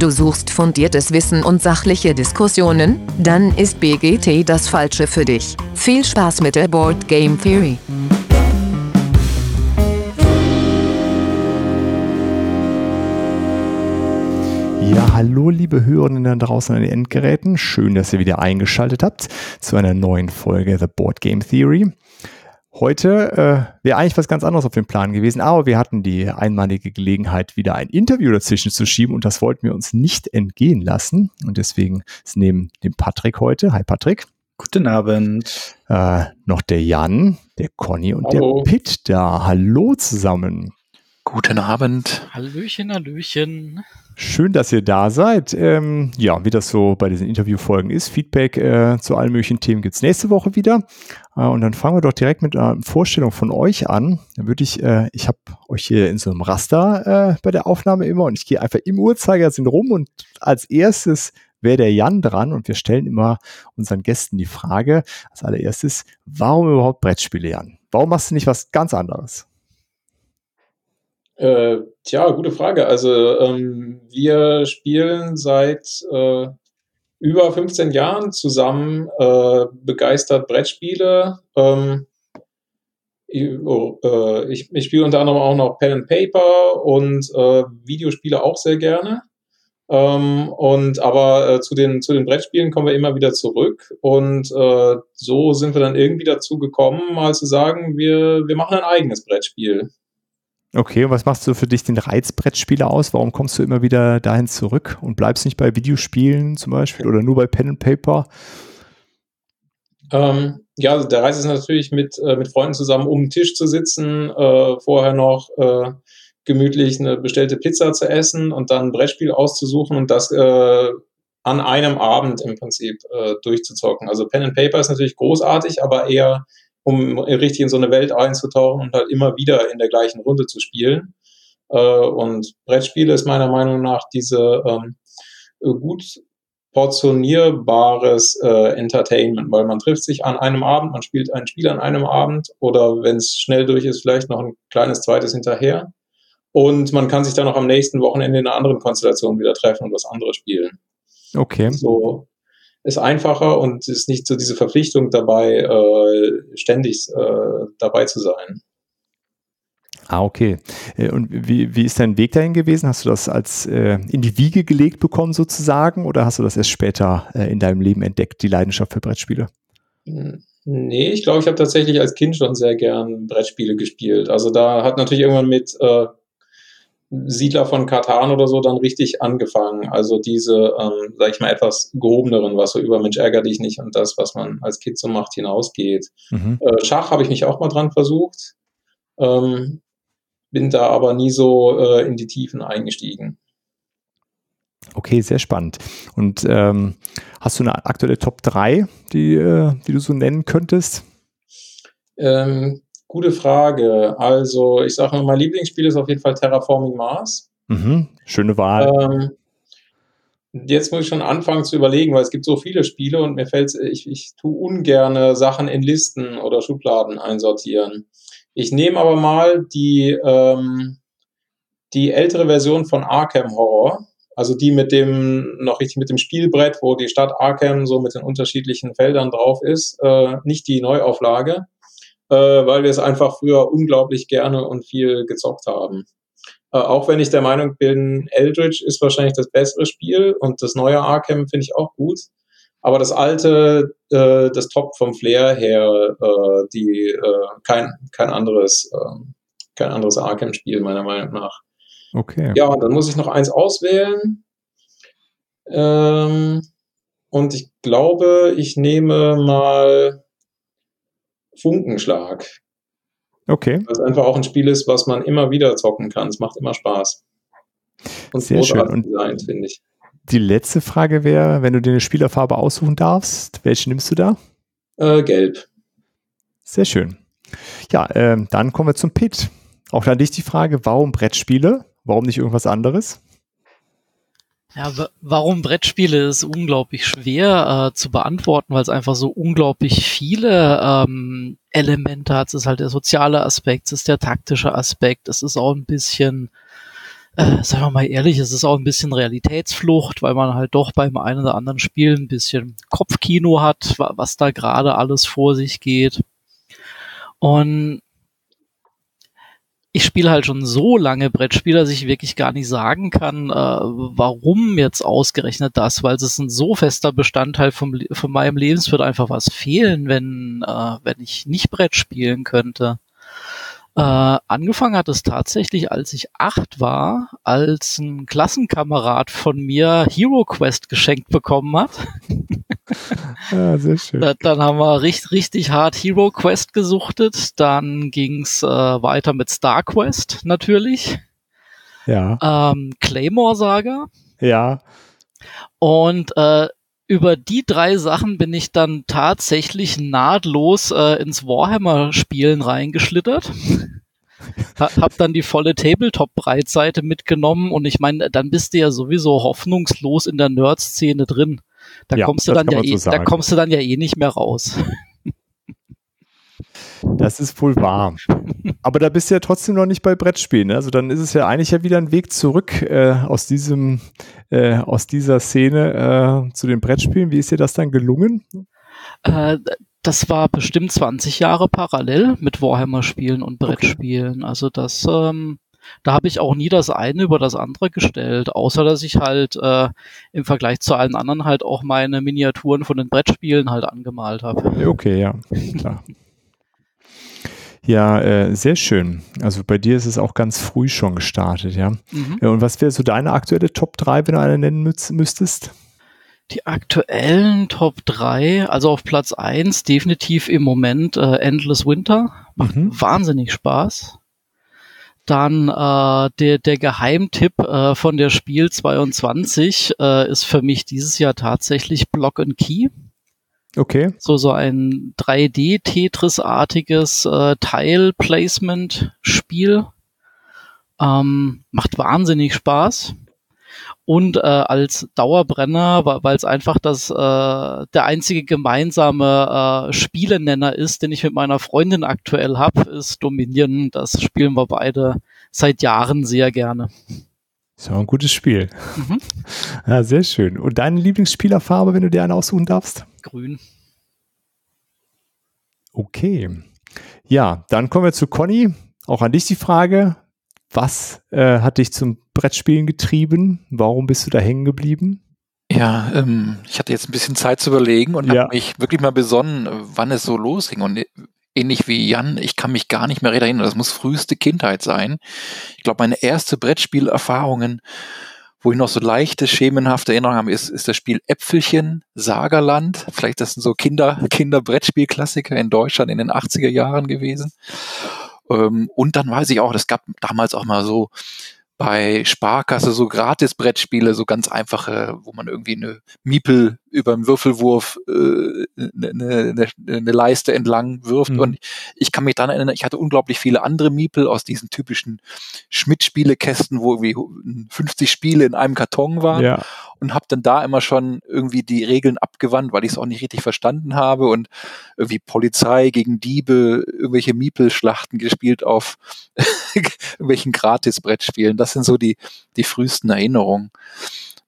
Du suchst fundiertes Wissen und sachliche Diskussionen? Dann ist BGT das Falsche für dich. Viel Spaß mit der Board Game Theory. Ja, hallo liebe Hörerinnen da draußen an den Endgeräten. Schön, dass ihr wieder eingeschaltet habt zu einer neuen Folge The Board Game Theory. Heute äh, wäre eigentlich was ganz anderes auf dem Plan gewesen, aber wir hatten die einmalige Gelegenheit, wieder ein Interview dazwischen zu schieben und das wollten wir uns nicht entgehen lassen. Und deswegen ist neben dem Patrick heute, hi Patrick. Guten Abend. Äh, noch der Jan, der Conny und Hallo. der Pitt da. Hallo zusammen. Guten Abend. Hallöchen, Hallöchen. Schön, dass ihr da seid. Ähm, ja, wie das so bei diesen Interviewfolgen ist, Feedback äh, zu allen möglichen Themen gibt's nächste Woche wieder. Äh, und dann fangen wir doch direkt mit einer Vorstellung von euch an. Dann würde ich, äh, ich habe euch hier in so einem Raster äh, bei der Aufnahme immer und ich gehe einfach im Uhrzeigersinn rum und als erstes wäre der Jan dran und wir stellen immer unseren Gästen die Frage, als allererstes, warum überhaupt Brettspiele, Jan? Warum machst du nicht was ganz anderes? Äh, tja, gute Frage. Also ähm, wir spielen seit äh, über 15 Jahren zusammen äh, begeistert Brettspiele. Ähm, ich, oh, äh, ich, ich spiele unter anderem auch noch Pen and Paper und äh, Videospiele auch sehr gerne. Ähm, und aber äh, zu den zu den Brettspielen kommen wir immer wieder zurück und so sind wir dann irgendwie dazu gekommen, mal zu sagen, wir wir machen ein eigenes Brettspiel. Okay, und was machst du für dich den Reizbrettspieler aus? Warum kommst du immer wieder dahin zurück und bleibst nicht bei Videospielen zum Beispiel oder nur bei Pen and Paper? Ähm, ja, also der Reiz ist natürlich mit, äh, mit Freunden zusammen um den Tisch zu sitzen, äh, vorher noch äh, gemütlich eine bestellte Pizza zu essen und dann ein Brettspiel auszusuchen und das äh, an einem Abend im Prinzip äh, durchzuzocken. Also Pen and Paper ist natürlich großartig, aber eher um richtig in so eine Welt einzutauchen und halt immer wieder in der gleichen Runde zu spielen. Äh, und Brettspiele ist meiner Meinung nach diese ähm, gut portionierbares äh, Entertainment, weil man trifft sich an einem Abend, man spielt ein Spiel an einem Abend oder wenn es schnell durch ist, vielleicht noch ein kleines zweites hinterher. Und man kann sich dann noch am nächsten Wochenende in einer anderen Konstellation wieder treffen und was anderes spielen. Okay. So ist einfacher und ist nicht so diese Verpflichtung dabei, äh, ständig äh, dabei zu sein. Ah, okay. Äh, und wie, wie ist dein Weg dahin gewesen? Hast du das als äh, in die Wiege gelegt bekommen sozusagen oder hast du das erst später äh, in deinem Leben entdeckt, die Leidenschaft für Brettspiele? Nee, ich glaube, ich habe tatsächlich als Kind schon sehr gern Brettspiele gespielt. Also da hat natürlich irgendwann mit äh, Siedler von Katan oder so dann richtig angefangen. Also diese, ähm, sag ich mal, etwas gehobeneren, was so über Mensch ärger dich nicht und das, was man als Kind so macht, hinausgeht. Mhm. Äh, Schach habe ich mich auch mal dran versucht, ähm, bin da aber nie so äh, in die Tiefen eingestiegen. Okay, sehr spannend. Und ähm, hast du eine aktuelle Top 3, die, äh, die du so nennen könntest? Ähm, Gute Frage. Also, ich sage mal, mein Lieblingsspiel ist auf jeden Fall Terraforming Mars. Mhm, schöne Wahl. Ähm, jetzt muss ich schon anfangen zu überlegen, weil es gibt so viele Spiele und mir fällt ich, ich tue ungerne Sachen in Listen oder Schubladen einsortieren. Ich nehme aber mal die, ähm, die ältere Version von Arkham Horror, also die mit dem, noch richtig mit dem Spielbrett, wo die Stadt Arkham so mit den unterschiedlichen Feldern drauf ist, äh, nicht die Neuauflage äh, weil wir es einfach früher unglaublich gerne und viel gezockt haben. Äh, auch wenn ich der Meinung bin, Eldritch ist wahrscheinlich das bessere Spiel und das neue Arkham finde ich auch gut. Aber das alte, äh, das Top vom Flair her, äh, die äh, kein kein anderes äh, kein anderes Arkham-Spiel meiner Meinung nach. Okay. Ja, und dann muss ich noch eins auswählen. Ähm, und ich glaube, ich nehme mal Funkenschlag. Okay. Weil es einfach auch ein Spiel ist, was man immer wieder zocken kann. Es macht immer Spaß. Und Sehr schön. Und Design, finde ich. Die letzte Frage wäre, wenn du dir eine Spielerfarbe aussuchen darfst, welche nimmst du da? Äh, gelb. Sehr schön. Ja, ähm, dann kommen wir zum Pit. Auch an dich die Frage, warum Brettspiele? Warum nicht irgendwas anderes? Ja, warum Brettspiele ist unglaublich schwer äh, zu beantworten, weil es einfach so unglaublich viele ähm, Elemente hat. Es ist halt der soziale Aspekt, es ist der taktische Aspekt, es ist auch ein bisschen äh, sagen wir mal ehrlich, es ist auch ein bisschen Realitätsflucht, weil man halt doch beim einen oder anderen Spiel ein bisschen Kopfkino hat, was da gerade alles vor sich geht. Und ich spiele halt schon so lange Brettspiele, dass ich wirklich gar nicht sagen kann, äh, warum jetzt ausgerechnet das, weil es ist ein so fester Bestandteil vom, von meinem Leben. Es wird einfach was fehlen, wenn, äh, wenn ich nicht Brett spielen könnte. Äh, angefangen hat es tatsächlich, als ich acht war, als ein Klassenkamerad von mir Hero Quest geschenkt bekommen hat. ja, sehr schön. Da, dann haben wir richtig, richtig hart Hero Quest gesuchtet. Dann ging's äh, weiter mit Star Quest natürlich. Ja. Ähm, Claymore Saga. Ja. Und äh, über die drei Sachen bin ich dann tatsächlich nahtlos äh, ins Warhammer-Spielen reingeschlittert. hab dann die volle Tabletop-Breitseite mitgenommen und ich meine, dann bist du ja sowieso hoffnungslos in der Nerd-Szene drin. Da ja, kommst du dann ja eh, so da kommst du dann ja eh nicht mehr raus. Das ist wohl wahr. Aber da bist du ja trotzdem noch nicht bei Brettspielen. Ne? Also dann ist es ja eigentlich ja wieder ein Weg zurück äh, aus diesem, äh, aus dieser Szene äh, zu den Brettspielen. Wie ist dir das dann gelungen? Äh, das war bestimmt 20 Jahre parallel mit Warhammer-Spielen und Brettspielen. Okay. Also das, ähm, da habe ich auch nie das eine über das andere gestellt, außer dass ich halt äh, im Vergleich zu allen anderen halt auch meine Miniaturen von den Brettspielen halt angemalt habe. Okay, ja, klar. Ja, äh, sehr schön. Also bei dir ist es auch ganz früh schon gestartet, ja. Mhm. und was wäre so deine aktuelle Top 3, wenn du eine nennen müsstest? Die aktuellen Top 3, also auf Platz 1 definitiv im Moment äh, Endless Winter. Macht mhm. wahnsinnig Spaß. Dann äh, der, der Geheimtipp äh, von der Spiel 22 äh, ist für mich dieses Jahr tatsächlich Block and Key. Okay. So, so ein 3D-Tetris-artiges äh, Tile-Placement-Spiel. Ähm, macht wahnsinnig Spaß. Und äh, als Dauerbrenner, weil es einfach das äh, der einzige gemeinsame äh, Spielenenner ist, den ich mit meiner Freundin aktuell habe, ist Dominion. Das spielen wir beide seit Jahren sehr gerne. Ist ja ein gutes Spiel. Mhm. Ja, sehr schön. Und deine Lieblingsspielerfarbe, wenn du dir eine aussuchen darfst? Grün. Okay. Ja, dann kommen wir zu Conny. Auch an dich die Frage. Was äh, hat dich zum Brettspielen getrieben? Warum bist du da hängen geblieben? Ja, ähm, ich hatte jetzt ein bisschen Zeit zu überlegen und ja. habe mich wirklich mal besonnen, wann es so losging. Und ähnlich wie Jan, ich kann mich gar nicht mehr erinnern. Das muss früheste Kindheit sein. Ich glaube, meine erste Brettspielerfahrungen, wo ich noch so leichte, schemenhafte Erinnerungen habe, ist, ist das Spiel Äpfelchen, Sagerland. Vielleicht das sind so Kinder, Kinder-Brettspiel-Klassiker in Deutschland in den 80er Jahren gewesen. Ähm, und dann weiß ich auch, es gab damals auch mal so bei Sparkasse so gratis Brettspiele, so ganz einfache, wo man irgendwie eine Miepel über einen Würfelwurf äh, eine, eine, eine Leiste entlang wirft. Mhm. Und ich kann mich dann erinnern, ich hatte unglaublich viele andere Miepel aus diesen typischen Schmidt-Spielekästen, wo irgendwie 50 Spiele in einem Karton waren. Ja. Und habe dann da immer schon irgendwie die Regeln abgewandt, weil ich es auch nicht richtig verstanden habe und irgendwie Polizei gegen Diebe, irgendwelche Miepel-Schlachten gespielt auf irgendwelchen Gratis-Brettspielen. Das sind so die, die frühesten Erinnerungen.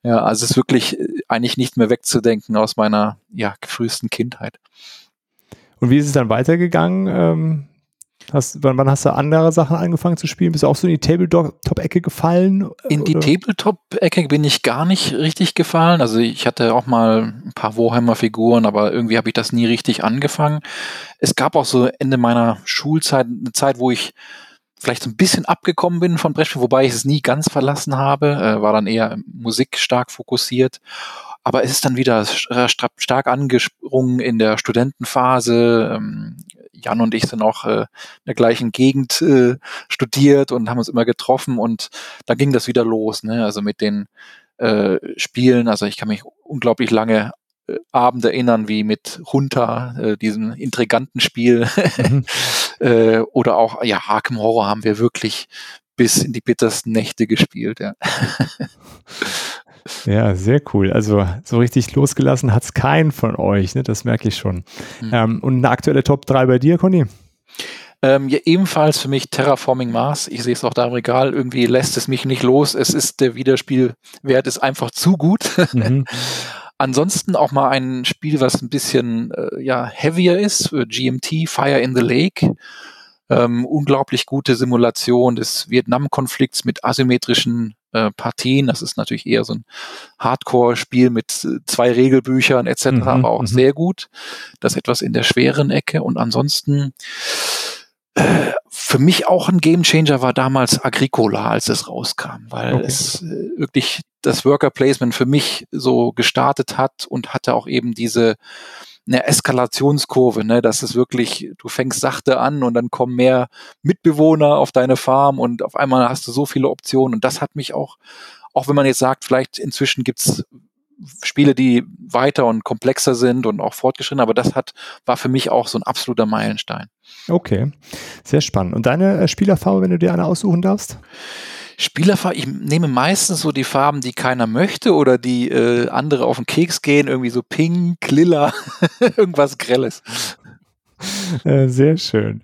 Ja, also es ist wirklich äh, eigentlich nicht mehr wegzudenken aus meiner ja, frühesten Kindheit. Und wie ist es dann weitergegangen? Ähm, hast, wann, wann, hast du andere Sachen angefangen zu spielen? Bist du auch so in die Tabletop-Ecke gefallen? In die Tabletop-Ecke bin ich gar nicht richtig gefallen. Also ich hatte auch mal ein paar Warhammer-Figuren, aber irgendwie habe ich das nie richtig angefangen. Es gab auch so Ende meiner Schulzeit eine Zeit, wo ich vielleicht so ein bisschen abgekommen bin von Brettspiel, wobei ich es nie ganz verlassen habe, äh, war dann eher Musik stark fokussiert. Aber es ist dann wieder äh, stark angesprungen in der Studentenphase. Ähm, Jan und ich sind auch äh, in der gleichen Gegend äh, studiert und haben uns immer getroffen und da ging das wieder los, ne? Also mit den äh, Spielen. Also ich kann mich unglaublich lange äh, Abend erinnern, wie mit Hunter, äh, diesem intriganten Spiel. Mhm. äh, oder auch, ja, Arkham Horror haben wir wirklich bis in die bittersten Nächte gespielt, ja. Ja, sehr cool. Also so richtig losgelassen hat es keinen von euch, ne? das merke ich schon. Mhm. Ähm, und eine aktuelle Top 3 bei dir, Conny? Ähm, ja, ebenfalls für mich Terraforming Mars. Ich sehe es auch da im Regal. Irgendwie lässt es mich nicht los. Es ist der Wiederspielwert ist einfach zu gut. Mhm. Ansonsten auch mal ein Spiel, was ein bisschen äh, ja heavier ist. GMT Fire in the Lake. Ähm, unglaublich gute Simulation des Vietnam-Konflikts mit asymmetrischen äh, Partien. Das ist natürlich eher so ein Hardcore-Spiel mit äh, zwei Regelbüchern etc., mhm, aber auch mhm. sehr gut. Das etwas in der schweren Ecke. Und ansonsten äh, für mich auch ein Gamechanger war damals Agricola, als es rauskam, weil okay. es äh, wirklich das Worker Placement für mich so gestartet hat und hatte auch eben diese eine Eskalationskurve, ne, dass es wirklich, du fängst sachte an und dann kommen mehr Mitbewohner auf deine Farm und auf einmal hast du so viele Optionen und das hat mich auch, auch wenn man jetzt sagt, vielleicht inzwischen gibt's Spiele, die weiter und komplexer sind und auch fortgeschritten, aber das hat, war für mich auch so ein absoluter Meilenstein. Okay, sehr spannend. Und deine äh, Spielerfarbe, wenn du dir eine aussuchen darfst? Spielerfarben, ich nehme meistens so die Farben, die keiner möchte oder die äh, andere auf den Keks gehen, irgendwie so pink, lila, irgendwas Grelles. Äh, sehr schön.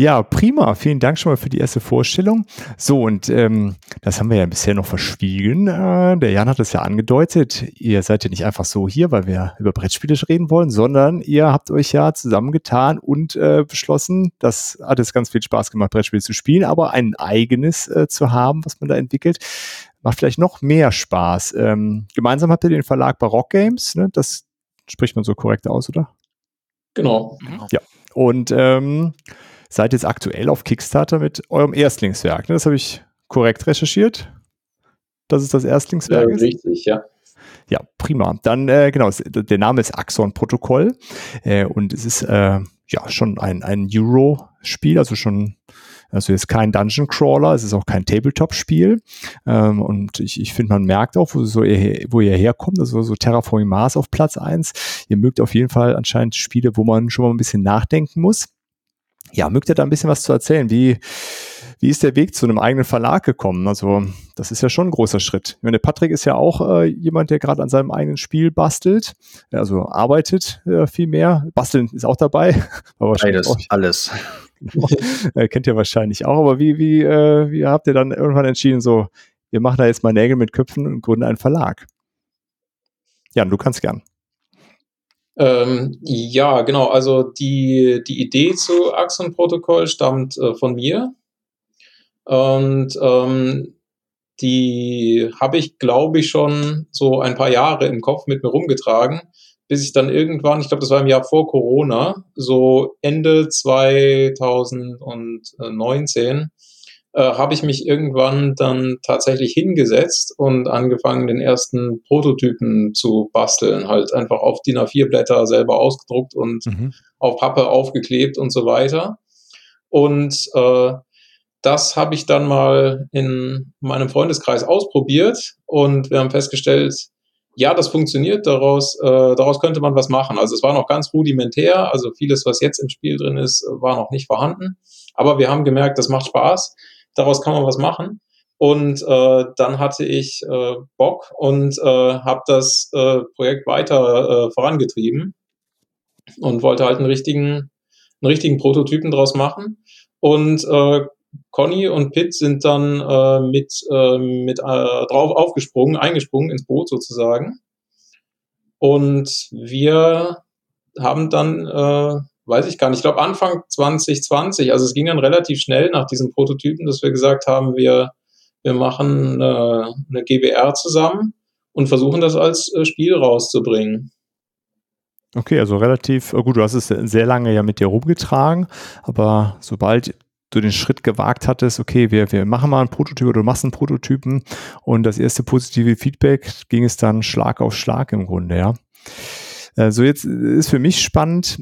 Ja, prima. Vielen Dank schon mal für die erste Vorstellung. So, und ähm, das haben wir ja bisher noch verschwiegen. Äh, der Jan hat es ja angedeutet. Ihr seid ja nicht einfach so hier, weil wir über Brettspiele reden wollen, sondern ihr habt euch ja zusammengetan und äh, beschlossen, das hat jetzt ganz viel Spaß gemacht, Brettspiele zu spielen, aber ein eigenes äh, zu haben, was man da entwickelt macht vielleicht noch mehr Spaß. Ähm, gemeinsam habt ihr den Verlag Barock Games, ne? das spricht man so korrekt aus, oder? Genau. Ja. Und ähm, seid jetzt aktuell auf Kickstarter mit eurem Erstlingswerk. Ne? Das habe ich korrekt recherchiert. Das ist das Erstlingswerk. Ja, richtig, ja. Ja, prima. Dann, äh, genau, der Name ist Axon-Protokoll äh, und es ist äh, ja schon ein, ein Euro-Spiel, also schon also jetzt kein Dungeon Crawler, es ist auch kein Tabletop-Spiel. Ähm, und ich, ich finde, man merkt auch, wo, so ihr, wo ihr herkommt, also so Terraforming Mars auf Platz eins. Ihr mögt auf jeden Fall anscheinend Spiele, wo man schon mal ein bisschen nachdenken muss. Ja, mögt ihr da ein bisschen was zu erzählen? Wie, wie ist der Weg zu einem eigenen Verlag gekommen? Also, das ist ja schon ein großer Schritt. Ich meine, Patrick ist ja auch äh, jemand, der gerade an seinem eigenen Spiel bastelt, also arbeitet äh, viel mehr. Basteln ist auch dabei. Aber Beides, alles. äh, kennt ihr wahrscheinlich auch. Aber wie, wie, äh, wie habt ihr dann irgendwann entschieden, so, wir machen da jetzt mal Nägel mit Köpfen und gründen einen Verlag? Jan, du kannst gern. Ähm, ja, genau. Also die, die Idee zu Axon-Protokoll stammt äh, von mir. Und ähm, die habe ich, glaube ich, schon so ein paar Jahre im Kopf mit mir rumgetragen, bis ich dann irgendwann, ich glaube, das war im Jahr vor Corona, so Ende 2019, äh, habe ich mich irgendwann dann tatsächlich hingesetzt und angefangen, den ersten Prototypen zu basteln. Halt einfach auf DIN A4-Blätter selber ausgedruckt und mhm. auf Pappe aufgeklebt und so weiter. Und äh, das habe ich dann mal in meinem Freundeskreis ausprobiert und wir haben festgestellt, ja, das funktioniert, daraus, äh, daraus könnte man was machen. Also es war noch ganz rudimentär, also vieles, was jetzt im Spiel drin ist, war noch nicht vorhanden. Aber wir haben gemerkt, das macht Spaß daraus kann man was machen. Und äh, dann hatte ich äh, Bock und äh, habe das äh, Projekt weiter äh, vorangetrieben und wollte halt einen richtigen, einen richtigen Prototypen draus machen. Und äh, Conny und Pitt sind dann äh, mit, äh, mit äh, drauf aufgesprungen, eingesprungen ins Boot sozusagen. Und wir haben dann äh, weiß ich gar nicht, ich glaube Anfang 2020, also es ging dann relativ schnell nach diesem Prototypen, dass wir gesagt haben, wir, wir machen eine, eine GBR zusammen und versuchen das als äh, Spiel rauszubringen. Okay, also relativ, äh, gut, du hast es sehr lange ja mit dir rumgetragen, aber sobald du den Schritt gewagt hattest, okay, wir, wir machen mal einen Prototyp oder du machst einen Prototypen und das erste positive Feedback ging es dann Schlag auf Schlag im Grunde, ja. So also jetzt ist für mich spannend,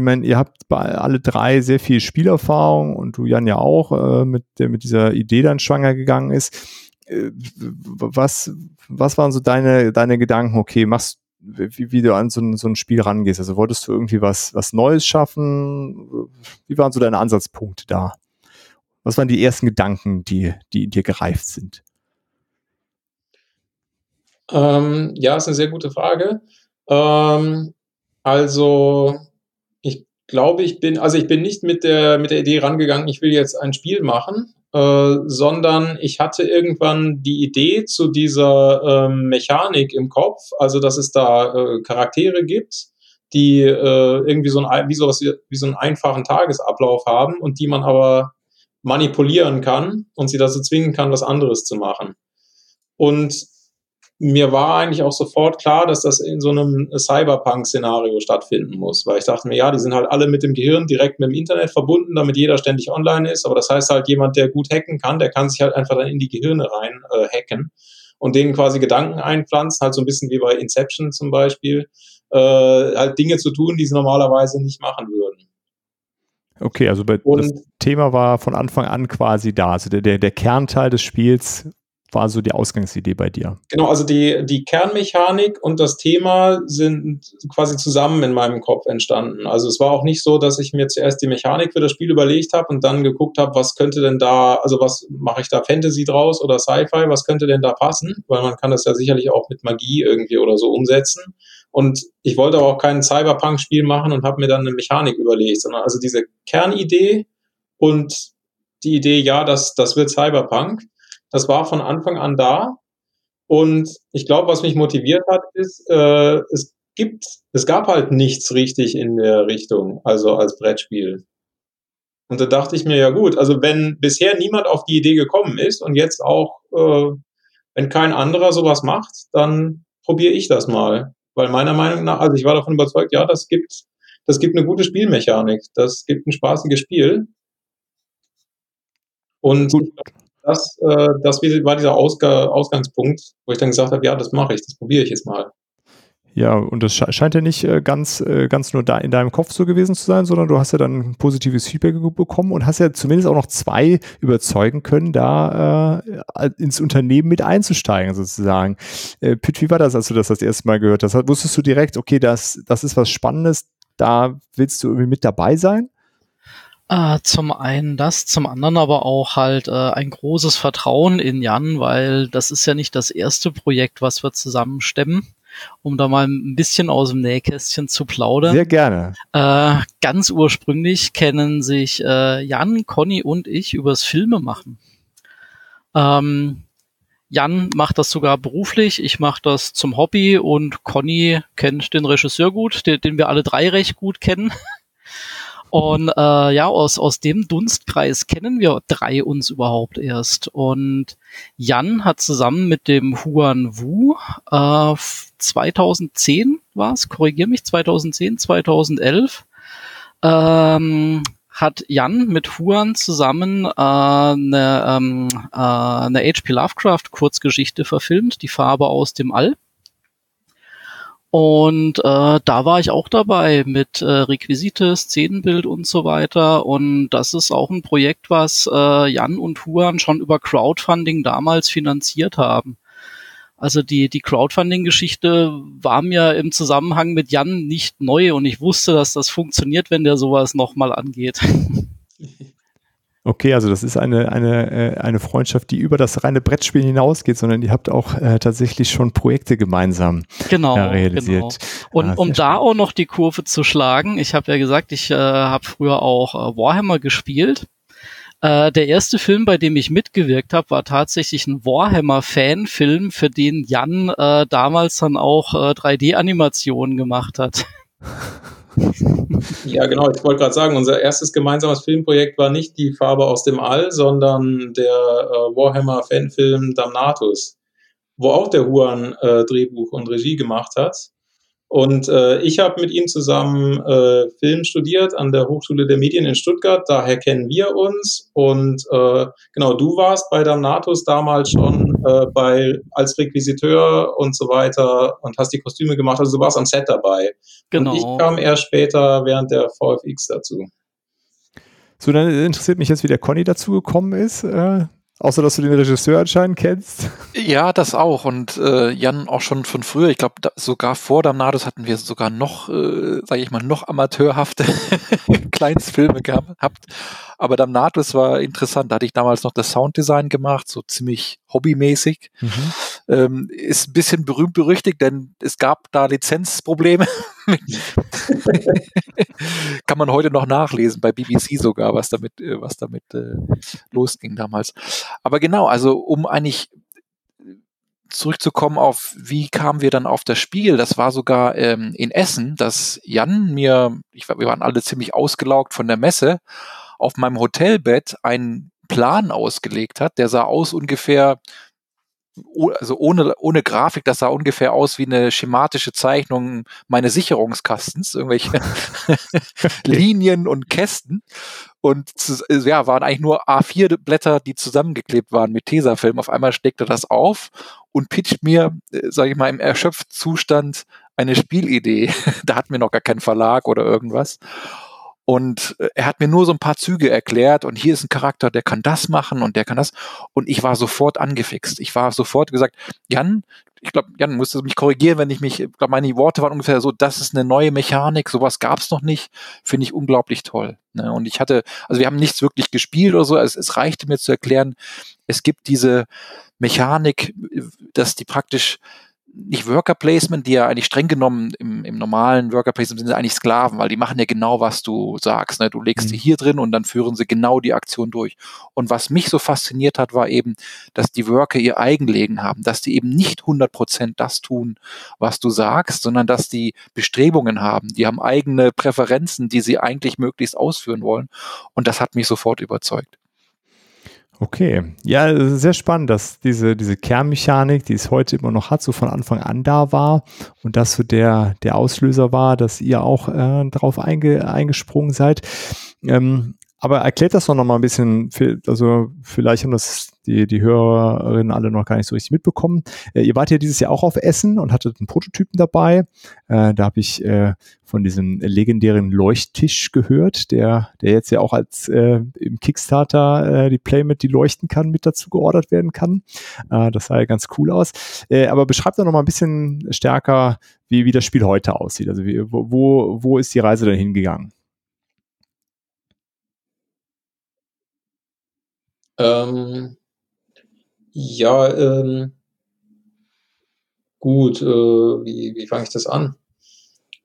ich meine, ihr habt bei alle drei sehr viel Spielerfahrung und du Jan ja auch, äh, mit, der mit dieser Idee dann schwanger gegangen ist. Äh, was, was waren so deine, deine Gedanken, okay, machst wie, wie du an so ein, so ein Spiel rangehst? Also wolltest du irgendwie was, was Neues schaffen? Wie waren so deine Ansatzpunkte da? Was waren die ersten Gedanken, die, die dir gereift sind? Ähm, ja, ist eine sehr gute Frage. Ähm, also glaube, ich bin, also ich bin nicht mit der, mit der Idee rangegangen, ich will jetzt ein Spiel machen, äh, sondern ich hatte irgendwann die Idee zu dieser ähm, Mechanik im Kopf, also dass es da äh, Charaktere gibt, die äh, irgendwie so ein, wie, sowas, wie so einen einfachen Tagesablauf haben und die man aber manipulieren kann und sie dazu zwingen kann, was anderes zu machen. Und mir war eigentlich auch sofort klar, dass das in so einem Cyberpunk-Szenario stattfinden muss, weil ich dachte mir, ja, die sind halt alle mit dem Gehirn direkt mit dem Internet verbunden, damit jeder ständig online ist, aber das heißt halt, jemand, der gut hacken kann, der kann sich halt einfach dann in die Gehirne rein äh, hacken und denen quasi Gedanken einpflanzen, halt so ein bisschen wie bei Inception zum Beispiel, äh, halt Dinge zu tun, die sie normalerweise nicht machen würden. Okay, also bei, das Thema war von Anfang an quasi da. Also der, der, der Kernteil des Spiels war so die Ausgangsidee bei dir? Genau, also die, die Kernmechanik und das Thema sind quasi zusammen in meinem Kopf entstanden. Also es war auch nicht so, dass ich mir zuerst die Mechanik für das Spiel überlegt habe und dann geguckt habe, was könnte denn da, also was mache ich da Fantasy draus oder Sci-Fi, was könnte denn da passen? Weil man kann das ja sicherlich auch mit Magie irgendwie oder so umsetzen. Und ich wollte aber auch kein Cyberpunk-Spiel machen und habe mir dann eine Mechanik überlegt, sondern also diese Kernidee und die Idee, ja, das, das wird Cyberpunk das war von Anfang an da. Und ich glaube, was mich motiviert hat, ist, äh, es gibt, es gab halt nichts richtig in der Richtung, also als Brettspiel. Und da dachte ich mir, ja gut, also wenn bisher niemand auf die Idee gekommen ist und jetzt auch, äh, wenn kein anderer sowas macht, dann probiere ich das mal. Weil meiner Meinung nach, also ich war davon überzeugt, ja, das gibt, das gibt eine gute Spielmechanik, das gibt ein spaßiges Spiel. Und Gut das, äh, das war dieser Ausga Ausgangspunkt, wo ich dann gesagt habe, ja, das mache ich, das probiere ich jetzt mal. Ja, und das scheint ja nicht äh, ganz, äh, ganz nur da in deinem Kopf so gewesen zu sein, sondern du hast ja dann positives Feedback bekommen und hast ja zumindest auch noch zwei überzeugen können, da äh, ins Unternehmen mit einzusteigen, sozusagen. Äh, Pitt, wie war das, als du das das erste Mal gehört hast? Wusstest du direkt, okay, das, das ist was Spannendes, da willst du irgendwie mit dabei sein? Äh, zum einen das, zum anderen aber auch halt äh, ein großes Vertrauen in Jan, weil das ist ja nicht das erste Projekt, was wir zusammen stemmen. Um da mal ein bisschen aus dem Nähkästchen zu plaudern. Sehr gerne. Äh, ganz ursprünglich kennen sich äh, Jan, Conny und ich übers Filme machen. Ähm, Jan macht das sogar beruflich, ich mache das zum Hobby und Conny kennt den Regisseur gut, den, den wir alle drei recht gut kennen. Und äh, ja, aus, aus dem Dunstkreis kennen wir drei uns überhaupt erst. Und Jan hat zusammen mit dem Huan Wu äh, 2010 war es, korrigier mich, 2010, 2011, ähm, hat Jan mit Huan zusammen äh, eine, ähm, äh, eine H.P. Lovecraft Kurzgeschichte verfilmt, Die Farbe aus dem All. Und äh, da war ich auch dabei mit äh, Requisite, Szenenbild und so weiter. Und das ist auch ein Projekt, was äh, Jan und Huan schon über Crowdfunding damals finanziert haben. Also die, die Crowdfunding-Geschichte war mir im Zusammenhang mit Jan nicht neu und ich wusste, dass das funktioniert, wenn der sowas nochmal angeht. Okay, also das ist eine, eine, äh, eine Freundschaft, die über das reine Brettspiel hinausgeht, sondern ihr habt auch äh, tatsächlich schon Projekte gemeinsam genau, äh, realisiert. Genau. Und ja, um da auch noch die Kurve zu schlagen, ich habe ja gesagt, ich äh, habe früher auch äh, Warhammer gespielt. Äh, der erste Film, bei dem ich mitgewirkt habe, war tatsächlich ein Warhammer-Fanfilm, für den Jan äh, damals dann auch äh, 3D-Animationen gemacht hat. Ja, genau. Ich wollte gerade sagen, unser erstes gemeinsames Filmprojekt war nicht die Farbe aus dem All, sondern der äh, Warhammer-Fanfilm Damnatus, wo auch der Huan äh, Drehbuch und Regie gemacht hat. Und äh, ich habe mit ihm zusammen äh, Film studiert an der Hochschule der Medien in Stuttgart. Daher kennen wir uns. Und äh, genau, du warst bei Damnatus damals schon äh, bei als Requisiteur und so weiter und hast die Kostüme gemacht. Also du warst am Set dabei. Genau. Und ich kam erst später während der VFX dazu. So, dann interessiert mich jetzt, wie der Conny dazu gekommen ist. Äh, Außer, dass du den Regisseur anscheinend kennst. Ja, das auch. Und äh, Jan auch schon von früher. Ich glaube, sogar vor Damnados hatten wir sogar noch, äh, sage ich mal, noch amateurhafte Kleinstfilme gehabt. Aber Damnados war interessant. Da hatte ich damals noch das Sounddesign gemacht, so ziemlich hobbymäßig. Mhm. Ähm, ist ein bisschen berühmt berüchtigt, denn es gab da Lizenzprobleme. Kann man heute noch nachlesen, bei BBC sogar, was damit, äh, was damit äh, losging damals. Aber genau, also um eigentlich zurückzukommen auf, wie kamen wir dann auf das Spiel? Das war sogar ähm, in Essen, dass Jan mir, ich, wir waren alle ziemlich ausgelaugt von der Messe, auf meinem Hotelbett einen Plan ausgelegt hat. Der sah aus ungefähr also ohne, ohne Grafik, das sah ungefähr aus wie eine schematische Zeichnung meines Sicherungskastens, irgendwelche Linien und Kästen. Und ja, waren eigentlich nur A4-Blätter, die zusammengeklebt waren mit Tesafilm. Auf einmal steckt er das auf und pitcht mir, äh, sage ich mal, im Erschöpfzustand eine Spielidee. da hatten wir noch gar keinen Verlag oder irgendwas. Und äh, er hat mir nur so ein paar Züge erklärt und hier ist ein Charakter, der kann das machen und der kann das. Und ich war sofort angefixt. Ich war sofort gesagt, Jan, ich glaube, Jan musste mich korrigieren, wenn ich mich, ich glaube, meine Worte waren ungefähr so, das ist eine neue Mechanik, sowas gab es noch nicht, finde ich unglaublich toll. Ne? Und ich hatte, also wir haben nichts wirklich gespielt oder so, es, es reichte mir zu erklären, es gibt diese Mechanik, dass die praktisch nicht Worker Placement, die ja eigentlich streng genommen im, im normalen Worker Placement sind eigentlich Sklaven, weil die machen ja genau, was du sagst. Ne? Du legst mhm. sie hier drin und dann führen sie genau die Aktion durch. Und was mich so fasziniert hat, war eben, dass die Worker ihr Eigenlegen haben, dass die eben nicht 100 Prozent das tun, was du sagst, sondern dass die Bestrebungen haben. Die haben eigene Präferenzen, die sie eigentlich möglichst ausführen wollen. Und das hat mich sofort überzeugt. Okay, ja, sehr spannend, dass diese, diese Kernmechanik, die es heute immer noch hat, so von Anfang an da war und das so der, der Auslöser war, dass ihr auch äh, darauf einge, eingesprungen seid. Ähm, aber erklärt das doch noch mal ein bisschen, also vielleicht haben das die, die Hörerinnen alle noch gar nicht so richtig mitbekommen. Äh, ihr wart ja dieses Jahr auch auf Essen und hattet einen Prototypen dabei. Äh, da habe ich äh, von diesem legendären Leuchttisch gehört, der, der jetzt ja auch als äh, im Kickstarter äh, die Playmat, die leuchten kann, mit dazu geordert werden kann. Äh, das sah ja ganz cool aus. Äh, aber beschreibt doch noch mal ein bisschen stärker, wie, wie das Spiel heute aussieht. Also wie, wo, wo ist die Reise dann hingegangen? Ähm, ja, ähm, gut, äh, wie, wie fange ich das an?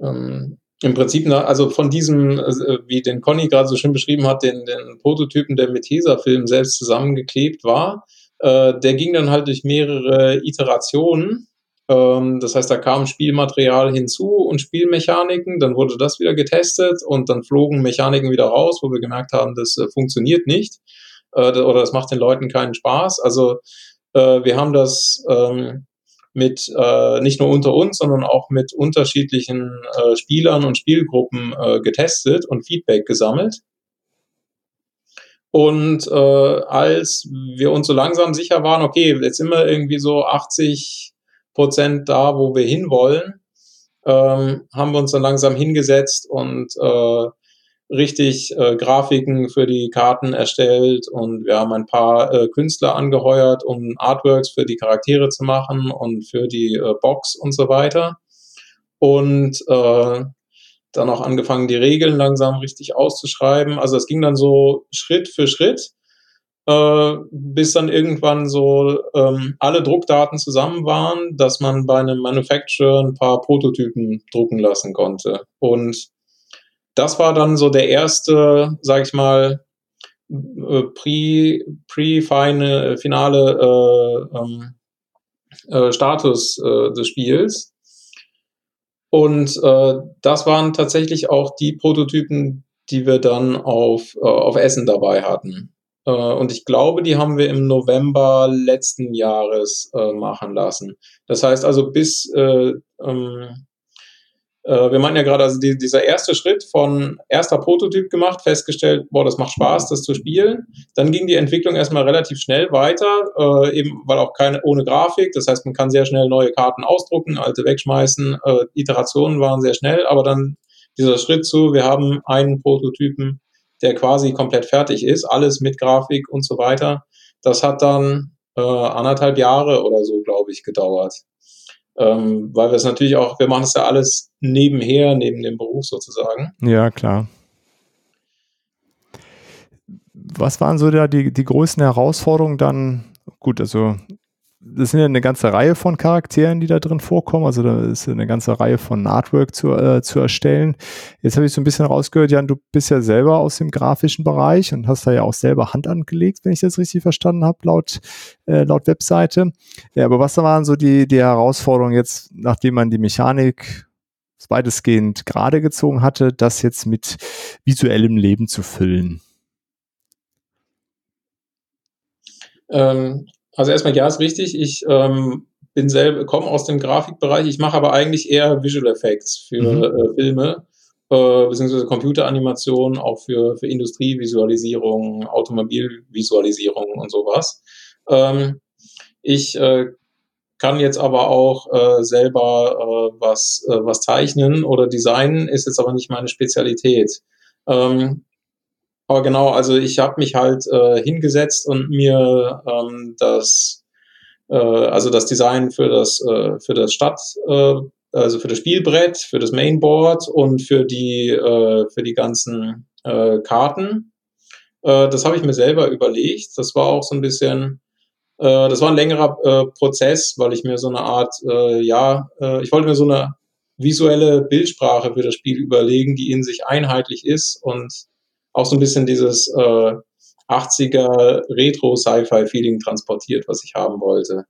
Ähm, Im Prinzip, na, also von diesem, äh, wie den Conny gerade so schön beschrieben hat, den, den Prototypen, der mit Tesafilm selbst zusammengeklebt war, äh, der ging dann halt durch mehrere Iterationen. Ähm, das heißt, da kam Spielmaterial hinzu und Spielmechaniken, dann wurde das wieder getestet und dann flogen Mechaniken wieder raus, wo wir gemerkt haben, das äh, funktioniert nicht äh, oder das macht den Leuten keinen Spaß. Also äh, wir haben das ähm, mit äh, nicht nur unter uns, sondern auch mit unterschiedlichen äh, Spielern und Spielgruppen äh, getestet und Feedback gesammelt. Und äh, als wir uns so langsam sicher waren, okay, jetzt wir irgendwie so 80 Prozent da, wo wir hinwollen, ähm, haben wir uns dann langsam hingesetzt und äh, richtig äh, Grafiken für die Karten erstellt und wir haben ein paar äh, Künstler angeheuert, um Artworks für die Charaktere zu machen und für die äh, Box und so weiter. Und äh, dann auch angefangen, die Regeln langsam richtig auszuschreiben. Also es ging dann so Schritt für Schritt, äh, bis dann irgendwann so ähm, alle Druckdaten zusammen waren, dass man bei einem Manufacturer ein paar Prototypen drucken lassen konnte. Und das war dann so der erste, sag ich mal, äh, pre, pre finale äh, ähm, äh, Status äh, des Spiels. Und äh, das waren tatsächlich auch die Prototypen, die wir dann auf, äh, auf Essen dabei hatten. Äh, und ich glaube, die haben wir im November letzten Jahres äh, machen lassen. Das heißt also bis äh, ähm, äh, wir meinen ja gerade, also die, dieser erste Schritt von erster Prototyp gemacht, festgestellt, boah, das macht Spaß, das zu spielen. Dann ging die Entwicklung erstmal relativ schnell weiter, äh, eben weil auch keine ohne Grafik. Das heißt, man kann sehr schnell neue Karten ausdrucken, alte wegschmeißen. Äh, Iterationen waren sehr schnell, aber dann dieser Schritt zu, wir haben einen Prototypen, der quasi komplett fertig ist, alles mit Grafik und so weiter. Das hat dann äh, anderthalb Jahre oder so, glaube ich, gedauert ähm, weil wir es natürlich auch, wir machen es ja alles nebenher, neben dem Beruf sozusagen. Ja, klar. Was waren so da die, die größten Herausforderungen dann? Gut, also das sind ja eine ganze Reihe von Charakteren, die da drin vorkommen. Also da ist eine ganze Reihe von Artwork zu, äh, zu erstellen. Jetzt habe ich so ein bisschen rausgehört, Jan, du bist ja selber aus dem grafischen Bereich und hast da ja auch selber Hand angelegt, wenn ich das richtig verstanden habe, laut, äh, laut Webseite. Ja, aber was waren so die, die Herausforderungen jetzt, nachdem man die Mechanik weitestgehend gerade gezogen hatte, das jetzt mit visuellem Leben zu füllen? Ähm, also erstmal ja, ist richtig. Ich ähm, bin selber, komme aus dem Grafikbereich. Ich mache aber eigentlich eher Visual Effects für mhm. äh, Filme, äh, beziehungsweise Computeranimation, auch für, für Industrievisualisierung, Automobilvisualisierung und sowas. Ähm, ich äh, kann jetzt aber auch äh, selber äh, was, äh, was zeichnen oder designen, ist jetzt aber nicht meine Spezialität. Ähm, aber genau, also ich habe mich halt äh, hingesetzt und mir ähm, das, äh, also das Design für das äh, für das Stadt, äh, also für das Spielbrett, für das Mainboard und für die äh, für die ganzen äh, Karten. Äh, das habe ich mir selber überlegt. Das war auch so ein bisschen, äh, das war ein längerer äh, Prozess, weil ich mir so eine Art, äh, ja, äh, ich wollte mir so eine visuelle Bildsprache für das Spiel überlegen, die in sich einheitlich ist und auch so ein bisschen dieses äh, 80er Retro-Sci-Fi-Feeling transportiert, was ich haben wollte.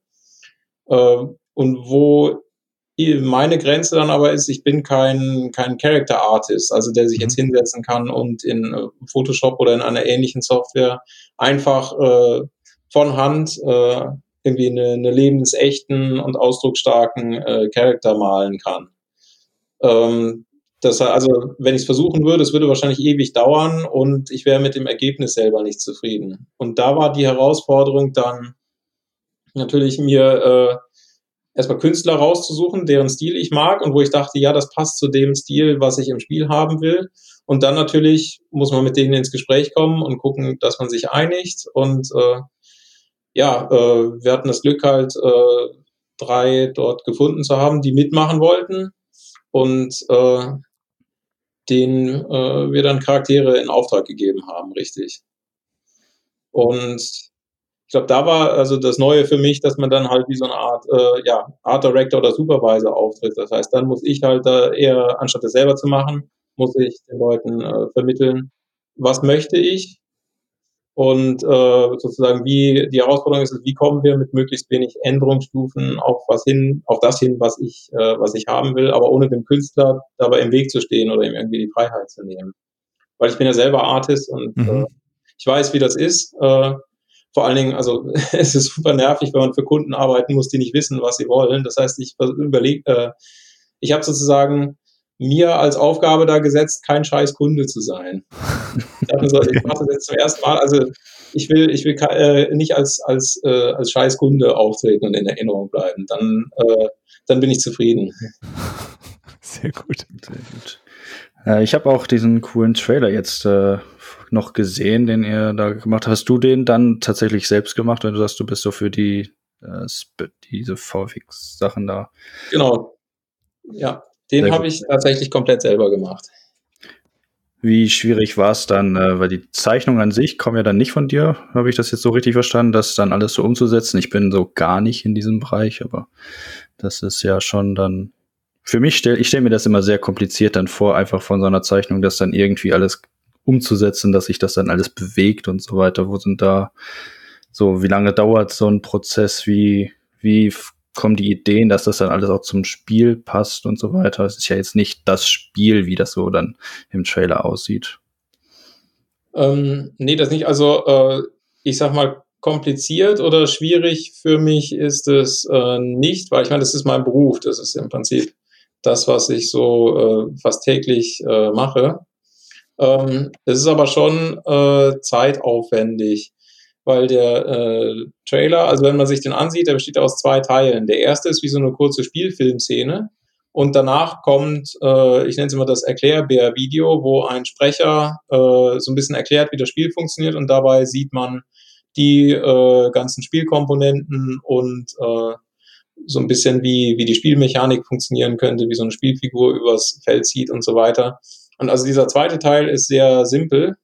Äh, und wo meine Grenze dann aber ist, ich bin kein, kein Character Artist, also der sich mhm. jetzt hinsetzen kann und in äh, Photoshop oder in einer ähnlichen Software einfach äh, von Hand äh, irgendwie eine, eine lebensechten und ausdrucksstarken äh, Charakter malen kann. Ähm, das, also, wenn ich es versuchen würde, es würde wahrscheinlich ewig dauern und ich wäre mit dem Ergebnis selber nicht zufrieden. Und da war die Herausforderung dann natürlich mir äh, erstmal Künstler rauszusuchen, deren Stil ich mag und wo ich dachte, ja, das passt zu dem Stil, was ich im Spiel haben will. Und dann natürlich muss man mit denen ins Gespräch kommen und gucken, dass man sich einigt. Und äh, ja, äh, wir hatten das Glück halt, äh, drei dort gefunden zu haben, die mitmachen wollten. Und äh, denen äh, wir dann Charaktere in Auftrag gegeben haben, richtig. Und ich glaube, da war also das Neue für mich, dass man dann halt wie so eine Art, äh, ja, Art Director oder Supervisor auftritt. Das heißt, dann muss ich halt da eher, anstatt das selber zu machen, muss ich den Leuten äh, vermitteln, was möchte ich, und äh, sozusagen wie die Herausforderung ist, wie kommen wir mit möglichst wenig Änderungsstufen auf was hin, auf das hin, was ich, äh, was ich haben will, aber ohne dem Künstler dabei im Weg zu stehen oder ihm irgendwie die Freiheit zu nehmen. Weil ich bin ja selber Artist und mhm. äh, ich weiß, wie das ist. Äh, vor allen Dingen, also es ist super nervig, wenn man für Kunden arbeiten muss, die nicht wissen, was sie wollen. Das heißt, ich überlege, äh, ich habe sozusagen mir als Aufgabe da gesetzt, kein scheiß Kunde zu sein. Ich, dachte so, ich mache das jetzt zum ersten Mal. Also ich will, ich will äh, nicht als, als, äh, als scheiß Kunde auftreten und in Erinnerung bleiben. Dann, äh, dann bin ich zufrieden. Sehr gut. Sehr gut. Äh, ich habe auch diesen coolen Trailer jetzt äh, noch gesehen, den ihr da gemacht habt. Hast du den dann tatsächlich selbst gemacht, wenn du sagst, du bist so für die äh, diese VFX-Sachen da? Genau. Ja, den habe ich tatsächlich komplett selber gemacht. Wie schwierig war es dann, äh, weil die Zeichnungen an sich kommen ja dann nicht von dir, habe ich das jetzt so richtig verstanden, das dann alles so umzusetzen. Ich bin so gar nicht in diesem Bereich, aber das ist ja schon dann für mich stell ich stelle mir das immer sehr kompliziert dann vor, einfach von so einer Zeichnung, das dann irgendwie alles umzusetzen, dass sich das dann alles bewegt und so weiter. Wo sind da so, wie lange dauert so ein Prozess? Wie, wie kommen die Ideen, dass das dann alles auch zum Spiel passt und so weiter. Es ist ja jetzt nicht das Spiel, wie das so dann im Trailer aussieht. Ähm, nee, das nicht. Also äh, ich sag mal, kompliziert oder schwierig für mich ist es äh, nicht, weil ich meine, das ist mein Beruf. Das ist im Prinzip das, was ich so äh, fast täglich äh, mache. Ähm, es ist aber schon äh, zeitaufwendig weil der äh, Trailer, also wenn man sich den ansieht, der besteht aus zwei Teilen. Der erste ist wie so eine kurze Spielfilmszene und danach kommt, äh, ich nenne es immer das Erklärbär-Video, wo ein Sprecher äh, so ein bisschen erklärt, wie das Spiel funktioniert und dabei sieht man die äh, ganzen Spielkomponenten und äh, so ein bisschen wie, wie die Spielmechanik funktionieren könnte, wie so eine Spielfigur übers Feld zieht und so weiter. Und also dieser zweite Teil ist sehr simpel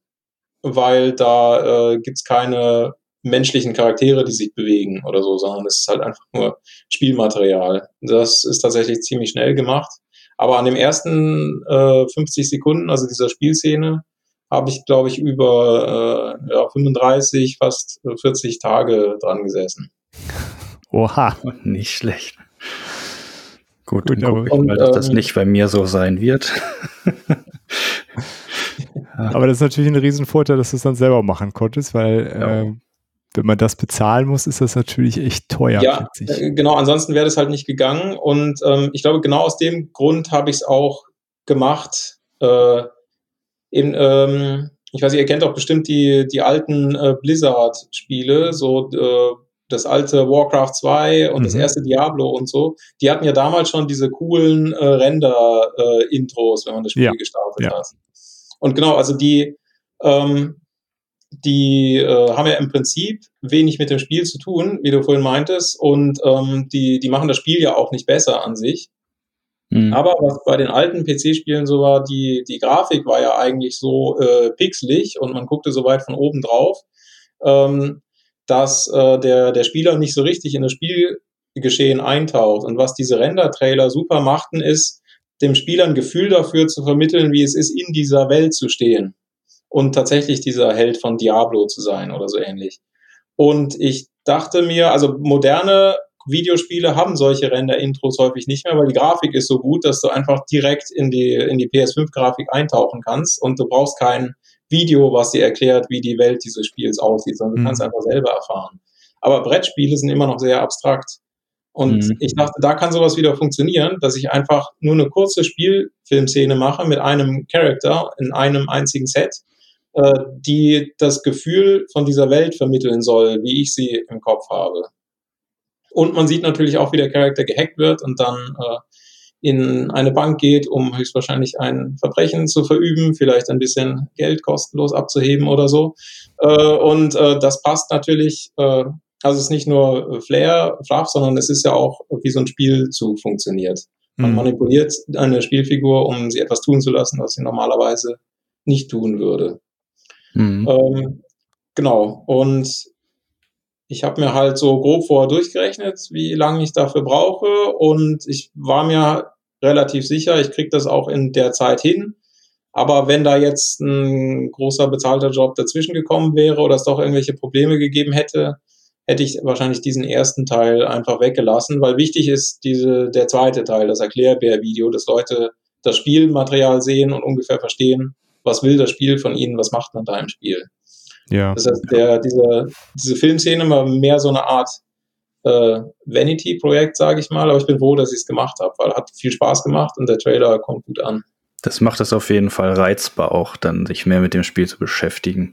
weil da äh, gibt keine menschlichen Charaktere, die sich bewegen oder so, sondern es ist halt einfach nur Spielmaterial. Das ist tatsächlich ziemlich schnell gemacht. Aber an dem ersten äh, 50 Sekunden, also dieser Spielszene, habe ich, glaube ich, über äh, ja, 35, fast 40 Tage dran gesessen. Oha. Nicht schlecht. Gut, Gut dann ich mal, dass ähm, das nicht bei mir so sein wird. aber das ist natürlich ein Riesenvorteil, dass du es dann selber machen konntest, weil ja. äh, wenn man das bezahlen muss, ist das natürlich echt teuer. Ja, äh, genau, ansonsten wäre das halt nicht gegangen. Und ähm, ich glaube, genau aus dem Grund habe ich es auch gemacht. Äh, eben, ähm, ich weiß nicht, ihr kennt auch bestimmt die, die alten äh, Blizzard-Spiele, so äh, das alte Warcraft 2 und mhm. das erste Diablo und so. Die hatten ja damals schon diese coolen äh, Render-Intros, wenn man das Spiel ja. gestartet ja. hat. Und genau, also die, ähm, die äh, haben ja im Prinzip wenig mit dem Spiel zu tun, wie du vorhin meintest, und ähm, die, die machen das Spiel ja auch nicht besser an sich. Mhm. Aber was bei den alten PC-Spielen so war, die, die Grafik war ja eigentlich so äh, pixelig und man guckte so weit von oben drauf, ähm, dass äh, der, der Spieler nicht so richtig in das Spielgeschehen eintaucht. Und was diese Render-Trailer super machten, ist, dem Spieler ein Gefühl dafür zu vermitteln, wie es ist, in dieser Welt zu stehen und tatsächlich dieser Held von Diablo zu sein oder so ähnlich. Und ich dachte mir, also moderne Videospiele haben solche Render-Intros häufig nicht mehr, weil die Grafik ist so gut, dass du einfach direkt in die, in die PS5-Grafik eintauchen kannst und du brauchst kein Video, was dir erklärt, wie die Welt dieses Spiels aussieht, sondern du mhm. kannst einfach selber erfahren. Aber Brettspiele sind immer noch sehr abstrakt. Und mhm. ich dachte, da kann sowas wieder funktionieren, dass ich einfach nur eine kurze Spielfilmszene mache mit einem Charakter in einem einzigen Set äh, die das Gefühl von dieser Welt vermitteln soll, wie ich sie im Kopf habe. Und man sieht natürlich auch, wie der Charakter gehackt wird und dann äh, in eine Bank geht, um höchstwahrscheinlich ein Verbrechen zu verüben, vielleicht ein bisschen Geld kostenlos abzuheben oder so. Äh, und äh, das passt natürlich, äh, also es ist nicht nur Flair, Fluff, sondern es ist ja auch, wie so ein Spielzug funktioniert. Man mhm. manipuliert eine Spielfigur, um sie etwas tun zu lassen, was sie normalerweise nicht tun würde. Mhm. Ähm, genau. Und ich habe mir halt so grob vorher durchgerechnet, wie lange ich dafür brauche. Und ich war mir relativ sicher, ich kriege das auch in der Zeit hin. Aber wenn da jetzt ein großer bezahlter Job dazwischen gekommen wäre oder es doch irgendwelche Probleme gegeben hätte, hätte ich wahrscheinlich diesen ersten Teil einfach weggelassen, weil wichtig ist diese, der zweite Teil, das Erklärbär-Video, dass Leute das Spielmaterial sehen und ungefähr verstehen, was will das Spiel von ihnen, was macht man da im Spiel. Ja. Das heißt, der, diese, diese Filmszene war mehr so eine Art äh, Vanity-Projekt, sage ich mal, aber ich bin froh, dass ich es gemacht habe, weil hat viel Spaß gemacht und der Trailer kommt gut an. Das macht es auf jeden Fall reizbar auch, dann sich mehr mit dem Spiel zu beschäftigen.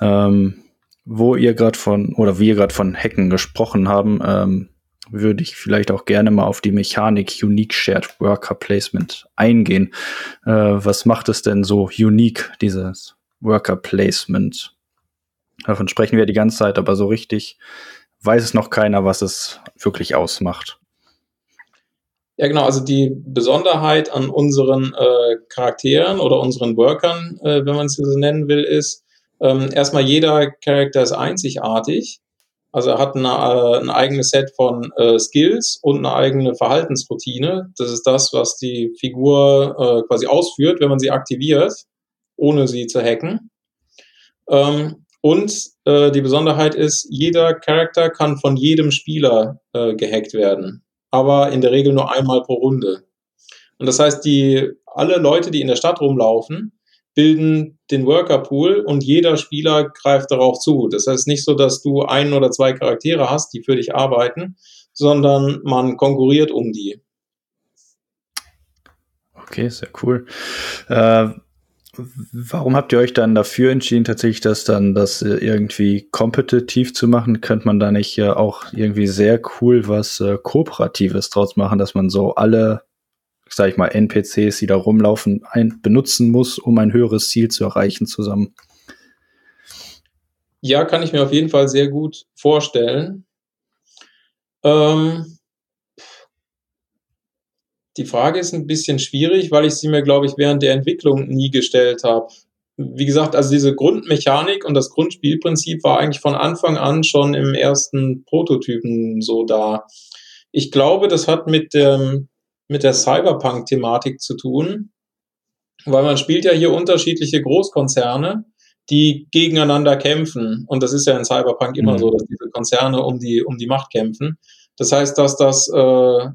Ähm, wo ihr gerade von, oder wir gerade von Hacken gesprochen haben, ähm, würde ich vielleicht auch gerne mal auf die Mechanik Unique Shared Worker Placement eingehen. Äh, was macht es denn so unique, dieses Worker Placement? Davon sprechen wir die ganze Zeit, aber so richtig weiß es noch keiner, was es wirklich ausmacht. Ja, genau. Also die Besonderheit an unseren äh, Charakteren oder unseren Workern, äh, wenn man es so nennen will, ist, ähm, erstmal jeder Charakter ist einzigartig also er hat eine, äh, ein eigenes Set von äh, Skills und eine eigene Verhaltensroutine. Das ist das, was die Figur äh, quasi ausführt, wenn man sie aktiviert, ohne sie zu hacken. Ähm, und äh, die Besonderheit ist, jeder Charakter kann von jedem Spieler äh, gehackt werden, aber in der Regel nur einmal pro Runde. Und das heißt, die alle Leute, die in der Stadt rumlaufen, bilden den Worker Pool und jeder Spieler greift darauf zu. Das heißt nicht so, dass du ein oder zwei Charaktere hast, die für dich arbeiten, sondern man konkurriert um die. Okay, sehr cool. Äh, warum habt ihr euch dann dafür entschieden, tatsächlich das dann das irgendwie kompetitiv zu machen? Könnte man da nicht äh, auch irgendwie sehr cool was äh, Kooperatives draus machen, dass man so alle sag ich mal, NPCs, die da rumlaufen, ein, benutzen muss, um ein höheres Ziel zu erreichen zusammen. Ja, kann ich mir auf jeden Fall sehr gut vorstellen. Ähm, die Frage ist ein bisschen schwierig, weil ich sie mir, glaube ich, während der Entwicklung nie gestellt habe. wie gesagt, also diese Grundmechanik und das Grundspielprinzip war eigentlich von Anfang an schon im ersten Prototypen so da. Ich glaube, das hat mit dem, mit der Cyberpunk-Thematik zu tun, weil man spielt ja hier unterschiedliche Großkonzerne, die gegeneinander kämpfen. Und das ist ja in Cyberpunk immer mhm. so, dass diese Konzerne um die, um die Macht kämpfen. Das heißt, dass das äh,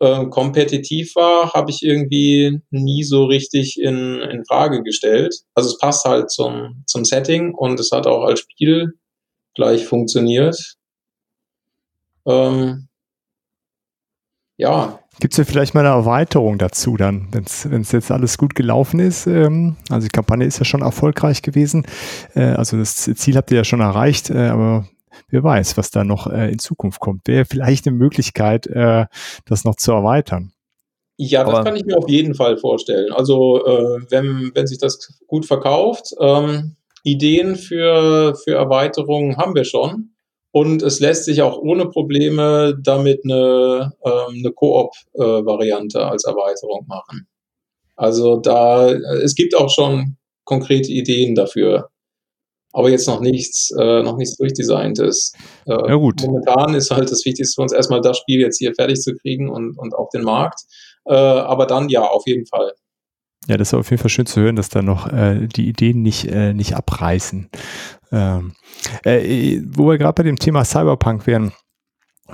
äh, kompetitiv war, habe ich irgendwie nie so richtig in, in Frage gestellt. Also es passt halt zum, zum Setting und es hat auch als Spiel gleich funktioniert. Ähm, ja. Gibt es ja vielleicht mal eine Erweiterung dazu dann, wenn es jetzt alles gut gelaufen ist? Ähm, also die Kampagne ist ja schon erfolgreich gewesen. Äh, also das Ziel habt ihr ja schon erreicht, äh, aber wer weiß, was da noch äh, in Zukunft kommt. Wäre vielleicht eine Möglichkeit, äh, das noch zu erweitern. Ja, das Aber kann ich mir auf jeden Fall vorstellen. Also äh, wenn, wenn sich das gut verkauft, ähm, Ideen für, für Erweiterungen haben wir schon. Und es lässt sich auch ohne Probleme damit eine, ähm, eine Koop-Variante äh, als Erweiterung machen. Also da, es gibt auch schon konkrete Ideen dafür aber jetzt noch nichts, äh, noch nichts durchdesigntes. Äh, ja, gut. Momentan ist halt das Wichtigste für uns erstmal das Spiel jetzt hier fertig zu kriegen und, und auch den Markt. Äh, aber dann ja, auf jeden Fall. Ja, das ist auf jeden Fall schön zu hören, dass da noch äh, die Ideen nicht, äh, nicht abreißen. Ähm, äh, wo wir gerade bei dem Thema Cyberpunk wären,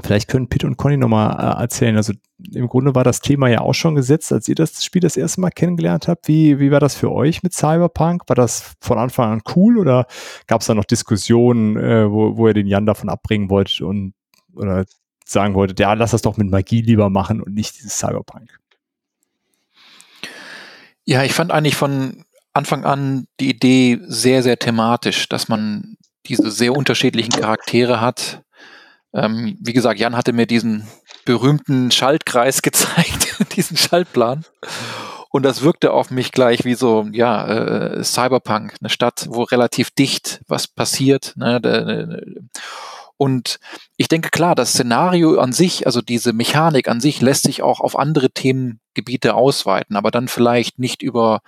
Vielleicht können Pitt und Conny nochmal äh, erzählen. Also im Grunde war das Thema ja auch schon gesetzt, als ihr das Spiel das erste Mal kennengelernt habt. Wie, wie war das für euch mit Cyberpunk? War das von Anfang an cool oder gab es da noch Diskussionen, äh, wo, wo ihr den Jan davon abbringen wollt und oder sagen wolltet, ja, lass das doch mit Magie lieber machen und nicht dieses Cyberpunk? Ja, ich fand eigentlich von Anfang an die Idee sehr, sehr thematisch, dass man diese sehr unterschiedlichen Charaktere hat, ähm, wie gesagt, Jan hatte mir diesen berühmten Schaltkreis gezeigt, diesen Schaltplan. Und das wirkte auf mich gleich wie so, ja, äh, Cyberpunk, eine Stadt, wo relativ dicht was passiert. Ne? Und ich denke, klar, das Szenario an sich, also diese Mechanik an sich, lässt sich auch auf andere Themengebiete ausweiten, aber dann vielleicht nicht über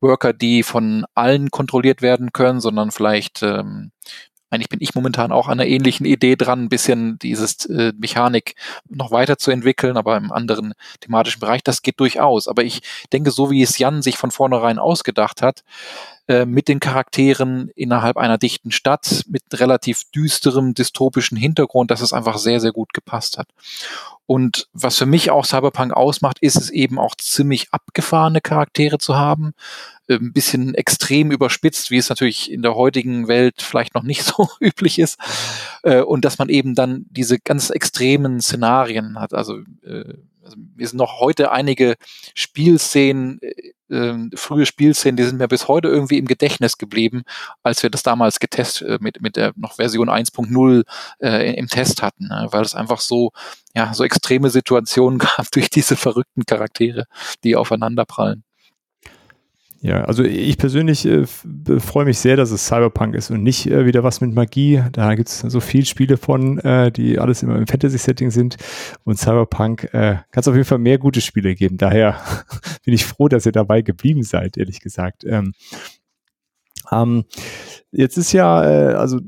Worker, die von allen kontrolliert werden können, sondern vielleicht ähm, eigentlich bin ich momentan auch an einer ähnlichen Idee dran, ein bisschen dieses äh, Mechanik noch weiterzuentwickeln, aber im anderen thematischen Bereich. Das geht durchaus. Aber ich denke, so wie es Jan sich von vornherein ausgedacht hat, äh, mit den Charakteren innerhalb einer dichten Stadt, mit relativ düsterem, dystopischen Hintergrund, dass es einfach sehr, sehr gut gepasst hat. Und was für mich auch Cyberpunk ausmacht, ist es eben auch ziemlich abgefahrene Charaktere zu haben. Äh, ein bisschen extrem überspitzt, wie es natürlich in der heutigen Welt vielleicht noch nicht so üblich ist. Äh, und dass man eben dann diese ganz extremen Szenarien hat. Also, also mir sind noch heute einige Spielszenen äh, frühe Spielszenen, die sind mir bis heute irgendwie im Gedächtnis geblieben, als wir das damals getestet äh, mit mit der noch Version 1.0 äh, im Test hatten, ne? weil es einfach so ja so extreme Situationen gab durch diese verrückten Charaktere, die aufeinander prallen. Ja, also ich persönlich äh, freue mich sehr, dass es Cyberpunk ist und nicht äh, wieder was mit Magie. Da gibt es so viele Spiele von, äh, die alles immer im Fantasy-Setting sind. Und Cyberpunk äh, kann es auf jeden Fall mehr gute Spiele geben. Daher bin ich froh, dass ihr dabei geblieben seid, ehrlich gesagt. Ähm, ähm, jetzt ist ja, äh, also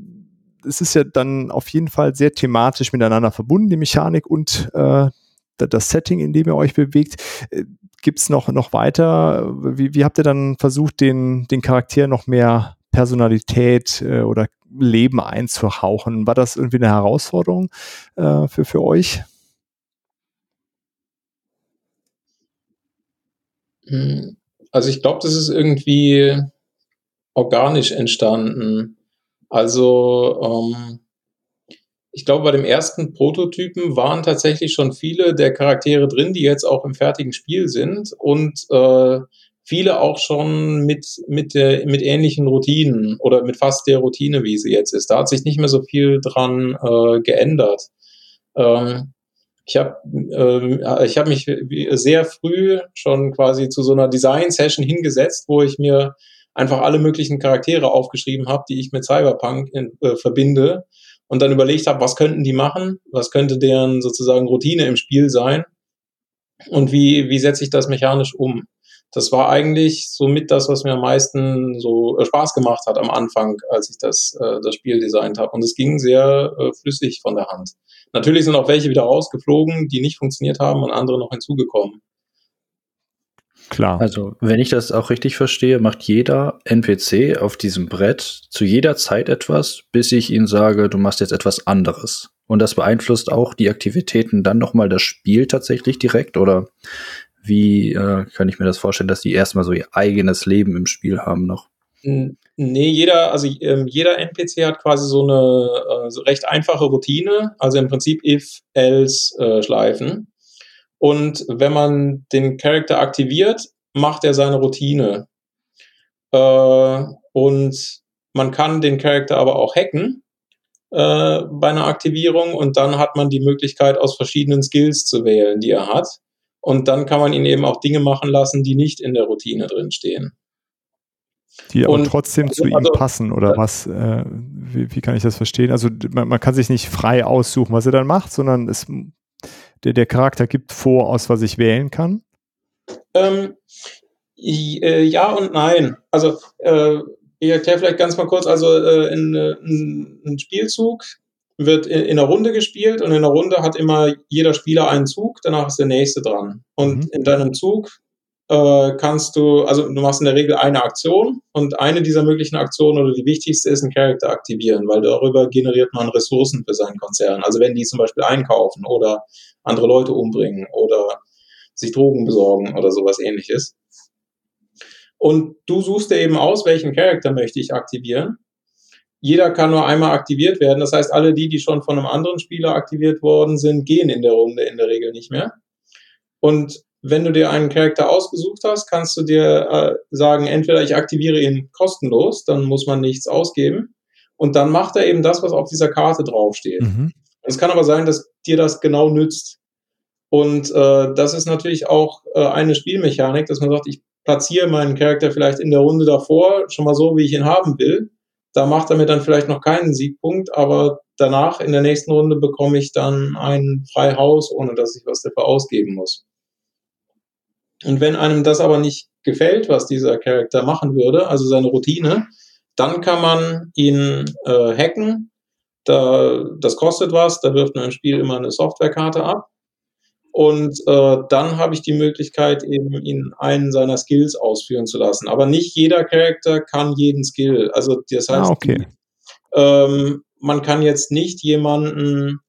es ist ja dann auf jeden Fall sehr thematisch miteinander verbunden, die Mechanik und äh, das Setting, in dem ihr euch bewegt. Gibt es noch, noch weiter? Wie, wie habt ihr dann versucht, den, den Charakter noch mehr Personalität äh, oder Leben einzuhauchen? War das irgendwie eine Herausforderung äh, für, für euch? Hm, also ich glaube, das ist irgendwie organisch entstanden. Also ähm, ich glaube, bei dem ersten Prototypen waren tatsächlich schon viele der Charaktere drin, die jetzt auch im fertigen Spiel sind und äh, viele auch schon mit, mit, der, mit ähnlichen Routinen oder mit fast der Routine, wie sie jetzt ist. Da hat sich nicht mehr so viel dran äh, geändert. Ähm, ich habe äh, ich hab mich sehr früh schon quasi zu so einer Design-Session hingesetzt, wo ich mir einfach alle möglichen Charaktere aufgeschrieben habe, die ich mit Cyberpunk in, äh, verbinde und dann überlegt habe, was könnten die machen, was könnte deren sozusagen Routine im Spiel sein und wie, wie setze ich das mechanisch um. das war eigentlich somit das, was mir am meisten so äh, Spaß gemacht hat am Anfang, als ich das, äh, das Spiel designt habe. Und es ging sehr äh, flüssig von der Hand. Natürlich sind auch welche wieder rausgeflogen, die nicht funktioniert haben und andere noch hinzugekommen. Klar. Also, wenn ich das auch richtig verstehe, macht jeder NPC auf diesem Brett zu jeder Zeit etwas, bis ich ihm sage, du machst jetzt etwas anderes. Und das beeinflusst auch die Aktivitäten dann nochmal das Spiel tatsächlich direkt? Oder wie äh, kann ich mir das vorstellen, dass die erstmal so ihr eigenes Leben im Spiel haben noch? Nee, jeder, also ähm, jeder NPC hat quasi so eine äh, so recht einfache Routine, also im Prinzip if-else-Schleifen. Und wenn man den Charakter aktiviert, macht er seine Routine. Äh, und man kann den Charakter aber auch hacken äh, bei einer Aktivierung und dann hat man die Möglichkeit, aus verschiedenen Skills zu wählen, die er hat. Und dann kann man ihn eben auch Dinge machen lassen, die nicht in der Routine drinstehen. Die aber und, trotzdem also, zu ihm also, passen, oder was? Äh, wie, wie, kann ich das verstehen? Also man, man, kann sich nicht frei aussuchen, was er dann macht, sondern es, der, der Charakter gibt vor, aus was ich wählen kann. Ähm, äh, ja und nein. Also äh, ich erkläre vielleicht ganz mal kurz, also äh, in, in, ein Spielzug wird in, in, einer Runde gespielt und in einer Runde hat immer jeder Spieler einen Zug, danach ist der nächste dran. Und mhm. in deinem Zug äh, kannst du, also du machst in der Regel eine Aktion und eine dieser möglichen Aktionen oder die wichtigste ist ein Charakter aktivieren, weil darüber generiert man Ressourcen für seinen Konzern. Also wenn die zum Beispiel einkaufen oder andere Leute umbringen oder sich Drogen besorgen oder sowas ähnliches. Und du suchst dir eben aus, welchen Charakter möchte ich aktivieren jeder kann nur einmal aktiviert werden. Das heißt, alle die, die schon von einem anderen Spieler aktiviert worden sind, gehen in der Runde in der Regel nicht mehr. Und wenn du dir einen Charakter ausgesucht hast, kannst du dir äh, sagen, entweder ich aktiviere ihn kostenlos, dann muss man nichts ausgeben. Und dann macht er eben das, was auf dieser Karte draufsteht. Mhm. Es kann aber sein, dass dir das genau nützt. Und äh, das ist natürlich auch äh, eine Spielmechanik, dass man sagt, ich platziere meinen Charakter vielleicht in der Runde davor schon mal so, wie ich ihn haben will da macht er mir dann vielleicht noch keinen Siegpunkt, aber danach in der nächsten Runde bekomme ich dann ein Freihaus, ohne dass ich was dafür ausgeben muss. Und wenn einem das aber nicht gefällt, was dieser Charakter machen würde, also seine Routine, dann kann man ihn äh, hacken. Da, das kostet was, da wirft man im Spiel immer eine Softwarekarte ab. Und äh, dann habe ich die Möglichkeit, eben ihn einen seiner Skills ausführen zu lassen. Aber nicht jeder Charakter kann jeden Skill. Also das ah, heißt, ah, okay. ähm, man kann jetzt nicht jemanden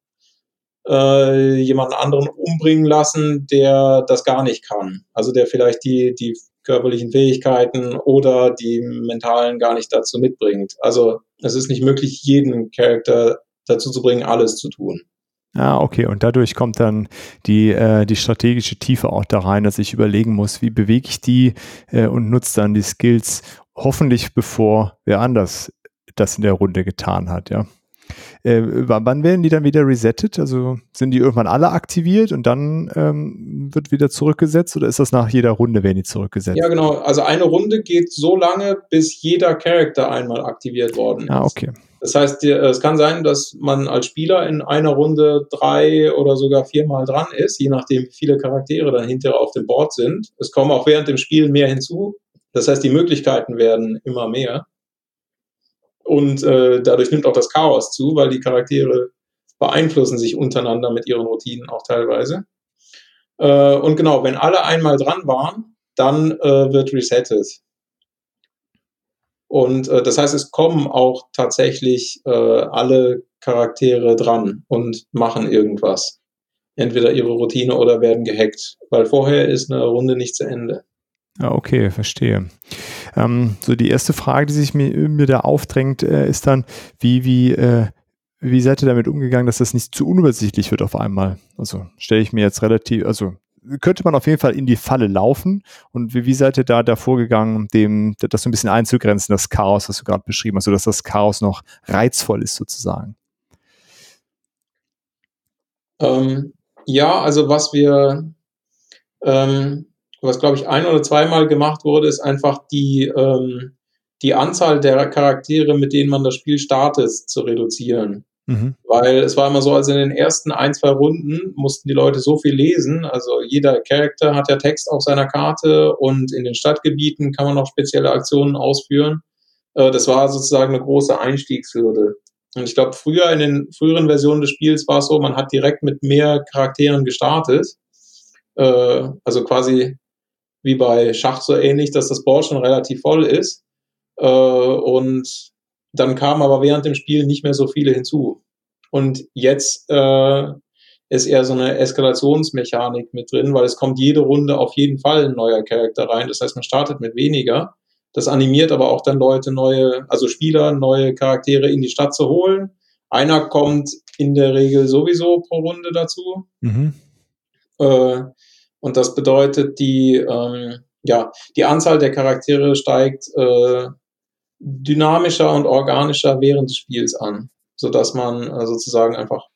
äh, jemanden anderen umbringen lassen, der das gar nicht kann. Also der vielleicht die, die körperlichen Fähigkeiten oder die mentalen gar nicht dazu mitbringt. Also es ist nicht möglich, jeden Charakter dazu zu bringen, alles zu tun. Ah, okay. Und dadurch kommt dann die, äh, die strategische Tiefe auch da rein, dass ich überlegen muss, wie bewege ich die äh, und nutze dann die Skills hoffentlich bevor wer anders das in der Runde getan hat, ja. Äh, wann werden die dann wieder resettet? Also sind die irgendwann alle aktiviert und dann ähm, wird wieder zurückgesetzt oder ist das nach jeder Runde werden die zurückgesetzt? Ja, genau. Also eine Runde geht so lange, bis jeder Charakter einmal aktiviert worden ah, ist. Ah, okay. Das heißt, es kann sein, dass man als Spieler in einer Runde drei oder sogar viermal dran ist, je nachdem, wie viele Charaktere dann hinterher auf dem Board sind. Es kommen auch während dem Spiel mehr hinzu. Das heißt, die Möglichkeiten werden immer mehr. Und äh, dadurch nimmt auch das Chaos zu, weil die Charaktere beeinflussen sich untereinander mit ihren Routinen auch teilweise. Äh, und genau, wenn alle einmal dran waren, dann äh, wird resettet. Und äh, das heißt, es kommen auch tatsächlich äh, alle Charaktere dran und machen irgendwas. Entweder ihre Routine oder werden gehackt, weil vorher ist eine Runde nicht zu Ende. Ja, okay, verstehe. Ähm, so die erste Frage, die sich mir, mir da aufdrängt, äh, ist dann, wie, wie, äh, wie seid ihr damit umgegangen, dass das nicht zu unübersichtlich wird auf einmal? Also stelle ich mir jetzt relativ, also könnte man auf jeden Fall in die Falle laufen. Und wie, wie seid ihr da, da vorgegangen, dem, das so ein bisschen einzugrenzen, das Chaos, was du gerade beschrieben hast, sodass das Chaos noch reizvoll ist sozusagen? Ähm, ja, also was wir, ähm, was glaube ich ein oder zweimal gemacht wurde, ist einfach die, ähm, die Anzahl der Charaktere, mit denen man das Spiel startet, zu reduzieren. Mhm. Weil es war immer so, also in den ersten ein, zwei Runden mussten die Leute so viel lesen. Also jeder Charakter hat ja Text auf seiner Karte und in den Stadtgebieten kann man noch spezielle Aktionen ausführen. Äh, das war sozusagen eine große Einstiegshürde. Und ich glaube, früher in den früheren Versionen des Spiels war es so, man hat direkt mit mehr Charakteren gestartet. Äh, also quasi wie bei Schach so ähnlich, dass das Board schon relativ voll ist. Äh, und dann kamen aber während dem Spiel nicht mehr so viele hinzu. Und jetzt äh, ist eher so eine Eskalationsmechanik mit drin, weil es kommt jede Runde auf jeden Fall ein neuer Charakter rein. Das heißt, man startet mit weniger. Das animiert aber auch dann Leute, neue, also Spieler, neue Charaktere in die Stadt zu holen. Einer kommt in der Regel sowieso pro Runde dazu. Mhm. Äh, und das bedeutet, die, ähm, ja, die Anzahl der Charaktere steigt äh, dynamischer und organischer während des Spiels an, sodass man äh, sozusagen einfach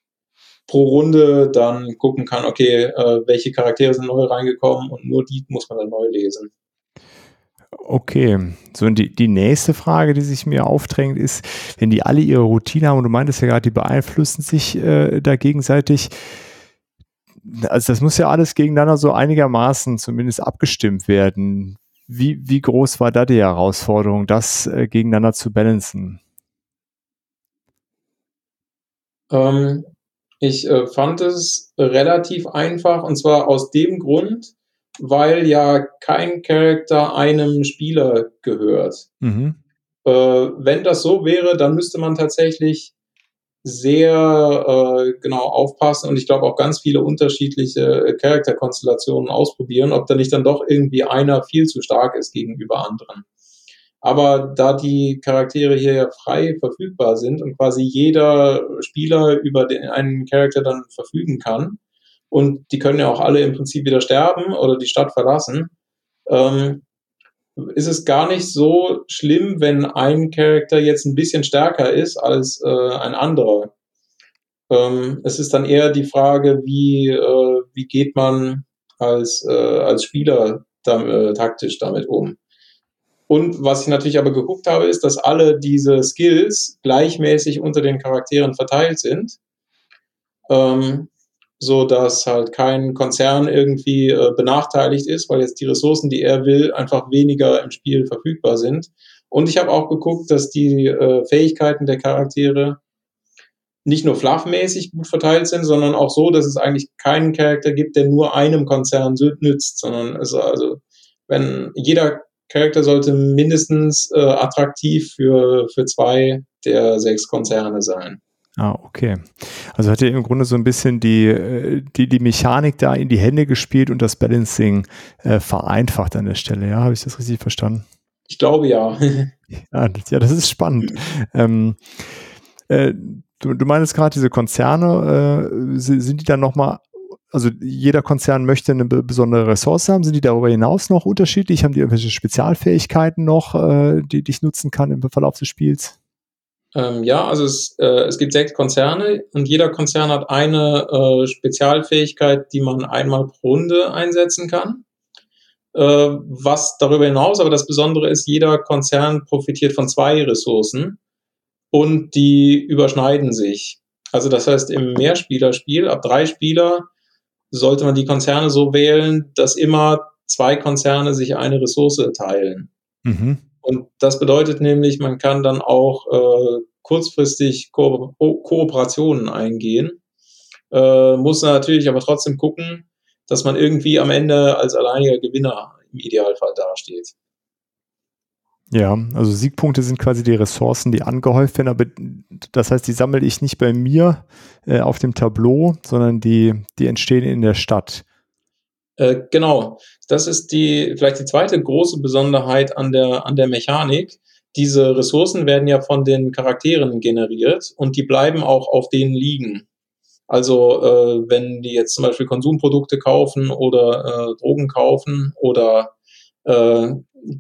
pro Runde dann gucken kann, okay, äh, welche Charaktere sind neu reingekommen und nur die muss man dann neu lesen. Okay, so die, die nächste Frage, die sich mir aufdrängt, ist, wenn die alle ihre Routine haben und du meintest ja gerade, die beeinflussen sich äh, da gegenseitig, also das muss ja alles gegeneinander so einigermaßen zumindest abgestimmt werden. Wie, wie groß war da die Herausforderung, das äh, gegeneinander zu balancen? Ähm, ich äh, fand es relativ einfach und zwar aus dem Grund, weil ja kein Charakter einem Spieler gehört. Mhm. Äh, wenn das so wäre, dann müsste man tatsächlich sehr äh, genau aufpassen und ich glaube auch ganz viele unterschiedliche äh, Charakterkonstellationen ausprobieren, ob da nicht dann doch irgendwie einer viel zu stark ist gegenüber anderen. Aber da die Charaktere hier ja frei verfügbar sind und quasi jeder Spieler über den einen Charakter dann verfügen kann und die können ja auch alle im Prinzip wieder sterben oder die Stadt verlassen, ähm, ist es gar nicht so schlimm, wenn ein Charakter jetzt ein bisschen stärker ist als äh, ein anderer. Ähm, es ist dann eher die Frage, wie, äh, wie geht man als, äh, als Spieler da, äh, taktisch damit um. Und was ich natürlich aber geguckt habe, ist, dass alle diese Skills gleichmäßig unter den Charakteren verteilt sind. Ähm, so dass halt kein Konzern irgendwie äh, benachteiligt ist, weil jetzt die Ressourcen, die er will, einfach weniger im Spiel verfügbar sind. Und ich habe auch geguckt, dass die äh, Fähigkeiten der Charaktere nicht nur fluffmäßig gut verteilt sind, sondern auch so, dass es eigentlich keinen Charakter gibt, der nur einem Konzern nützt, sondern also, also wenn jeder Charakter sollte mindestens äh, attraktiv für, für zwei der sechs Konzerne sein. Ah, okay. Also hat er im Grunde so ein bisschen die, äh, die, die Mechanik da in die Hände gespielt und das Balancing äh, vereinfacht an der Stelle. Ja, habe ich das richtig verstanden? Ich glaube ja. ja, das, ja, das ist spannend. ähm, äh, du, du meinst gerade diese Konzerne, äh, sind die dann nochmal, also jeder Konzern möchte eine besondere Ressource haben, sind die darüber hinaus noch unterschiedlich? Haben die irgendwelche Spezialfähigkeiten noch, äh, die, die ich nutzen kann im Verlauf des Spiels? Ähm, ja, also es, äh, es gibt sechs Konzerne und jeder Konzern hat eine äh, Spezialfähigkeit, die man einmal pro Runde einsetzen kann. Äh, was darüber hinaus aber das Besondere ist, jeder Konzern profitiert von zwei Ressourcen und die überschneiden sich. Also das heißt, im Mehrspielerspiel, ab drei Spieler, sollte man die Konzerne so wählen, dass immer zwei Konzerne sich eine Ressource teilen. Mhm. Und das bedeutet nämlich, man kann dann auch äh, kurzfristig Ko Kooperationen eingehen, äh, muss natürlich aber trotzdem gucken, dass man irgendwie am Ende als alleiniger Gewinner im Idealfall dasteht. Ja, also Siegpunkte sind quasi die Ressourcen, die angehäuft werden, aber das heißt, die sammle ich nicht bei mir äh, auf dem Tableau, sondern die, die entstehen in der Stadt. Äh, genau, das ist die vielleicht die zweite große Besonderheit an der an der Mechanik. Diese Ressourcen werden ja von den Charakteren generiert und die bleiben auch auf denen liegen. Also äh, wenn die jetzt zum Beispiel Konsumprodukte kaufen oder äh, Drogen kaufen oder äh,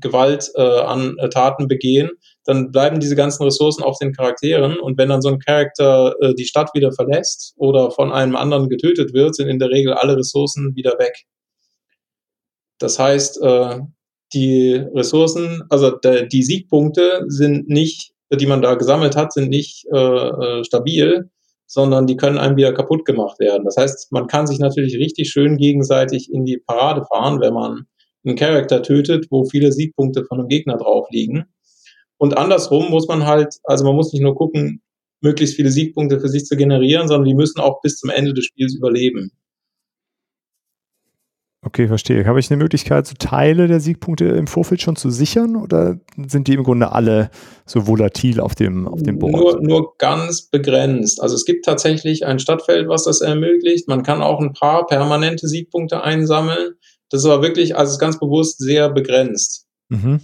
Gewalt äh, an äh, Taten begehen, dann bleiben diese ganzen Ressourcen auf den Charakteren und wenn dann so ein Charakter äh, die Stadt wieder verlässt oder von einem anderen getötet wird, sind in der Regel alle Ressourcen wieder weg. Das heißt, äh, die Ressourcen, also die Siegpunkte sind nicht, die man da gesammelt hat, sind nicht äh, äh, stabil, sondern die können einem wieder kaputt gemacht werden. Das heißt, man kann sich natürlich richtig schön gegenseitig in die Parade fahren, wenn man einen Charakter tötet, wo viele Siegpunkte von einem Gegner drauf liegen. Und andersrum muss man halt, also man muss nicht nur gucken, möglichst viele Siegpunkte für sich zu generieren, sondern die müssen auch bis zum Ende des Spiels überleben. Okay, verstehe. Habe ich eine Möglichkeit, so Teile der Siegpunkte im Vorfeld schon zu sichern oder sind die im Grunde alle so volatil auf dem, auf dem Board? Nur, nur ganz begrenzt. Also es gibt tatsächlich ein Stadtfeld, was das ermöglicht. Man kann auch ein paar permanente Siegpunkte einsammeln. Das ist aber wirklich, also ist ganz bewusst sehr begrenzt. Mhm.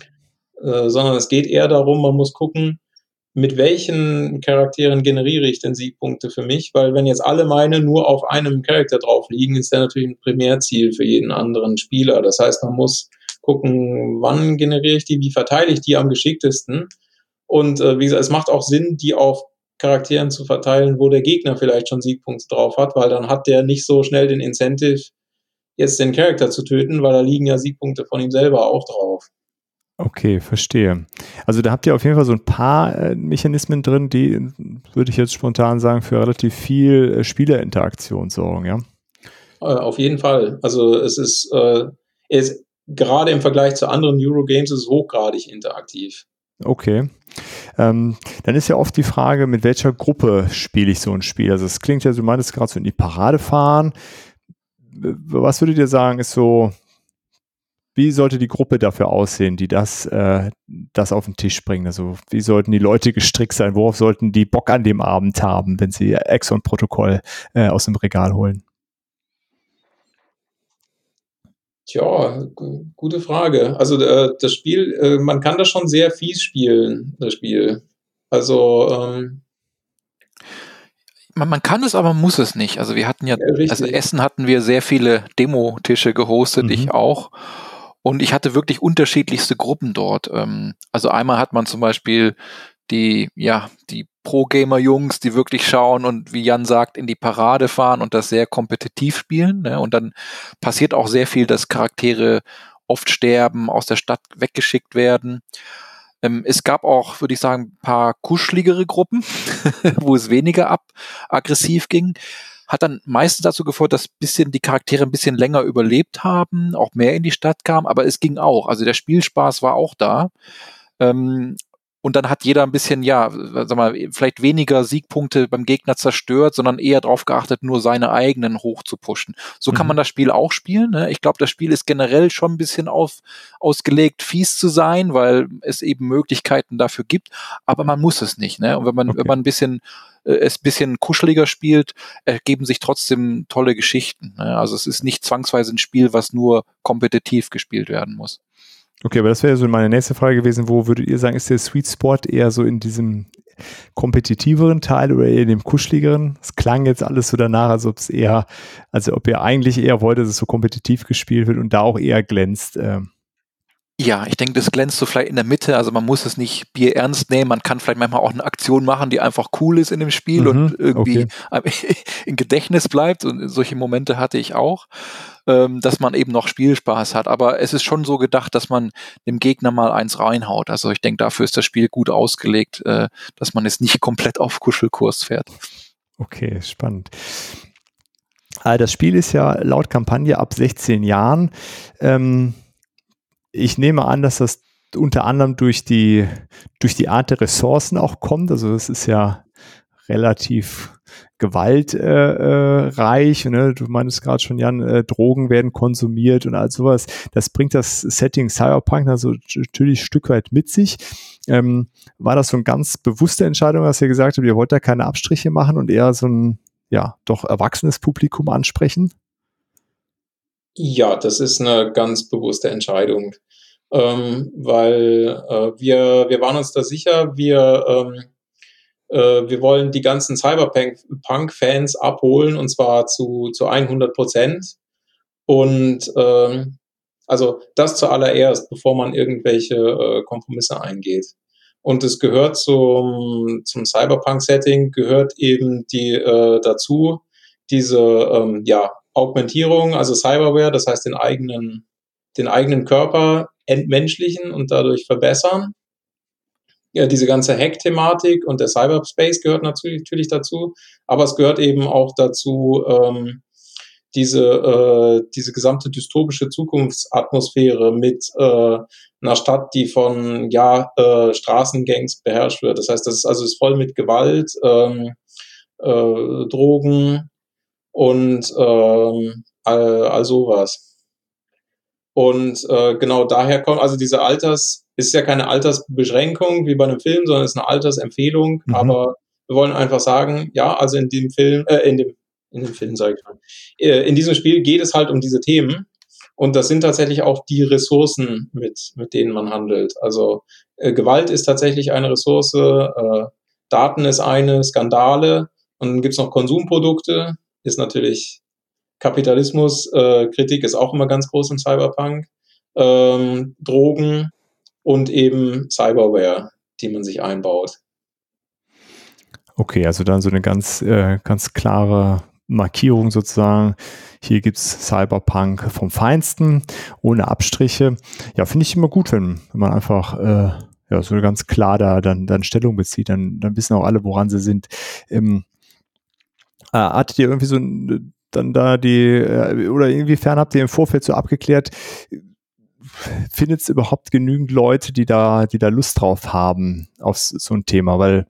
Äh, sondern es geht eher darum, man muss gucken, mit welchen Charakteren generiere ich denn Siegpunkte für mich? Weil wenn jetzt alle meine nur auf einem Charakter drauf liegen, ist der natürlich ein Primärziel für jeden anderen Spieler. Das heißt, man muss gucken, wann generiere ich die, wie verteile ich die am geschicktesten. Und äh, wie gesagt, es macht auch Sinn, die auf Charakteren zu verteilen, wo der Gegner vielleicht schon Siegpunkte drauf hat, weil dann hat der nicht so schnell den Incentive, jetzt den Charakter zu töten, weil da liegen ja Siegpunkte von ihm selber auch drauf. Okay, verstehe. Also da habt ihr auf jeden Fall so ein paar äh, Mechanismen drin, die, würde ich jetzt spontan sagen, für relativ viel äh, Spielerinteraktion sorgen, ja? Äh, auf jeden Fall. Also es ist, äh, es, gerade im Vergleich zu anderen Eurogames ist es hochgradig interaktiv. Okay. Ähm, dann ist ja oft die Frage, mit welcher Gruppe spiele ich so ein Spiel? Also es klingt ja, du meintest gerade so in die Parade fahren. Was würdet ihr sagen, ist so wie sollte die Gruppe dafür aussehen, die das, äh, das auf den Tisch bringen? Also wie sollten die Leute gestrickt sein? Worauf sollten die Bock an dem Abend haben, wenn sie Exxon-Protokoll äh, aus dem Regal holen? Tja, gute Frage. Also äh, das Spiel, äh, man kann das schon sehr fies spielen, das Spiel. Also ähm, man, man kann es, aber muss es nicht. Also wir hatten ja, ja also Essen hatten wir sehr viele Demo-Tische gehostet, mhm. ich auch. Und ich hatte wirklich unterschiedlichste Gruppen dort. Ähm, also einmal hat man zum Beispiel die, ja, die Pro-Gamer-Jungs, die wirklich schauen und wie Jan sagt, in die Parade fahren und das sehr kompetitiv spielen. Ne? Und dann passiert auch sehr viel, dass Charaktere oft sterben, aus der Stadt weggeschickt werden. Ähm, es gab auch, würde ich sagen, ein paar kuscheligere Gruppen, wo es weniger ab aggressiv ging hat dann meistens dazu geführt, dass bisschen die Charaktere ein bisschen länger überlebt haben, auch mehr in die Stadt kamen, aber es ging auch. Also der Spielspaß war auch da. Ähm, und dann hat jeder ein bisschen, ja, sag mal, vielleicht weniger Siegpunkte beim Gegner zerstört, sondern eher darauf geachtet, nur seine eigenen hoch zu pushen. So mhm. kann man das Spiel auch spielen. Ne? Ich glaube, das Spiel ist generell schon ein bisschen auf, ausgelegt, fies zu sein, weil es eben Möglichkeiten dafür gibt, aber man muss es nicht. Ne? Und wenn man, okay. wenn man ein bisschen äh, es bisschen kuscheliger spielt, ergeben sich trotzdem tolle Geschichten. Ne? Also es ist nicht zwangsweise ein Spiel, was nur kompetitiv gespielt werden muss. Okay, aber das wäre so meine nächste Frage gewesen. Wo würdet ihr sagen, ist der Sweet Spot eher so in diesem kompetitiveren Teil oder eher in dem kuscheligeren? Es klang jetzt alles so danach, als ob es eher, also ob ihr eigentlich eher wollt, dass es so kompetitiv gespielt wird und da auch eher glänzt. Ähm. Ja, ich denke, das glänzt so vielleicht in der Mitte. Also man muss es nicht Bier ernst nehmen. Man kann vielleicht manchmal auch eine Aktion machen, die einfach cool ist in dem Spiel mhm, und irgendwie okay. im Gedächtnis bleibt. Und solche Momente hatte ich auch, ähm, dass man eben noch Spielspaß hat. Aber es ist schon so gedacht, dass man dem Gegner mal eins reinhaut. Also ich denke, dafür ist das Spiel gut ausgelegt, äh, dass man es nicht komplett auf Kuschelkurs fährt. Okay, spannend. Ah, das Spiel ist ja laut Kampagne ab 16 Jahren. Ähm, ich nehme an, dass das unter anderem durch die, durch die Art der Ressourcen auch kommt. Also es ist ja relativ gewaltreich. Äh, ne? Du meinst gerade schon, Jan, äh, Drogen werden konsumiert und all sowas. Das bringt das Setting Cyberpunk also natürlich ein Stück weit mit sich. Ähm, war das so eine ganz bewusste Entscheidung, dass ihr gesagt habt, ihr wollt da keine Abstriche machen und eher so ein, ja, doch erwachsenes Publikum ansprechen? Ja, das ist eine ganz bewusste Entscheidung, ähm, weil äh, wir, wir waren uns da sicher, wir, ähm, äh, wir wollen die ganzen Cyberpunk-Fans abholen und zwar zu, zu 100 Prozent. Und ähm, also das zuallererst, bevor man irgendwelche äh, Kompromisse eingeht. Und es gehört zum, zum Cyberpunk-Setting, gehört eben die äh, dazu, diese ähm, ja, Augmentierung, also Cyberware, das heißt den eigenen, den eigenen Körper entmenschlichen und dadurch verbessern. ja, diese ganze Hack-Thematik und der Cyberspace gehört natürlich, dazu, aber es gehört eben auch dazu, ähm, diese, äh, diese gesamte dystopische Zukunftsatmosphäre mit äh, einer Stadt, die von ja, äh, Straßengangs beherrscht wird. Das heißt, das ist also ist voll mit Gewalt, ähm, äh, Drogen und ähm, all, all sowas. Und äh, genau daher kommt, also diese Alters, ist ja keine Altersbeschränkung wie bei einem Film, sondern ist eine Altersempfehlung. Mhm. Aber wir wollen einfach sagen, ja, also in dem Film, äh, in dem, in dem Film sage ich mal, äh, in diesem Spiel geht es halt um diese Themen. Und das sind tatsächlich auch die Ressourcen, mit, mit denen man handelt. Also äh, Gewalt ist tatsächlich eine Ressource, äh, Daten ist eine, Skandale und dann gibt's noch Konsumprodukte, ist natürlich Kapitalismus, äh, Kritik ist auch immer ganz groß im Cyberpunk, ähm, Drogen und eben Cyberware, die man sich einbaut. Okay, also dann so eine ganz, äh, ganz klare Markierung sozusagen. Hier gibt es Cyberpunk vom Feinsten, ohne Abstriche. Ja, finde ich immer gut, wenn, wenn man einfach äh, ja, so ganz klar da dann, dann Stellung bezieht. Dann, dann wissen auch alle, woran sie sind. Ähm, äh, hattet ihr irgendwie so ein, dann da die, äh, oder inwiefern habt ihr im Vorfeld so abgeklärt, findet es überhaupt genügend Leute, die da, die da Lust drauf haben auf so ein Thema? Weil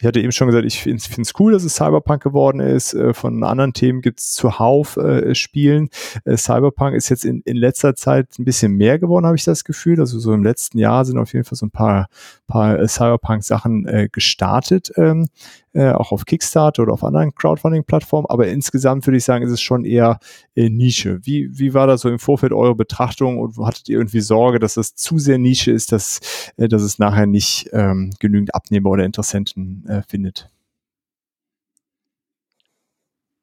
ich hatte eben schon gesagt, ich finde es cool, dass es Cyberpunk geworden ist. Äh, von anderen Themen gibt es zuhauf äh, Spielen. Äh, Cyberpunk ist jetzt in, in letzter Zeit ein bisschen mehr geworden, habe ich das Gefühl. Also so im letzten Jahr sind auf jeden Fall so ein paar, paar äh, Cyberpunk-Sachen äh, gestartet. Ähm, äh, auch auf Kickstarter oder auf anderen Crowdfunding-Plattformen. Aber insgesamt würde ich sagen, ist es schon eher äh, Nische. Wie, wie war da so im Vorfeld eure Betrachtung und hattet ihr irgendwie Sorge, dass das zu sehr Nische ist, dass, äh, dass es nachher nicht ähm, genügend Abnehmer oder Interessenten äh, findet?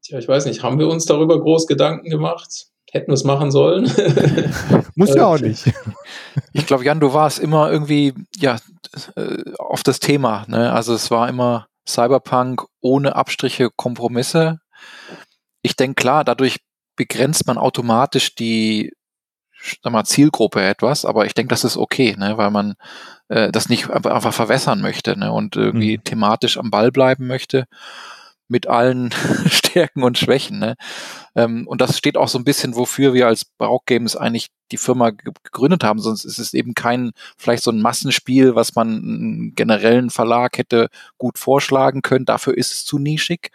Tja, ich weiß nicht, haben wir uns darüber groß Gedanken gemacht? Hätten wir es machen sollen? Muss ja auch nicht. Ich glaube, Jan, du warst immer irgendwie ja äh, auf das Thema. Ne? Also es war immer Cyberpunk ohne Abstriche, Kompromisse. Ich denke klar, dadurch begrenzt man automatisch die sag mal, Zielgruppe etwas, aber ich denke, das ist okay, ne, weil man äh, das nicht einfach verwässern möchte ne, und irgendwie mhm. thematisch am Ball bleiben möchte mit allen Stärken und Schwächen. Ne? Ähm, und das steht auch so ein bisschen, wofür wir als Barock Games eigentlich die Firma gegründet haben. Sonst ist es eben kein, vielleicht so ein Massenspiel, was man einen generellen Verlag hätte gut vorschlagen können. Dafür ist es zu nischig.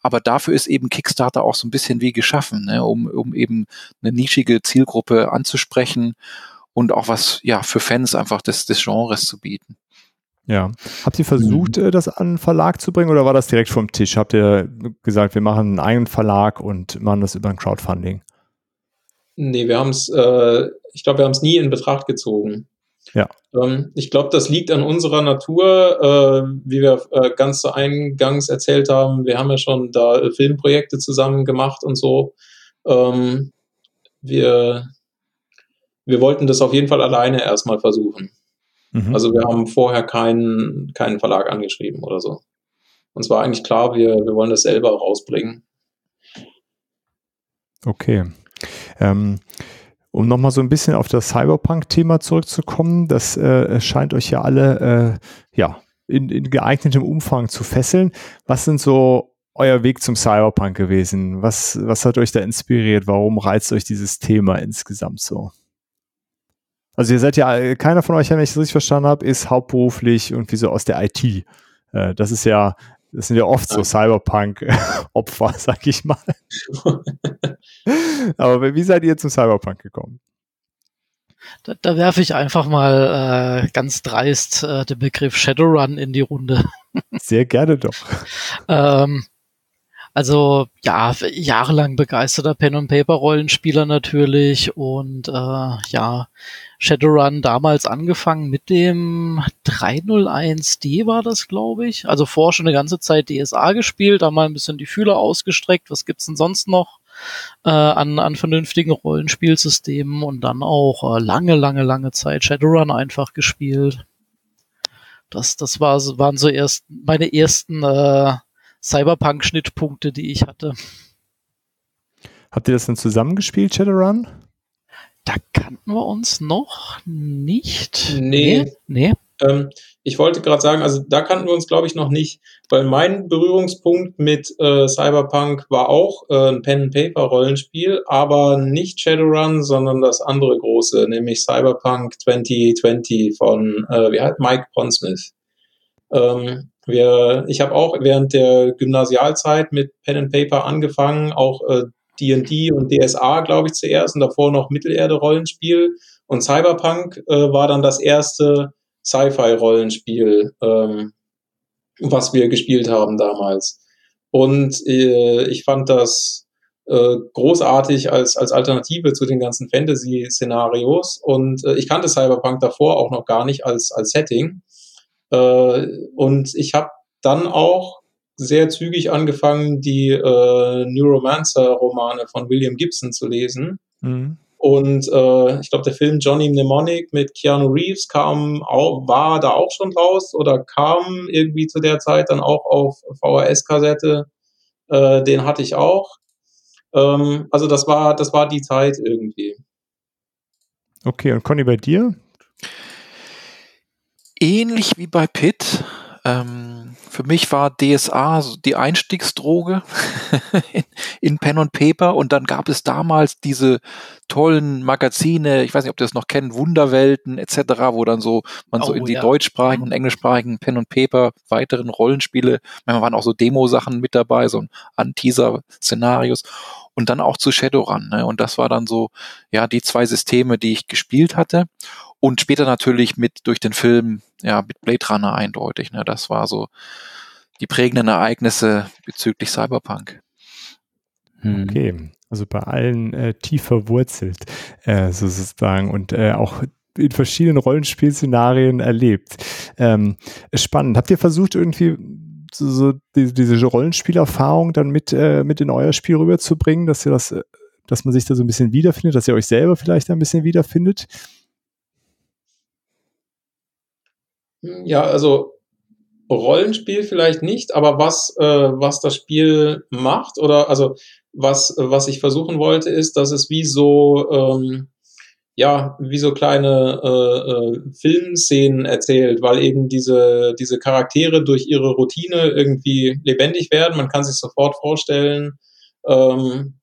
Aber dafür ist eben Kickstarter auch so ein bisschen wie geschaffen, ne? um, um eben eine nischige Zielgruppe anzusprechen und auch was ja für Fans einfach des, des Genres zu bieten. Ja. Habt ihr versucht, mhm. Äh, das an einen Verlag zu bringen oder war das direkt vom Tisch? Habt ihr gesagt, wir machen einen eigenen Verlag und machen das über ein Crowdfunding? Nee, wir haben es, äh, ich glaube, wir haben es nie in Betracht gezogen. Ja. Ähm, ich glaube, das liegt an unserer Natur, äh, wie wir äh, ganz zu eingangs erzählt haben. Wir haben ja schon da Filmprojekte zusammen gemacht und so. Ähm, wir, wir wollten das auf jeden Fall alleine erstmal versuchen. Mhm. Also wir haben vorher keinen, keinen Verlag angeschrieben oder so. Uns war eigentlich klar, wir, wir wollen das selber rausbringen. Okay. Ähm, um nochmal so ein bisschen auf das Cyberpunk-Thema zurückzukommen, das äh, scheint euch ja alle äh, ja, in, in geeignetem Umfang zu fesseln. Was sind so euer Weg zum Cyberpunk gewesen? Was, was hat euch da inspiriert? Warum reizt euch dieses Thema insgesamt so? Also ihr seid ja, keiner von euch, wenn ich es richtig verstanden habe, ist hauptberuflich irgendwie so aus der IT. Äh, das ist ja, das sind ja oft so Cyberpunk-Opfer, sag ich mal. Aber wie seid ihr zum Cyberpunk gekommen? Da, da werfe ich einfach mal äh, ganz dreist äh, den Begriff Shadowrun in die Runde. Sehr gerne doch. ähm, also ja, jahrelang begeisterter Pen und Paper Rollenspieler natürlich und äh, ja, Shadowrun damals angefangen mit dem 301D war das, glaube ich. Also vorher schon eine ganze Zeit DSA gespielt, da mal ein bisschen die Fühler ausgestreckt. Was gibt's denn sonst noch äh, an, an vernünftigen Rollenspielsystemen und dann auch äh, lange, lange, lange Zeit Shadowrun einfach gespielt. Das, das war, waren so erst meine ersten äh, Cyberpunk-Schnittpunkte, die ich hatte. Habt ihr das denn zusammengespielt, Shadowrun? Da kannten wir uns noch nicht. Nee. Nee. Ähm, ich wollte gerade sagen, also da kannten wir uns, glaube ich, noch nicht, weil mein Berührungspunkt mit äh, Cyberpunk war auch äh, ein Pen-and-Paper-Rollenspiel, aber nicht Shadowrun, sondern das andere große, nämlich Cyberpunk 2020 von, äh, wie heißt Mike Pondsmith. Ähm, wir, ich habe auch während der Gymnasialzeit mit Pen and Paper angefangen, auch D&D und DSA, glaube ich, zuerst und davor noch Mittelerde-Rollenspiel. Und Cyberpunk äh, war dann das erste Sci-Fi-Rollenspiel, ähm, was wir gespielt haben damals. Und äh, ich fand das äh, großartig als, als Alternative zu den ganzen Fantasy-Szenarios. Und äh, ich kannte Cyberpunk davor auch noch gar nicht als, als Setting. Äh, und ich habe dann auch sehr zügig angefangen, die äh, Neuromancer-Romane von William Gibson zu lesen. Mhm. Und äh, ich glaube, der Film Johnny Mnemonic mit Keanu Reeves kam auch, war da auch schon raus oder kam irgendwie zu der Zeit dann auch auf VHS-Kassette. Äh, den hatte ich auch. Ähm, also das war, das war die Zeit irgendwie. Okay, und Conny, bei dir? Ähnlich wie bei Pitt. Ähm, für mich war DSA die Einstiegsdroge in, in, Pen und Paper und dann gab es damals diese tollen Magazine, ich weiß nicht, ob ihr das noch kennt, Wunderwelten etc., wo dann so man oh, so in die ja. deutschsprachigen und englischsprachigen Pen und Paper weiteren Rollenspiele, manchmal waren auch so Demo-Sachen mit dabei, so ein Teaser-Szenarios und dann auch zu Shadowrun. Ne? Und das war dann so, ja, die zwei Systeme, die ich gespielt hatte. Und später natürlich mit durch den Film, ja, mit Blade Runner eindeutig. Ne? Das war so die prägenden Ereignisse bezüglich Cyberpunk. Hm. Okay, also bei allen äh, tief verwurzelt, äh, sozusagen, und äh, auch in verschiedenen Rollenspielszenarien erlebt. Ähm, spannend. Habt ihr versucht, irgendwie so, so die, diese Rollenspielerfahrung dann mit, äh, mit in euer Spiel rüberzubringen, dass ihr das, äh, dass man sich da so ein bisschen wiederfindet, dass ihr euch selber vielleicht ein bisschen wiederfindet? Ja, also Rollenspiel vielleicht nicht, aber was, äh, was das Spiel macht oder also was, was ich versuchen wollte, ist, dass es wie so, ähm, ja, wie so kleine äh, äh, Filmszenen erzählt, weil eben diese, diese Charaktere durch ihre Routine irgendwie lebendig werden. Man kann sich sofort vorstellen, ähm,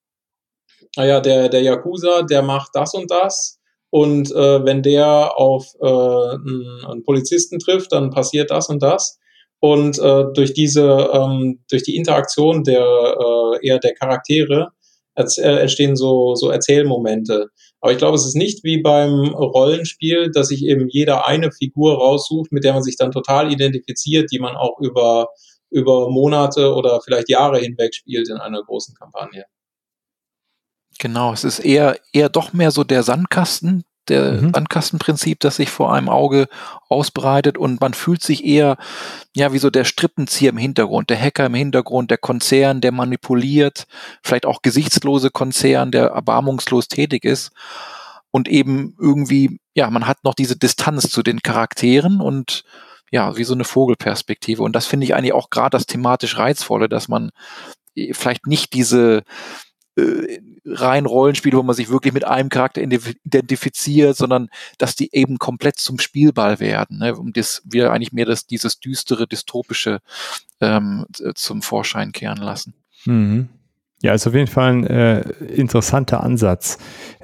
naja, der, der Yakuza, der macht das und das und äh, wenn der auf äh, einen, einen Polizisten trifft, dann passiert das und das. Und äh, durch diese, ähm, durch die Interaktion der äh, eher der Charaktere äh, entstehen so, so Erzählmomente. Aber ich glaube, es ist nicht wie beim Rollenspiel, dass sich eben jeder eine Figur raussucht, mit der man sich dann total identifiziert, die man auch über, über Monate oder vielleicht Jahre hinweg spielt in einer großen Kampagne. Genau, es ist eher, eher doch mehr so der Sandkasten, der mhm. Sandkastenprinzip, das sich vor einem Auge ausbreitet und man fühlt sich eher, ja, wie so der Strippenzieher im Hintergrund, der Hacker im Hintergrund, der Konzern, der manipuliert, vielleicht auch gesichtslose Konzern, der erbarmungslos tätig ist und eben irgendwie, ja, man hat noch diese Distanz zu den Charakteren und ja, wie so eine Vogelperspektive und das finde ich eigentlich auch gerade das thematisch Reizvolle, dass man äh, vielleicht nicht diese äh, rein Rollenspiele, wo man sich wirklich mit einem Charakter identifiziert, sondern dass die eben komplett zum Spielball werden, ne? um das wir eigentlich mehr das, dieses düstere, dystopische ähm, zum Vorschein kehren lassen. Mhm. Ja, ist auf jeden Fall ein äh, interessanter Ansatz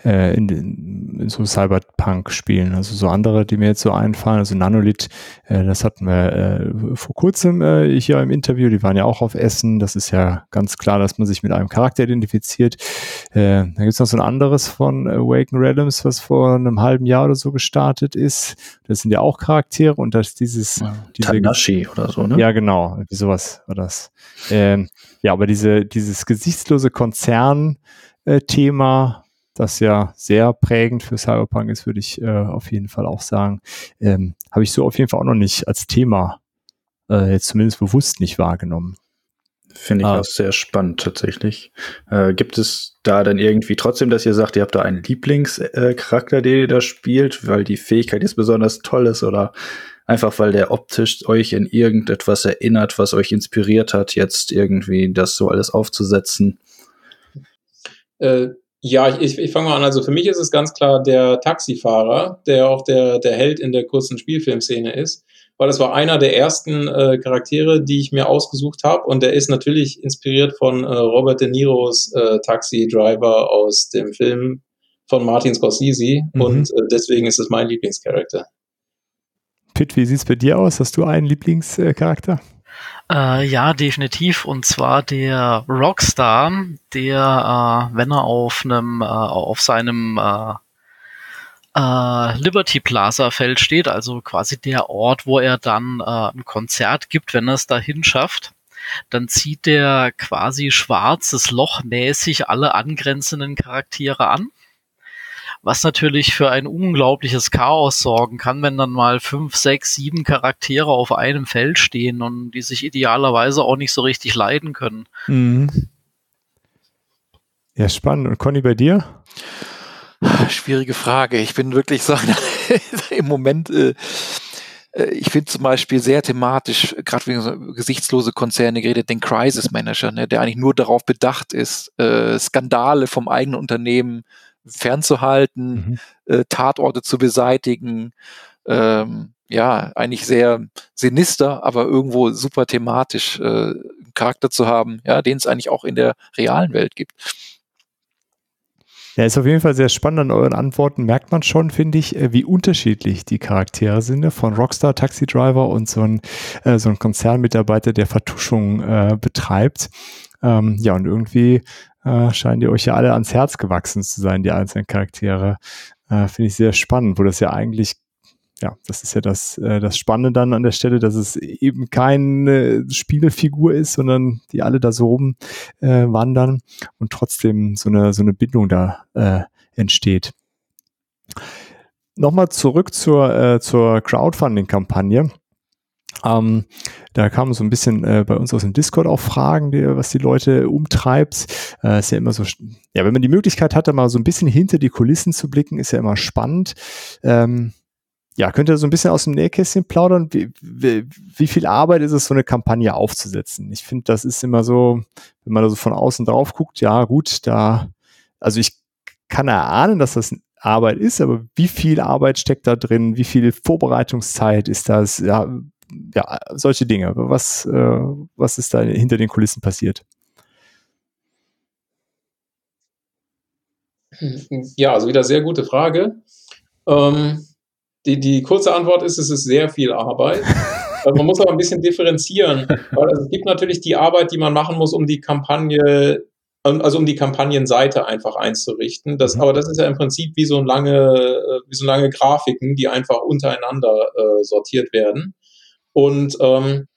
äh, in, in, so Cyberpunk-Spielen. Also so andere, die mir jetzt so einfallen, also Nanolith, äh, das hatten wir äh, vor kurzem äh, hier im Interview, die waren ja auch auf Essen. Das ist ja ganz klar, dass man sich mit einem Charakter identifiziert. Äh, da gibt es noch so ein anderes von Awaken Realms, was vor einem halben Jahr oder so gestartet ist. Das sind ja auch Charaktere und das dieses ja, diese, Tanashi oder so, ne? Ja, genau, sowas war das. Ähm, ja, aber diese, dieses gesichtslose Konzern-Thema, das ja sehr prägend für Cyberpunk ist, würde ich äh, auf jeden Fall auch sagen, ähm, habe ich so auf jeden Fall auch noch nicht als Thema äh, jetzt zumindest bewusst nicht wahrgenommen. Finde ich ah. auch sehr spannend tatsächlich. Äh, gibt es da dann irgendwie trotzdem, dass ihr sagt, ihr habt da einen Lieblingscharakter, äh, den ihr da spielt, weil die Fähigkeit jetzt besonders toll ist oder einfach weil der optisch euch in irgendetwas erinnert, was euch inspiriert hat, jetzt irgendwie das so alles aufzusetzen? Äh, Ja, ich, ich fange mal an. Also für mich ist es ganz klar der Taxifahrer, der auch der, der Held in der kurzen Spielfilmszene ist, weil das war einer der ersten äh, Charaktere, die ich mir ausgesucht habe und der ist natürlich inspiriert von äh, Robert De Niros äh, Taxi-Driver aus dem Film von Martin Scorsese mhm. und äh, deswegen ist es mein Lieblingscharakter. Pitt, wie sieht's bei dir aus? Hast du einen Lieblingscharakter? Äh, ja, definitiv. Und zwar der Rockstar, der, äh, wenn er auf einem, äh, auf seinem äh, äh, Liberty Plaza Feld steht, also quasi der Ort, wo er dann äh, ein Konzert gibt, wenn er es dahin schafft, dann zieht der quasi schwarzes Loch mäßig alle angrenzenden Charaktere an was natürlich für ein unglaubliches Chaos sorgen kann, wenn dann mal fünf, sechs, sieben Charaktere auf einem Feld stehen und die sich idealerweise auch nicht so richtig leiden können. Mhm. Ja, spannend. Und Conny, bei dir? Schwierige Frage. Ich bin wirklich so im Moment. Äh, äh, ich finde zum Beispiel sehr thematisch, gerade wegen so gesichtslose Konzerne geredet, den Crisis Manager, ne, der eigentlich nur darauf bedacht ist, äh, Skandale vom eigenen Unternehmen fernzuhalten, mhm. äh, Tatorte zu beseitigen. Ähm, ja, eigentlich sehr sinister, aber irgendwo super thematisch äh, Charakter zu haben, ja, den es eigentlich auch in der realen Welt gibt. Ja, ist auf jeden Fall sehr spannend. An euren Antworten merkt man schon, finde ich, äh, wie unterschiedlich die Charaktere sind. Ne? Von Rockstar Taxi Driver und so ein, äh, so ein Konzernmitarbeiter, der Vertuschung äh, betreibt. Ähm, ja, und irgendwie äh, scheinen die euch ja alle ans Herz gewachsen zu sein, die einzelnen Charaktere. Äh, Finde ich sehr spannend, wo das ja eigentlich ja, das ist ja das, äh, das Spannende dann an der Stelle, dass es eben keine Spielfigur ist, sondern die alle da so rum äh, wandern und trotzdem so eine, so eine Bindung da äh, entsteht. Nochmal zurück zur, äh, zur Crowdfunding-Kampagne. Ähm, da kamen so ein bisschen äh, bei uns aus dem Discord auch Fragen, die, was die Leute umtreibt. Äh, ist ja immer so, ja, wenn man die Möglichkeit hat, da mal so ein bisschen hinter die Kulissen zu blicken, ist ja immer spannend. Ähm, ja, könnt ihr so ein bisschen aus dem Nähkästchen plaudern? Wie, wie, wie viel Arbeit ist es, so eine Kampagne aufzusetzen? Ich finde, das ist immer so, wenn man da so von außen drauf guckt, ja, gut, da, also ich kann erahnen, dass das Arbeit ist, aber wie viel Arbeit steckt da drin? Wie viel Vorbereitungszeit ist das? Ja, ja, solche Dinge. Was, äh, was ist da hinter den Kulissen passiert? Ja, also wieder sehr gute Frage. Ähm, die, die kurze Antwort ist, es ist sehr viel Arbeit. Also man muss aber ein bisschen differenzieren, weil also es gibt natürlich die Arbeit, die man machen muss, um die Kampagne, also um die Kampagnenseite einfach einzurichten. Das, mhm. aber das ist ja im Prinzip wie so lange, äh, wie so lange Grafiken, die einfach untereinander äh, sortiert werden. Und ähm,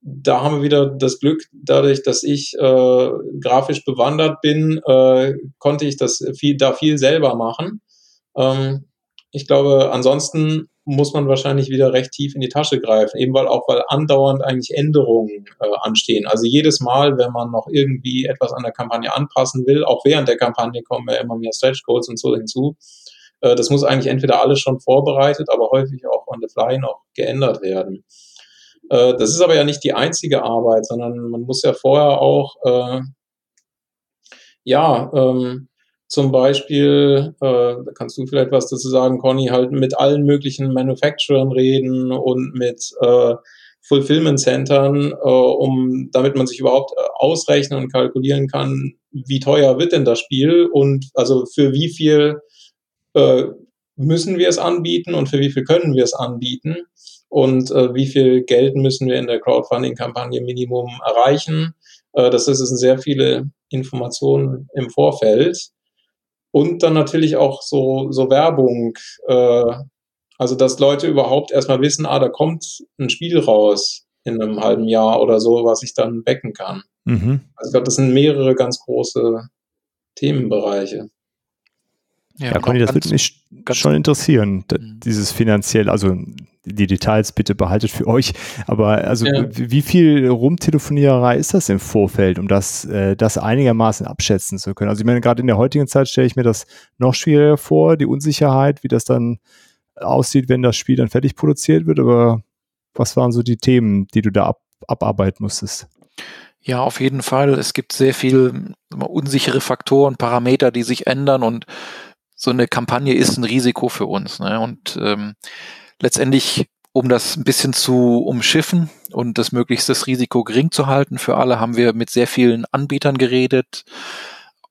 da haben wir wieder das Glück, dadurch, dass ich äh, grafisch bewandert bin, äh, konnte ich das viel, da viel selber machen. Ähm, ich glaube, ansonsten muss man wahrscheinlich wieder recht tief in die Tasche greifen, eben weil auch weil andauernd eigentlich Änderungen äh, anstehen. Also jedes Mal, wenn man noch irgendwie etwas an der Kampagne anpassen will, auch während der Kampagne kommen ja immer mehr Stretch Goals und so hinzu. Äh, das muss eigentlich entweder alles schon vorbereitet, aber häufig auch on the fly noch geändert werden. Äh, das ist aber ja nicht die einzige Arbeit, sondern man muss ja vorher auch, äh, ja, ähm, zum Beispiel, äh, da kannst du vielleicht was dazu sagen, Conny, halt mit allen möglichen Manufacturern reden und mit äh, Fulfillment Centern, äh, um, damit man sich überhaupt äh, ausrechnen und kalkulieren kann, wie teuer wird denn das Spiel und also für wie viel äh, müssen wir es anbieten und für wie viel können wir es anbieten und äh, wie viel Geld müssen wir in der Crowdfunding-Kampagne Minimum erreichen. Äh, das ist, sind sehr viele Informationen im Vorfeld. Und dann natürlich auch so, so Werbung, äh, also dass Leute überhaupt erstmal wissen, ah, da kommt ein Spiel raus in einem halben Jahr oder so, was ich dann backen kann. Mhm. Also ich glaube, das sind mehrere ganz große Themenbereiche. Ja, ja Conny, das würde mich schon interessieren, mhm. dieses finanziell, also die Details bitte behaltet für euch, aber also ja. wie viel Rumtelefoniererei ist das im Vorfeld, um das, äh, das einigermaßen abschätzen zu können? Also ich meine, gerade in der heutigen Zeit stelle ich mir das noch schwieriger vor, die Unsicherheit, wie das dann aussieht, wenn das Spiel dann fertig produziert wird, aber was waren so die Themen, die du da ab, abarbeiten musstest? Ja, auf jeden Fall. Es gibt sehr viel unsichere Faktoren, Parameter, die sich ändern und so eine Kampagne ist ein Risiko für uns. Ne? Und ähm, letztendlich, um das ein bisschen zu umschiffen und das möglichst das Risiko gering zu halten für alle, haben wir mit sehr vielen Anbietern geredet,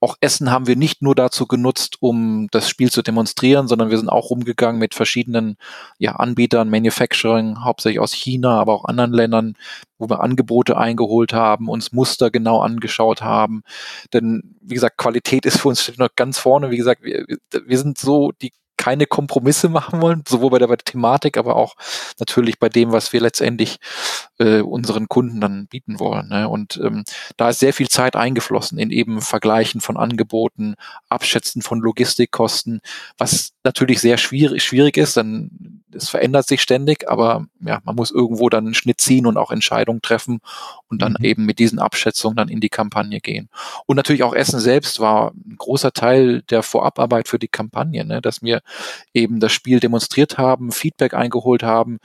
auch Essen haben wir nicht nur dazu genutzt, um das Spiel zu demonstrieren, sondern wir sind auch rumgegangen mit verschiedenen ja, Anbietern, Manufacturing, hauptsächlich aus China, aber auch anderen Ländern, wo wir Angebote eingeholt haben, uns Muster genau angeschaut haben. Denn, wie gesagt, Qualität ist für uns noch ganz vorne. Wie gesagt, wir, wir sind so die keine Kompromisse machen wollen, sowohl bei der, bei der Thematik, aber auch natürlich bei dem, was wir letztendlich äh, unseren Kunden dann bieten wollen. Ne? Und ähm, da ist sehr viel Zeit eingeflossen in eben Vergleichen von Angeboten, Abschätzen von Logistikkosten, was natürlich sehr schwierig, schwierig ist, denn es verändert sich ständig, aber ja, man muss irgendwo dann einen Schnitt ziehen und auch Entscheidungen treffen und dann mhm. eben mit diesen Abschätzungen dann in die Kampagne gehen. Und natürlich auch Essen selbst war ein großer Teil der Vorabarbeit für die Kampagne, ne? dass wir eben das Spiel demonstriert haben, Feedback eingeholt haben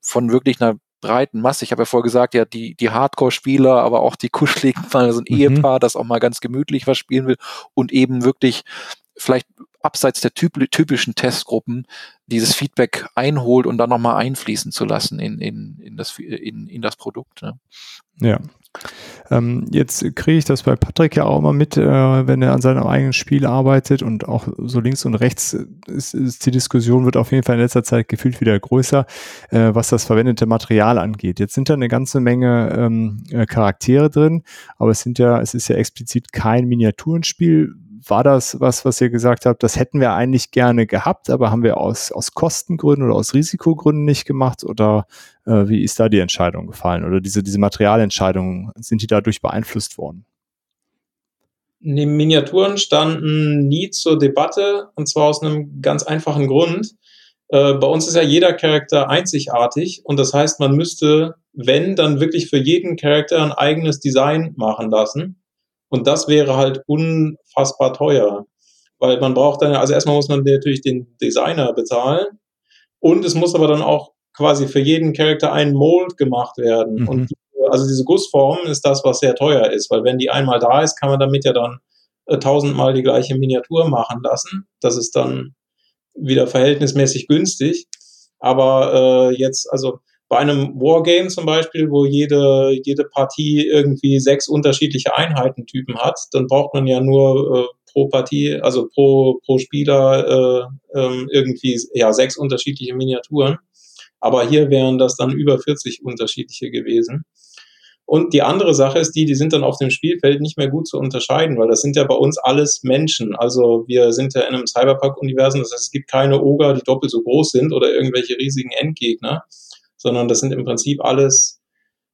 von wirklich einer breiten Masse. Ich habe ja vorher gesagt, ja, die, die Hardcore-Spieler, aber auch die kuscheligen, mal so ein mhm. Ehepaar, das auch mal ganz gemütlich was spielen will und eben wirklich vielleicht abseits der typischen Testgruppen dieses Feedback einholt und dann nochmal einfließen zu lassen in, in, in, das, in, in das Produkt. Ne? Ja. Ähm, jetzt kriege ich das bei Patrick ja auch mal mit, äh, wenn er an seinem eigenen Spiel arbeitet und auch so links und rechts ist, ist die Diskussion wird auf jeden Fall in letzter Zeit gefühlt wieder größer, äh, was das verwendete Material angeht. Jetzt sind da eine ganze Menge ähm, äh, Charaktere drin, aber es sind ja, es ist ja explizit kein Miniaturenspiel war das was, was ihr gesagt habt, das hätten wir eigentlich gerne gehabt, aber haben wir aus, aus Kostengründen oder aus Risikogründen nicht gemacht? Oder äh, wie ist da die Entscheidung gefallen? Oder diese, diese Materialentscheidungen, sind die dadurch beeinflusst worden? Die Miniaturen standen nie zur Debatte und zwar aus einem ganz einfachen Grund. Äh, bei uns ist ja jeder Charakter einzigartig und das heißt, man müsste, wenn, dann wirklich für jeden Charakter ein eigenes Design machen lassen. Und das wäre halt unfassbar teuer. Weil man braucht dann, also erstmal muss man natürlich den Designer bezahlen. Und es muss aber dann auch quasi für jeden Charakter ein Mold gemacht werden. Mhm. Und also diese Gussform ist das, was sehr teuer ist, weil wenn die einmal da ist, kann man damit ja dann äh, tausendmal die gleiche Miniatur machen lassen. Das ist dann wieder verhältnismäßig günstig. Aber äh, jetzt, also bei einem Wargame zum Beispiel, wo jede, jede Partie irgendwie sechs unterschiedliche Einheitentypen hat, dann braucht man ja nur äh, pro Partie, also pro, pro Spieler äh, äh, irgendwie ja sechs unterschiedliche Miniaturen. Aber hier wären das dann über 40 unterschiedliche gewesen. Und die andere Sache ist die, die sind dann auf dem Spielfeld nicht mehr gut zu unterscheiden, weil das sind ja bei uns alles Menschen. Also wir sind ja in einem Cyberpunk-Universum, das heißt, es gibt keine Oger, die doppelt so groß sind oder irgendwelche riesigen Endgegner, sondern das sind im Prinzip alles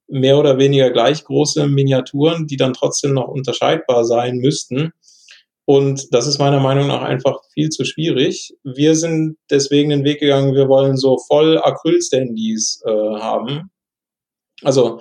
mehr oder weniger gleich große Miniaturen, die dann trotzdem noch unterscheidbar sein müssten. Und das ist meiner Meinung nach einfach viel zu schwierig. Wir sind deswegen den Weg gegangen, wir wollen so voll Acryl-Standys äh, haben. Also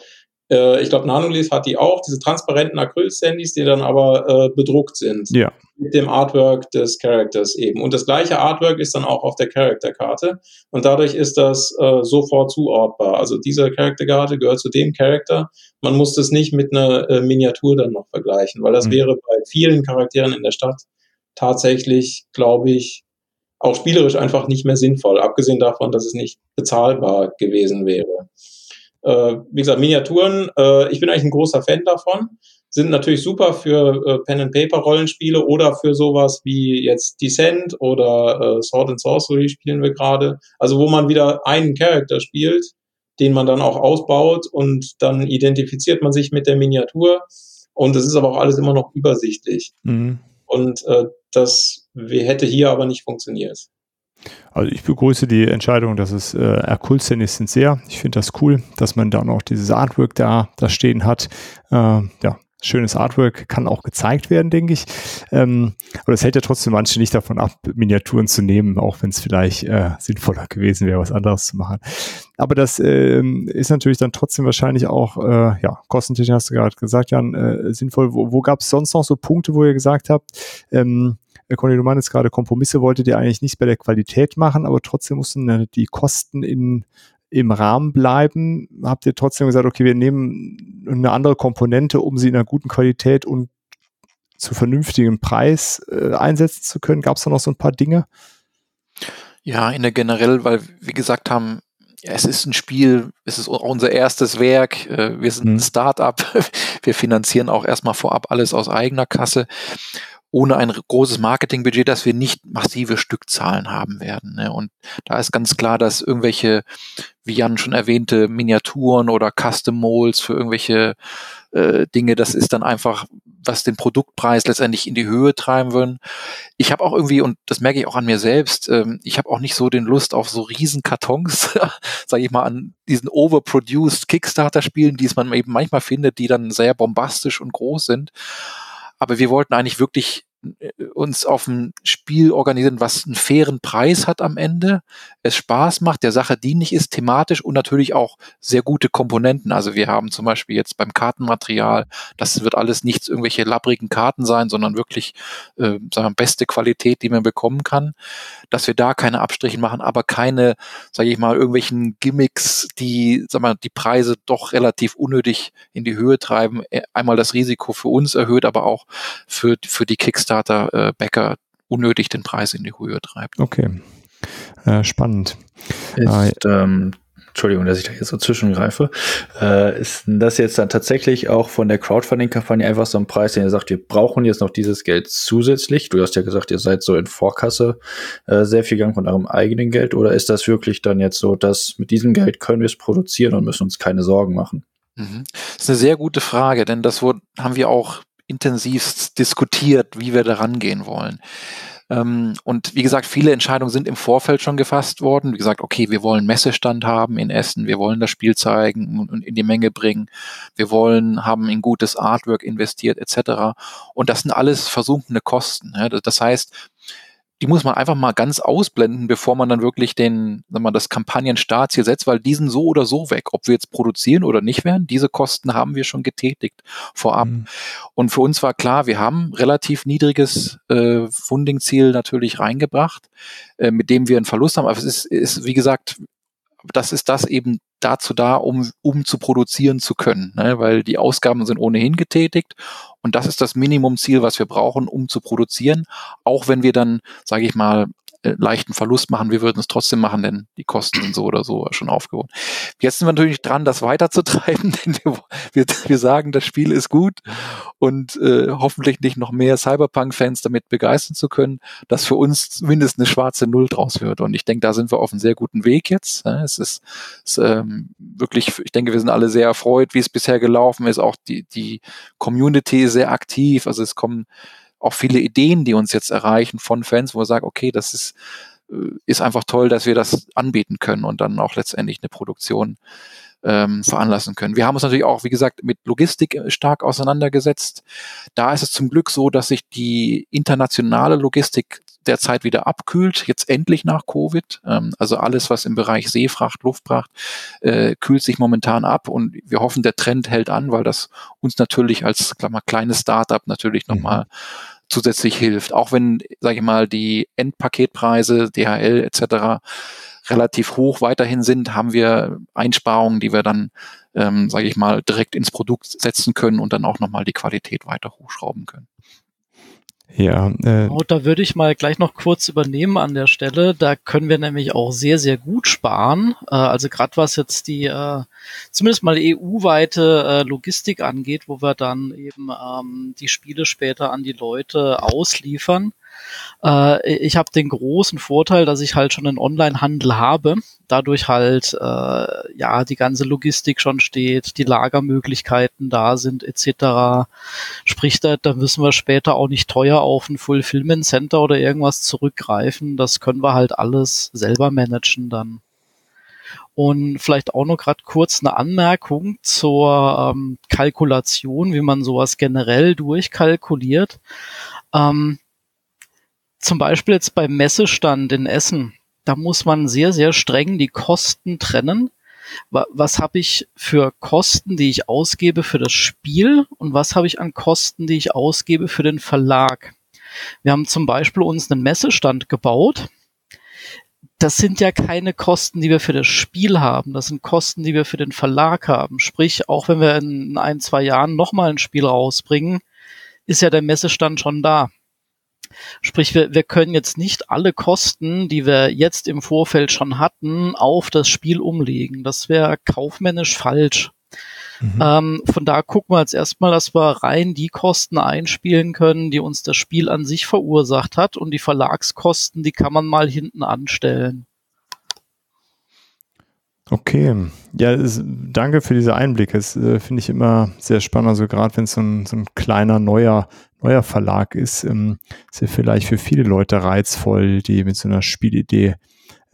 äh, ich glaube, Nanoleaf hat die auch, diese transparenten Acryl-Standys, die dann aber äh, bedruckt sind. Ja. Mit dem Artwork des Characters eben. Und das gleiche Artwork ist dann auch auf der Charakterkarte. Und dadurch ist das äh, sofort zuordbar. Also diese Charakterkarte gehört zu dem Charakter. Man muss das nicht mit einer äh, Miniatur dann noch vergleichen, weil das mhm. wäre bei vielen Charakteren in der Stadt tatsächlich, glaube ich, auch spielerisch einfach nicht mehr sinnvoll, abgesehen davon, dass es nicht bezahlbar gewesen wäre. Äh, wie gesagt, Miniaturen, äh, ich bin eigentlich ein großer Fan davon. Sind natürlich super für äh, Pen-and-Paper-Rollenspiele oder für sowas wie jetzt Descent oder äh, Sword and Sorcery spielen wir gerade. Also wo man wieder einen Charakter spielt, den man dann auch ausbaut und dann identifiziert man sich mit der Miniatur. Und es ist aber auch alles immer noch übersichtlich. Mhm. Und äh, das hätte hier aber nicht funktioniert. Also ich begrüße die Entscheidung, dass es äh, Erkulzen ist sehr. Ich finde das cool, dass man dann auch dieses Artwork da, da stehen hat. Äh, ja, schönes Artwork kann auch gezeigt werden, denke ich. Ähm, aber das hält ja trotzdem manche nicht davon ab, Miniaturen zu nehmen, auch wenn es vielleicht äh, sinnvoller gewesen wäre, was anderes zu machen. Aber das ähm, ist natürlich dann trotzdem wahrscheinlich auch, äh, ja, kostentechnisch hast du gerade gesagt, Jan, äh, sinnvoll. Wo, wo gab es sonst noch so Punkte, wo ihr gesagt habt, ähm, Conny, du meinst gerade, Kompromisse wolltet ihr eigentlich nicht bei der Qualität machen, aber trotzdem mussten die Kosten in, im Rahmen bleiben? Habt ihr trotzdem gesagt, okay, wir nehmen eine andere Komponente, um sie in einer guten Qualität und zu vernünftigem Preis äh, einsetzen zu können? Gab es da noch so ein paar Dinge? Ja, in der generell, weil wir gesagt haben, ja, es ist ein Spiel, es ist unser erstes Werk, äh, wir sind ein mhm. Start-up, wir finanzieren auch erstmal vorab alles aus eigener Kasse ohne ein großes Marketingbudget, dass wir nicht massive Stückzahlen haben werden. Ne? Und da ist ganz klar, dass irgendwelche, wie Jan schon erwähnte, Miniaturen oder Custom Molds für irgendwelche äh, Dinge, das ist dann einfach, was den Produktpreis letztendlich in die Höhe treiben würden. Ich habe auch irgendwie, und das merke ich auch an mir selbst, ähm, ich habe auch nicht so den Lust auf so riesen Kartons, sage ich mal, an diesen overproduced Kickstarter-Spielen, die es man eben manchmal findet, die dann sehr bombastisch und groß sind. Aber wir wollten eigentlich wirklich äh, uns auf ein Spiel organisieren, was einen fairen Preis hat am Ende, es Spaß macht, der Sache dienlich ist, thematisch und natürlich auch sehr gute Komponenten. Also wir haben zum Beispiel jetzt beim Kartenmaterial, das wird alles nichts irgendwelche labbrigen Karten sein, sondern wirklich äh, sagen wir, beste Qualität, die man bekommen kann, dass wir da keine Abstriche machen, aber keine, sage ich mal, irgendwelchen Gimmicks, die, sag mal, die Preise doch relativ unnötig in die Höhe treiben. Äh, einmal das Risiko für uns erhöht, aber auch für, für die Kickstarter Kickstarter-Bäcker unnötig den Preis in die Höhe treibt. Okay. Äh, spannend. Ist, äh, ähm, Entschuldigung, dass ich da jetzt so zwischengreife. Äh, ist das jetzt dann tatsächlich auch von der Crowdfunding-Kampagne einfach so ein Preis, den ihr sagt, wir brauchen jetzt noch dieses Geld zusätzlich? Du hast ja gesagt, ihr seid so in Vorkasse äh, sehr viel Gang von eurem eigenen Geld. Oder ist das wirklich dann jetzt so, dass mit diesem Geld können wir es produzieren und müssen uns keine Sorgen machen? Mhm. Das ist eine sehr gute Frage, denn das wurde, haben wir auch intensivst diskutiert, wie wir da rangehen wollen. Ähm, und wie gesagt, viele Entscheidungen sind im Vorfeld schon gefasst worden. Wie gesagt, okay, wir wollen Messestand haben in Essen, wir wollen das Spiel zeigen und in die Menge bringen, wir wollen, haben in gutes Artwork investiert etc. Und das sind alles versunkene Kosten. Das heißt, die muss man einfach mal ganz ausblenden, bevor man dann wirklich den, sagen wir, das Kampagnenstartziel setzt, weil die sind so oder so weg. Ob wir jetzt produzieren oder nicht werden, diese Kosten haben wir schon getätigt vorab. Mhm. Und für uns war klar, wir haben relativ niedriges äh, Funding-Ziel natürlich reingebracht, äh, mit dem wir einen Verlust haben. Aber es ist, ist, wie gesagt, das ist das eben dazu da, um, um zu produzieren zu können, ne? weil die Ausgaben sind ohnehin getätigt und das ist das Minimumziel, was wir brauchen, um zu produzieren, auch wenn wir dann, sage ich mal, äh, leichten Verlust machen. Wir würden es trotzdem machen, denn die Kosten sind so oder so schon aufgehoben. Jetzt sind wir natürlich dran, das weiterzutreiben, denn wir, wir, wir sagen, das Spiel ist gut und äh, hoffentlich nicht noch mehr Cyberpunk-Fans damit begeistern zu können, dass für uns zumindest eine schwarze Null draus wird. Und ich denke, da sind wir auf einem sehr guten Weg jetzt. Es ist, es, ähm, wirklich, ich denke, wir sind alle sehr erfreut, wie es bisher gelaufen ist. Auch die, die Community ist sehr aktiv. Also es kommen auch viele Ideen, die uns jetzt erreichen von Fans, wo wir sagen, okay, das ist, äh, ist einfach toll, dass wir das anbieten können und dann auch letztendlich eine Produktion ähm, veranlassen können. Wir haben uns natürlich auch, wie gesagt, mit Logistik äh, stark auseinandergesetzt. Da ist es zum Glück so, dass sich die internationale Logistik derzeit wieder abkühlt, jetzt endlich nach Covid. Ähm, also alles, was im Bereich Seefracht, Luftfracht, äh, kühlt sich momentan ab und wir hoffen, der Trend hält an, weil das uns natürlich als mal, kleines Startup natürlich nochmal mhm zusätzlich hilft. Auch wenn, sage ich mal, die Endpaketpreise, DHL etc. relativ hoch weiterhin sind, haben wir Einsparungen, die wir dann, ähm, sage ich mal, direkt ins Produkt setzen können und dann auch nochmal die Qualität weiter hochschrauben können. Ja. Äh oh, da würde ich mal gleich noch kurz übernehmen an der Stelle. Da können wir nämlich auch sehr, sehr gut sparen. Äh, also gerade was jetzt die äh, zumindest mal EU-weite äh, Logistik angeht, wo wir dann eben ähm, die Spiele später an die Leute ausliefern. Äh, ich habe den großen Vorteil, dass ich halt schon einen Online-Handel habe, dadurch halt äh, ja die ganze Logistik schon steht, die Lagermöglichkeiten da sind etc. Sprich, da, da müssen wir später auch nicht teuer auf ein Fulfillment Center oder irgendwas zurückgreifen. Das können wir halt alles selber managen dann. Und vielleicht auch noch gerade kurz eine Anmerkung zur ähm, Kalkulation, wie man sowas generell durchkalkuliert. Ähm, zum Beispiel jetzt beim Messestand in Essen, da muss man sehr, sehr streng die Kosten trennen. Was habe ich für Kosten, die ich ausgebe für das Spiel und was habe ich an Kosten, die ich ausgebe für den Verlag? Wir haben zum Beispiel uns einen Messestand gebaut das sind ja keine Kosten, die wir für das Spiel haben. Das sind Kosten, die wir für den Verlag haben. Sprich, auch wenn wir in ein, zwei Jahren nochmal ein Spiel rausbringen, ist ja der Messestand schon da. Sprich, wir, wir können jetzt nicht alle Kosten, die wir jetzt im Vorfeld schon hatten, auf das Spiel umlegen. Das wäre kaufmännisch falsch. Mhm. Ähm, von da gucken wir jetzt erstmal, dass wir rein die Kosten einspielen können, die uns das Spiel an sich verursacht hat und die Verlagskosten, die kann man mal hinten anstellen. Okay, ja, ist, danke für diese Einblicke. Das äh, finde ich immer sehr spannend. Also gerade wenn es so ein, so ein kleiner neuer neuer Verlag ist, ähm, ist ja vielleicht für viele Leute reizvoll, die mit so einer Spielidee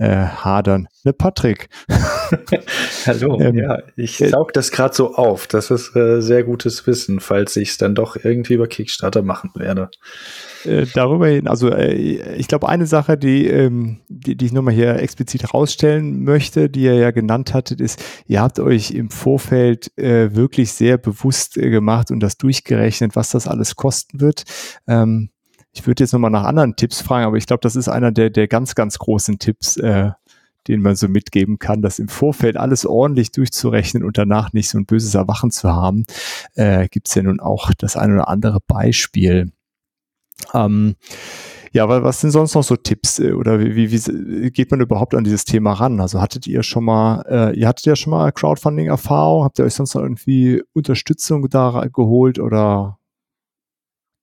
äh, hadern. Ne, Patrick. Hallo, ähm, ja, ich äh, saug das gerade so auf. Das ist äh, sehr gutes Wissen, falls ich es dann doch irgendwie über Kickstarter machen werde. Äh, darüber hin, also äh, ich glaube, eine Sache, die, ähm, die, die ich nochmal hier explizit herausstellen möchte, die ihr ja genannt hattet, ist, ihr habt euch im Vorfeld äh, wirklich sehr bewusst gemacht und das durchgerechnet, was das alles kosten wird. Ähm, ich würde jetzt nochmal nach anderen Tipps fragen, aber ich glaube, das ist einer der, der ganz, ganz großen Tipps, äh, den man so mitgeben kann, das im Vorfeld alles ordentlich durchzurechnen und danach nicht so ein böses Erwachen zu haben, äh, gibt es ja nun auch das ein oder andere Beispiel. Ähm, ja, weil was sind sonst noch so Tipps äh, oder wie, wie, geht man überhaupt an dieses Thema ran? Also hattet ihr schon mal, äh, ihr hattet ja schon mal Crowdfunding-Erfahrung, habt ihr euch sonst noch irgendwie Unterstützung da geholt oder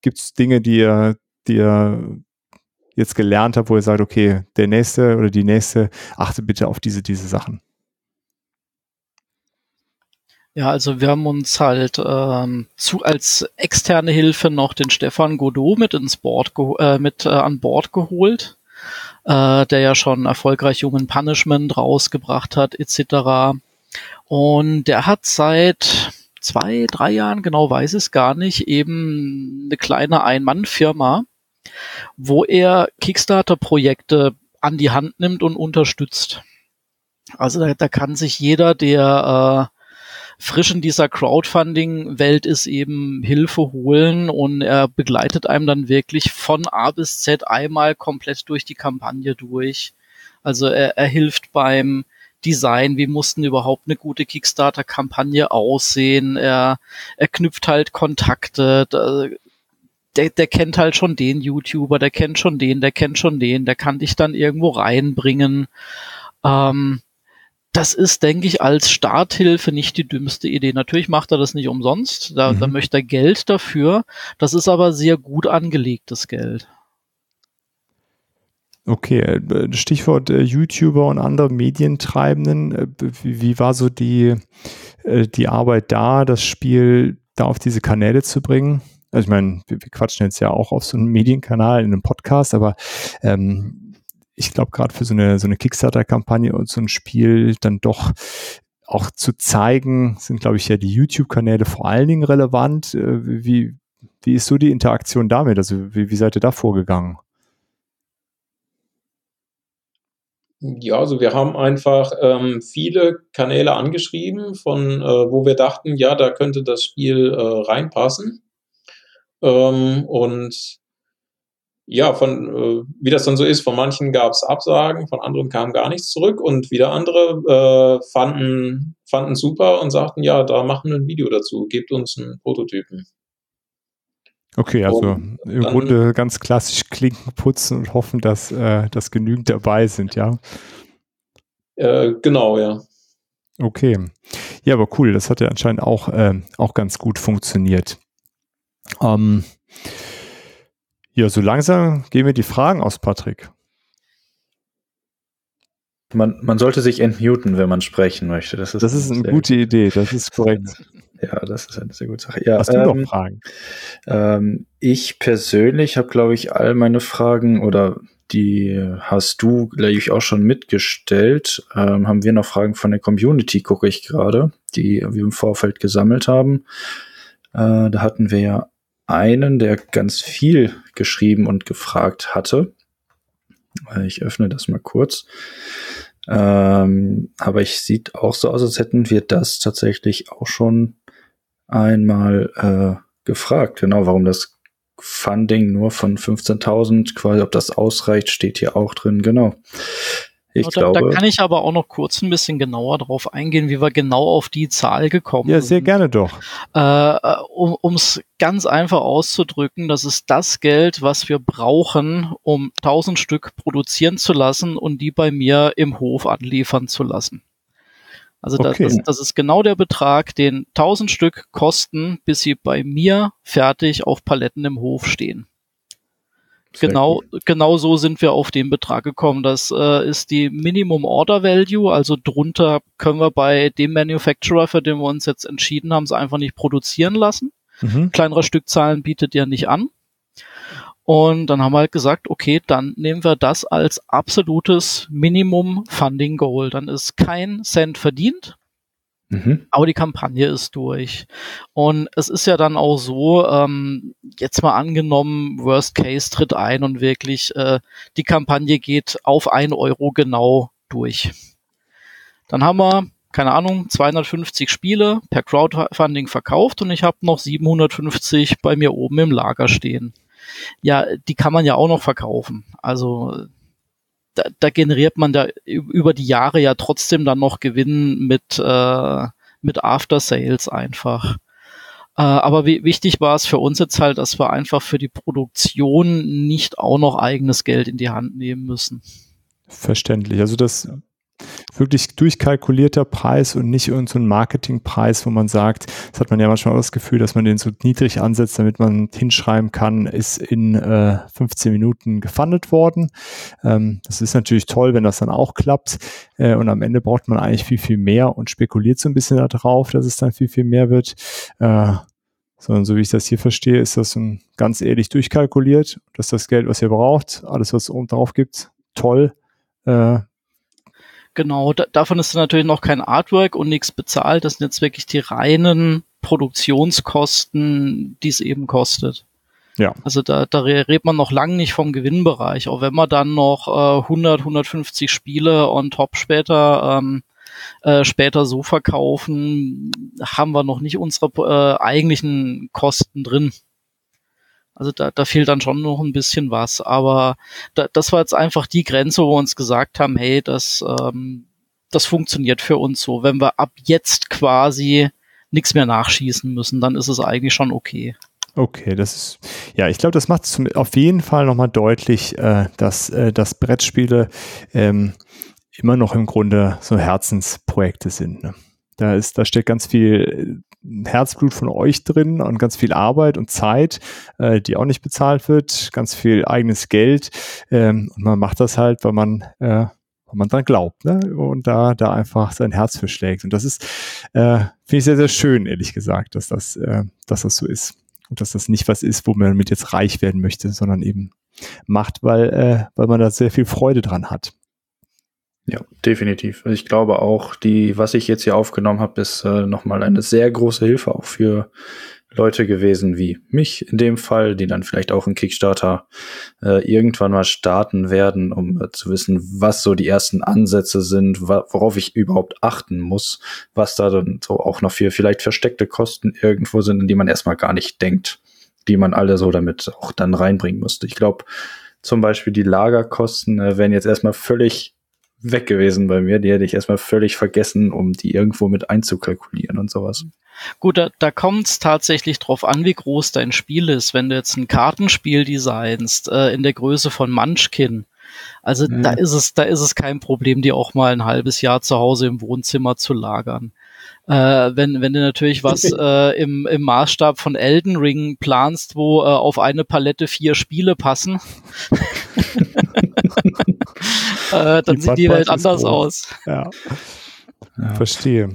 gibt es Dinge, die ihr die ihr jetzt gelernt habt, wo ihr sagt, okay, der nächste oder die nächste, achte bitte auf diese, diese Sachen? Ja, also wir haben uns halt ähm, zu, als externe Hilfe noch den Stefan Godot mit ins Board äh, mit äh, an Bord geholt, äh, der ja schon erfolgreich Human Punishment rausgebracht hat etc. Und der hat seit zwei, drei Jahren, genau weiß es gar nicht, eben eine kleine Ein-Mann-Firma, wo er Kickstarter-Projekte an die Hand nimmt und unterstützt. Also da, da kann sich jeder, der äh, frisch in dieser Crowdfunding-Welt ist, eben Hilfe holen und er begleitet einem dann wirklich von A bis Z einmal komplett durch die Kampagne durch. Also er, er hilft beim Design, wie mussten überhaupt eine gute Kickstarter-Kampagne aussehen. Er, er knüpft halt Kontakte, der, der kennt halt schon den YouTuber, der kennt schon den, der kennt schon den, der kann dich dann irgendwo reinbringen. Ähm, das ist, denke ich, als Starthilfe nicht die dümmste Idee. Natürlich macht er das nicht umsonst, da, mhm. da möchte er Geld dafür. Das ist aber sehr gut angelegtes Geld. Okay, äh, Stichwort äh, YouTuber und andere Medientreibenden. Äh, wie, war so die, die Arbeit da, das Spiel da auf diese Kanäle zu bringen? Also ich meine, wir, wir quatschen jetzt ja auch auf so einem Medienkanal in einem Podcast, aber ähm, ich glaube gerade für so eine, so eine Kickstarter-Kampagne und so ein Spiel dann doch auch zu zeigen, sind glaube ich ja die YouTube-Kanäle vor allen Dingen relevant. Wie, wie ist so die Interaktion damit? Also wie, wie seid ihr da vorgegangen? Ja, also wir haben einfach ähm, viele Kanäle angeschrieben, von äh, wo wir dachten, ja, da könnte das Spiel äh, reinpassen. Ähm, und ja, von äh, wie das dann so ist, von manchen gab es Absagen, von anderen kam gar nichts zurück und wieder andere äh, fanden fanden super und sagten, ja, da machen wir ein Video dazu, gebt uns einen Prototypen. Okay, also und im dann, Grunde ganz klassisch Klinken putzen und hoffen, dass, äh, dass genügend dabei sind, ja. Äh, genau, ja. Okay. Ja, aber cool, das hat ja anscheinend auch, äh, auch ganz gut funktioniert. Ähm, ja, so langsam gehen mir die Fragen aus, Patrick. Man, man sollte sich entmuten, wenn man sprechen möchte. Das ist, das ist eine gute Idee, das ist korrekt. Ja, das ist eine sehr gute Sache. Ja, Hast du ähm, noch Fragen? Ähm, ich persönlich habe, glaube ich, all meine Fragen oder die hast du, glaube ich, auch schon mitgestellt. Ähm, haben wir noch Fragen von der Community, gucke ich gerade, die wir im Vorfeld gesammelt haben. Äh, da hatten wir ja einen, der ganz viel geschrieben und gefragt hatte. Äh, ich öffne das mal kurz. Ähm, aber ich sieht auch so aus, als hätten wir das tatsächlich auch schon einmal äh, gefragt. Genau, warum das Funding nur von 15.000 quasi, ob das ausreicht, steht hier auch drin. Genau. Ich da, glaube, da kann ich aber auch noch kurz ein bisschen genauer drauf eingehen, wie wir genau auf die Zahl gekommen Ja, sind. sehr gerne doch. Äh, um es ganz einfach auszudrücken, das ist das Geld, was wir brauchen, um 1000 Stück produzieren zu lassen und die bei mir im Hof anliefern zu lassen. Also das, Okay. das, das ist genau der Betrag, den 1000 Stück kosten, bis sie bei mir fertig auf Paletten im Hof stehen. Sehr Genau, genau so sind wir auf den Betrag gekommen. Das äh, ist die Minimum Order Value, also drunter können wir bei dem Manufacturer, für den wir uns jetzt entschieden haben, es einfach nicht produzieren lassen. Mhm. Kleinere Stückzahlen bietet er nicht an. Und dann haben wir halt gesagt, okay, dann nehmen wir das als absolutes Minimum Funding Goal. Dann ist kein Cent verdient, Mhm. aber die Kampagne ist durch. Und es ist ja dann auch so, ähm, jetzt mal angenommen, Worst Case tritt ein und wirklich äh, die Kampagne geht auf ein Euro genau durch. Dann haben wir, keine Ahnung, 250 Spiele per Crowdfunding verkauft und ich habe noch 750 bei mir oben im Lager stehen. Ja, die kann man ja auch noch verkaufen. Also da, da generiert man da über die Jahre ja trotzdem dann noch Gewinn mit, äh, mit After Sales einfach. Äh, aber wie, wichtig war es für uns jetzt halt, dass wir einfach für die Produktion nicht auch noch eigenes Geld in die Hand nehmen müssen. Verständlich. Also das wirklich durchkalkulierter Preis und nicht irgendein so Marketingpreis, wo man sagt, das hat man ja manchmal auch das Gefühl, dass man den so niedrig ansetzt, damit man hinschreiben kann, ist in äh, 15 Minuten gefundet worden. Ähm, das ist natürlich toll, wenn das dann auch klappt. Äh, und am Ende braucht man eigentlich viel, viel mehr und spekuliert so ein bisschen darauf, dass es dann viel, viel mehr wird. Äh, sondern so wie ich das hier verstehe, ist das ein ganz ehrlich durchkalkuliert. Das ist das Geld, was ihr braucht. Alles, was oben drauf gibt, toll. Äh, Genau, da, davon ist natürlich noch kein Artwork und nichts bezahlt. Das sind jetzt wirklich die reinen Produktionskosten, die es eben kostet. Ja. Also da, da redet man noch lange nicht vom Gewinnbereich. Auch wenn wir dann noch äh, 100, 150 Spiele on top später ähm, äh, später so verkaufen, haben wir noch nicht unsere äh, eigentlichen Kosten drin. Also da, da fehlt dann schon noch ein bisschen was. Aber da, das war jetzt einfach die Grenze, wo wir uns gesagt haben, hey, das, ähm, das funktioniert für uns so. Wenn wir ab jetzt quasi nichts mehr nachschießen müssen, dann ist es eigentlich schon okay. Okay, das ist, ja, ich glaube, das macht zum, auf jeden Fall nochmal deutlich, äh, dass, äh, dass Brettspiele ähm, immer noch im Grunde so Herzensprojekte sind. Ne? Da ist, da steckt ganz viel äh, Herzblut von euch drin und ganz viel Arbeit und Zeit, äh, die auch nicht bezahlt wird, ganz viel eigenes Geld. Ähm, und man macht das halt, weil man, äh, weil man dran glaubt, ne? Und da, da einfach sein Herz für schlägt. Und das ist, äh, finde ich sehr, sehr schön, ehrlich gesagt, dass das, äh, dass das so ist. Und dass das nicht was ist, wo man mit jetzt reich werden möchte, sondern eben macht, weil, äh, weil man da sehr viel Freude dran hat. Ja, definitiv. Ich glaube auch, die, was ich jetzt hier aufgenommen habe, ist äh, nochmal eine sehr große Hilfe auch für Leute gewesen wie mich in dem Fall, die dann vielleicht auch einen Kickstarter äh, irgendwann mal starten werden, um äh, zu wissen, was so die ersten Ansätze sind, worauf ich überhaupt achten muss, was da dann so auch noch für vielleicht versteckte Kosten irgendwo sind, in die man erstmal gar nicht denkt, die man alle so damit auch dann reinbringen müsste. Ich glaube, zum Beispiel die Lagerkosten äh, wären jetzt erstmal völlig weg gewesen bei mir. Die hätte ich erstmal völlig vergessen, um die irgendwo mit einzukalkulieren und sowas. Gut, da, da kommt es tatsächlich drauf an, wie groß dein Spiel ist. Wenn du jetzt ein Kartenspiel designst äh, in der Größe von Munchkin, also Mhm. da ist es, da ist es kein Problem, die auch mal ein halbes Jahr zu Hause im Wohnzimmer zu lagern. Äh, wenn, wenn du natürlich was äh, im, im Maßstab von Elden Ring planst, wo äh, auf eine Palette vier Spiele passen, äh, dann Die sieht die Welt anders groß. aus. Ja, Ja. verstehe.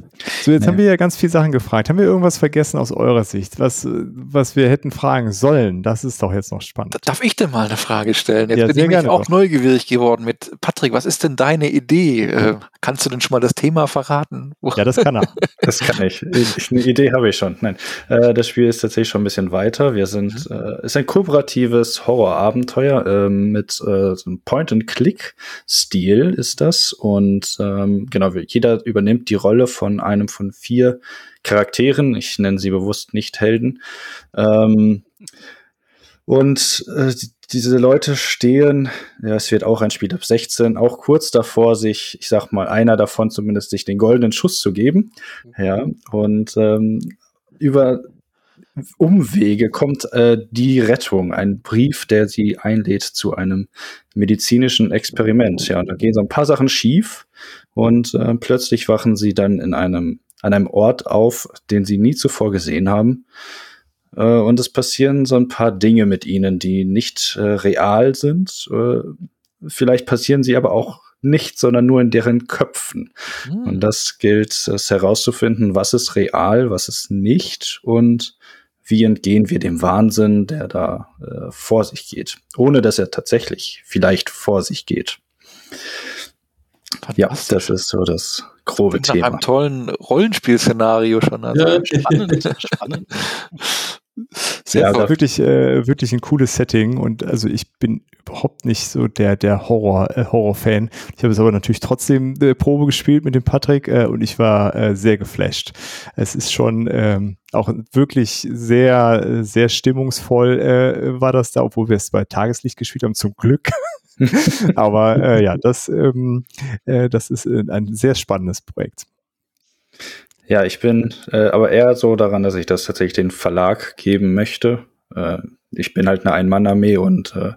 So, jetzt Nee. haben wir ja ganz viele Sachen gefragt. Haben wir irgendwas vergessen aus eurer Sicht, was, was wir hätten fragen sollen? Das ist doch jetzt noch spannend. Darf ich denn mal eine Frage stellen? Jetzt Ja, bin ich auch doch. neugierig geworden mit Patrick. Was ist denn deine Idee? Äh, kannst du denn schon mal das Thema verraten? Ja, das kann er. Das kann ich. ich eine Idee habe ich schon. Nein, äh, das Spiel ist tatsächlich schon ein bisschen weiter. Wir sind, Mhm. äh, ist ein kooperatives Horrorabenteuer äh, mit äh, so einem Point-and-Click-Stil ist das. Und ähm, genau, jeder übernimmt die Rolle von einem von vier Charakteren. Ich nenne sie bewusst nicht Helden. Ähm, Und äh, diese Leute stehen, ja, es wird auch ein Spiel ab 16, auch kurz davor, sich, ich sag mal, einer davon zumindest sich den goldenen Schuss zu geben. Ja, und ähm, über Umwege kommt äh, die Rettung, ein Brief, der sie einlädt zu einem medizinischen Experiment. Ja, und da gehen so ein paar Sachen schief und äh, plötzlich wachen sie dann in einem, an einem Ort auf, den sie nie zuvor gesehen haben. Äh, und es passieren so ein paar Dinge mit ihnen, die nicht äh, real sind. Äh, vielleicht passieren sie aber auch nicht, sondern nur in deren Köpfen. Hm. Und das gilt es herauszufinden, was ist real, was ist nicht und wie entgehen wir dem Wahnsinn, der da äh, vor sich geht, ohne dass er tatsächlich vielleicht vor sich geht. Ja, das ist so das grobe Thema. Nach einem tollen Rollenspielszenario schon. Also ja, spannend, spannend. Sehr ja, wirklich, äh, wirklich ein cooles Setting und also ich bin überhaupt nicht so der, der Horror, äh, Horror-Fan. Ich habe es aber natürlich trotzdem äh, Probe gespielt mit dem Patrick äh, und ich war äh, sehr geflasht. Es ist schon ähm, auch wirklich sehr, sehr stimmungsvoll äh, war das da, obwohl wir es bei Tageslicht gespielt haben, zum Glück. aber äh, ja, das, ähm, äh, das ist äh, ein sehr spannendes Projekt. Ja, ich bin äh, aber eher so daran, dass ich das tatsächlich den Verlag geben möchte. Äh, ich bin halt eine Ein-Mann-Armee und äh,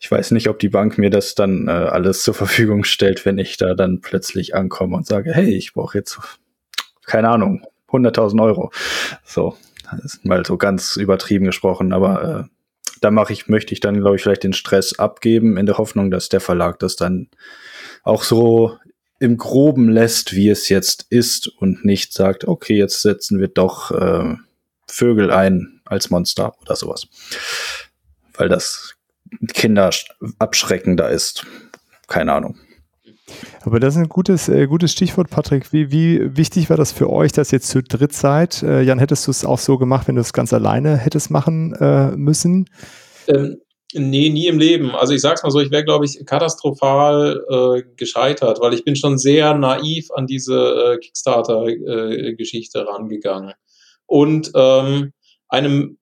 ich weiß nicht, ob die Bank mir das dann äh, alles zur Verfügung stellt, wenn ich da dann plötzlich ankomme und sage, hey, ich brauche jetzt, keine Ahnung, 100.000 Euro. So, ist mal so ganz übertrieben gesprochen, aber äh, da mache ich, möchte ich dann, glaube ich, vielleicht den Stress abgeben, in der Hoffnung, dass der Verlag das dann auch so im Groben lässt, wie es jetzt ist und nicht sagt, okay, jetzt setzen wir doch äh, Vögel ein als Monster oder sowas. Weil das Kinder abschreckender ist. Keine Ahnung. Aber das ist ein gutes, äh, gutes Stichwort, Patrick. Wie, wie wichtig war das für euch, dass ihr zu dritt seid? Äh, Jan, hättest du es auch so gemacht, wenn du es ganz alleine hättest machen äh, müssen? Ähm, Nee, nie im Leben. Also ich sag's mal so, ich wäre, glaube ich, katastrophal äh, gescheitert, weil ich bin schon sehr naiv an diese äh, Kickstarter-Geschichte äh, rangegangen. Und ähm, einem,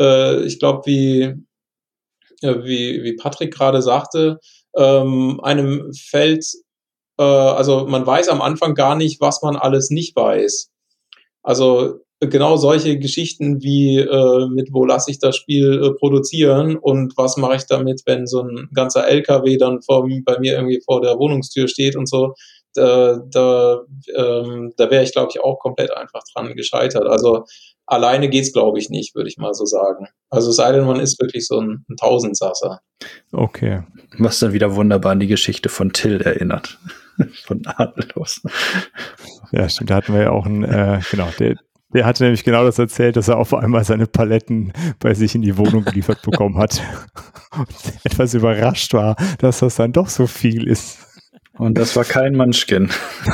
äh, ich glaube, wie, äh, wie, wie Patrick gerade sagte, ähm, einem fällt, äh, also man weiß am Anfang gar nicht, was man alles nicht weiß. Also genau solche Geschichten wie äh, mit wo lasse ich das Spiel äh, produzieren und was mache ich damit, wenn so ein ganzer LKW dann vor, bei mir irgendwie vor der Wohnungstür steht und so, da, da, ähm, da wäre ich, glaube ich, auch komplett einfach dran gescheitert. Also alleine geht's, glaube ich, nicht, würde ich mal so sagen. Also sei denn, man ist wirklich so ein, ein Tausendsasser. Okay. Was dann wieder wunderbar an die Geschichte von Till erinnert. von Adellos. Ja, stimmt. Da hatten wir ja auch einen, äh, genau, der, der hatte nämlich genau das erzählt, dass er auf einmal seine Paletten bei sich in die Wohnung geliefert bekommen hat. Und etwas überrascht war, dass das dann doch so viel ist. Und das war kein Munchkin.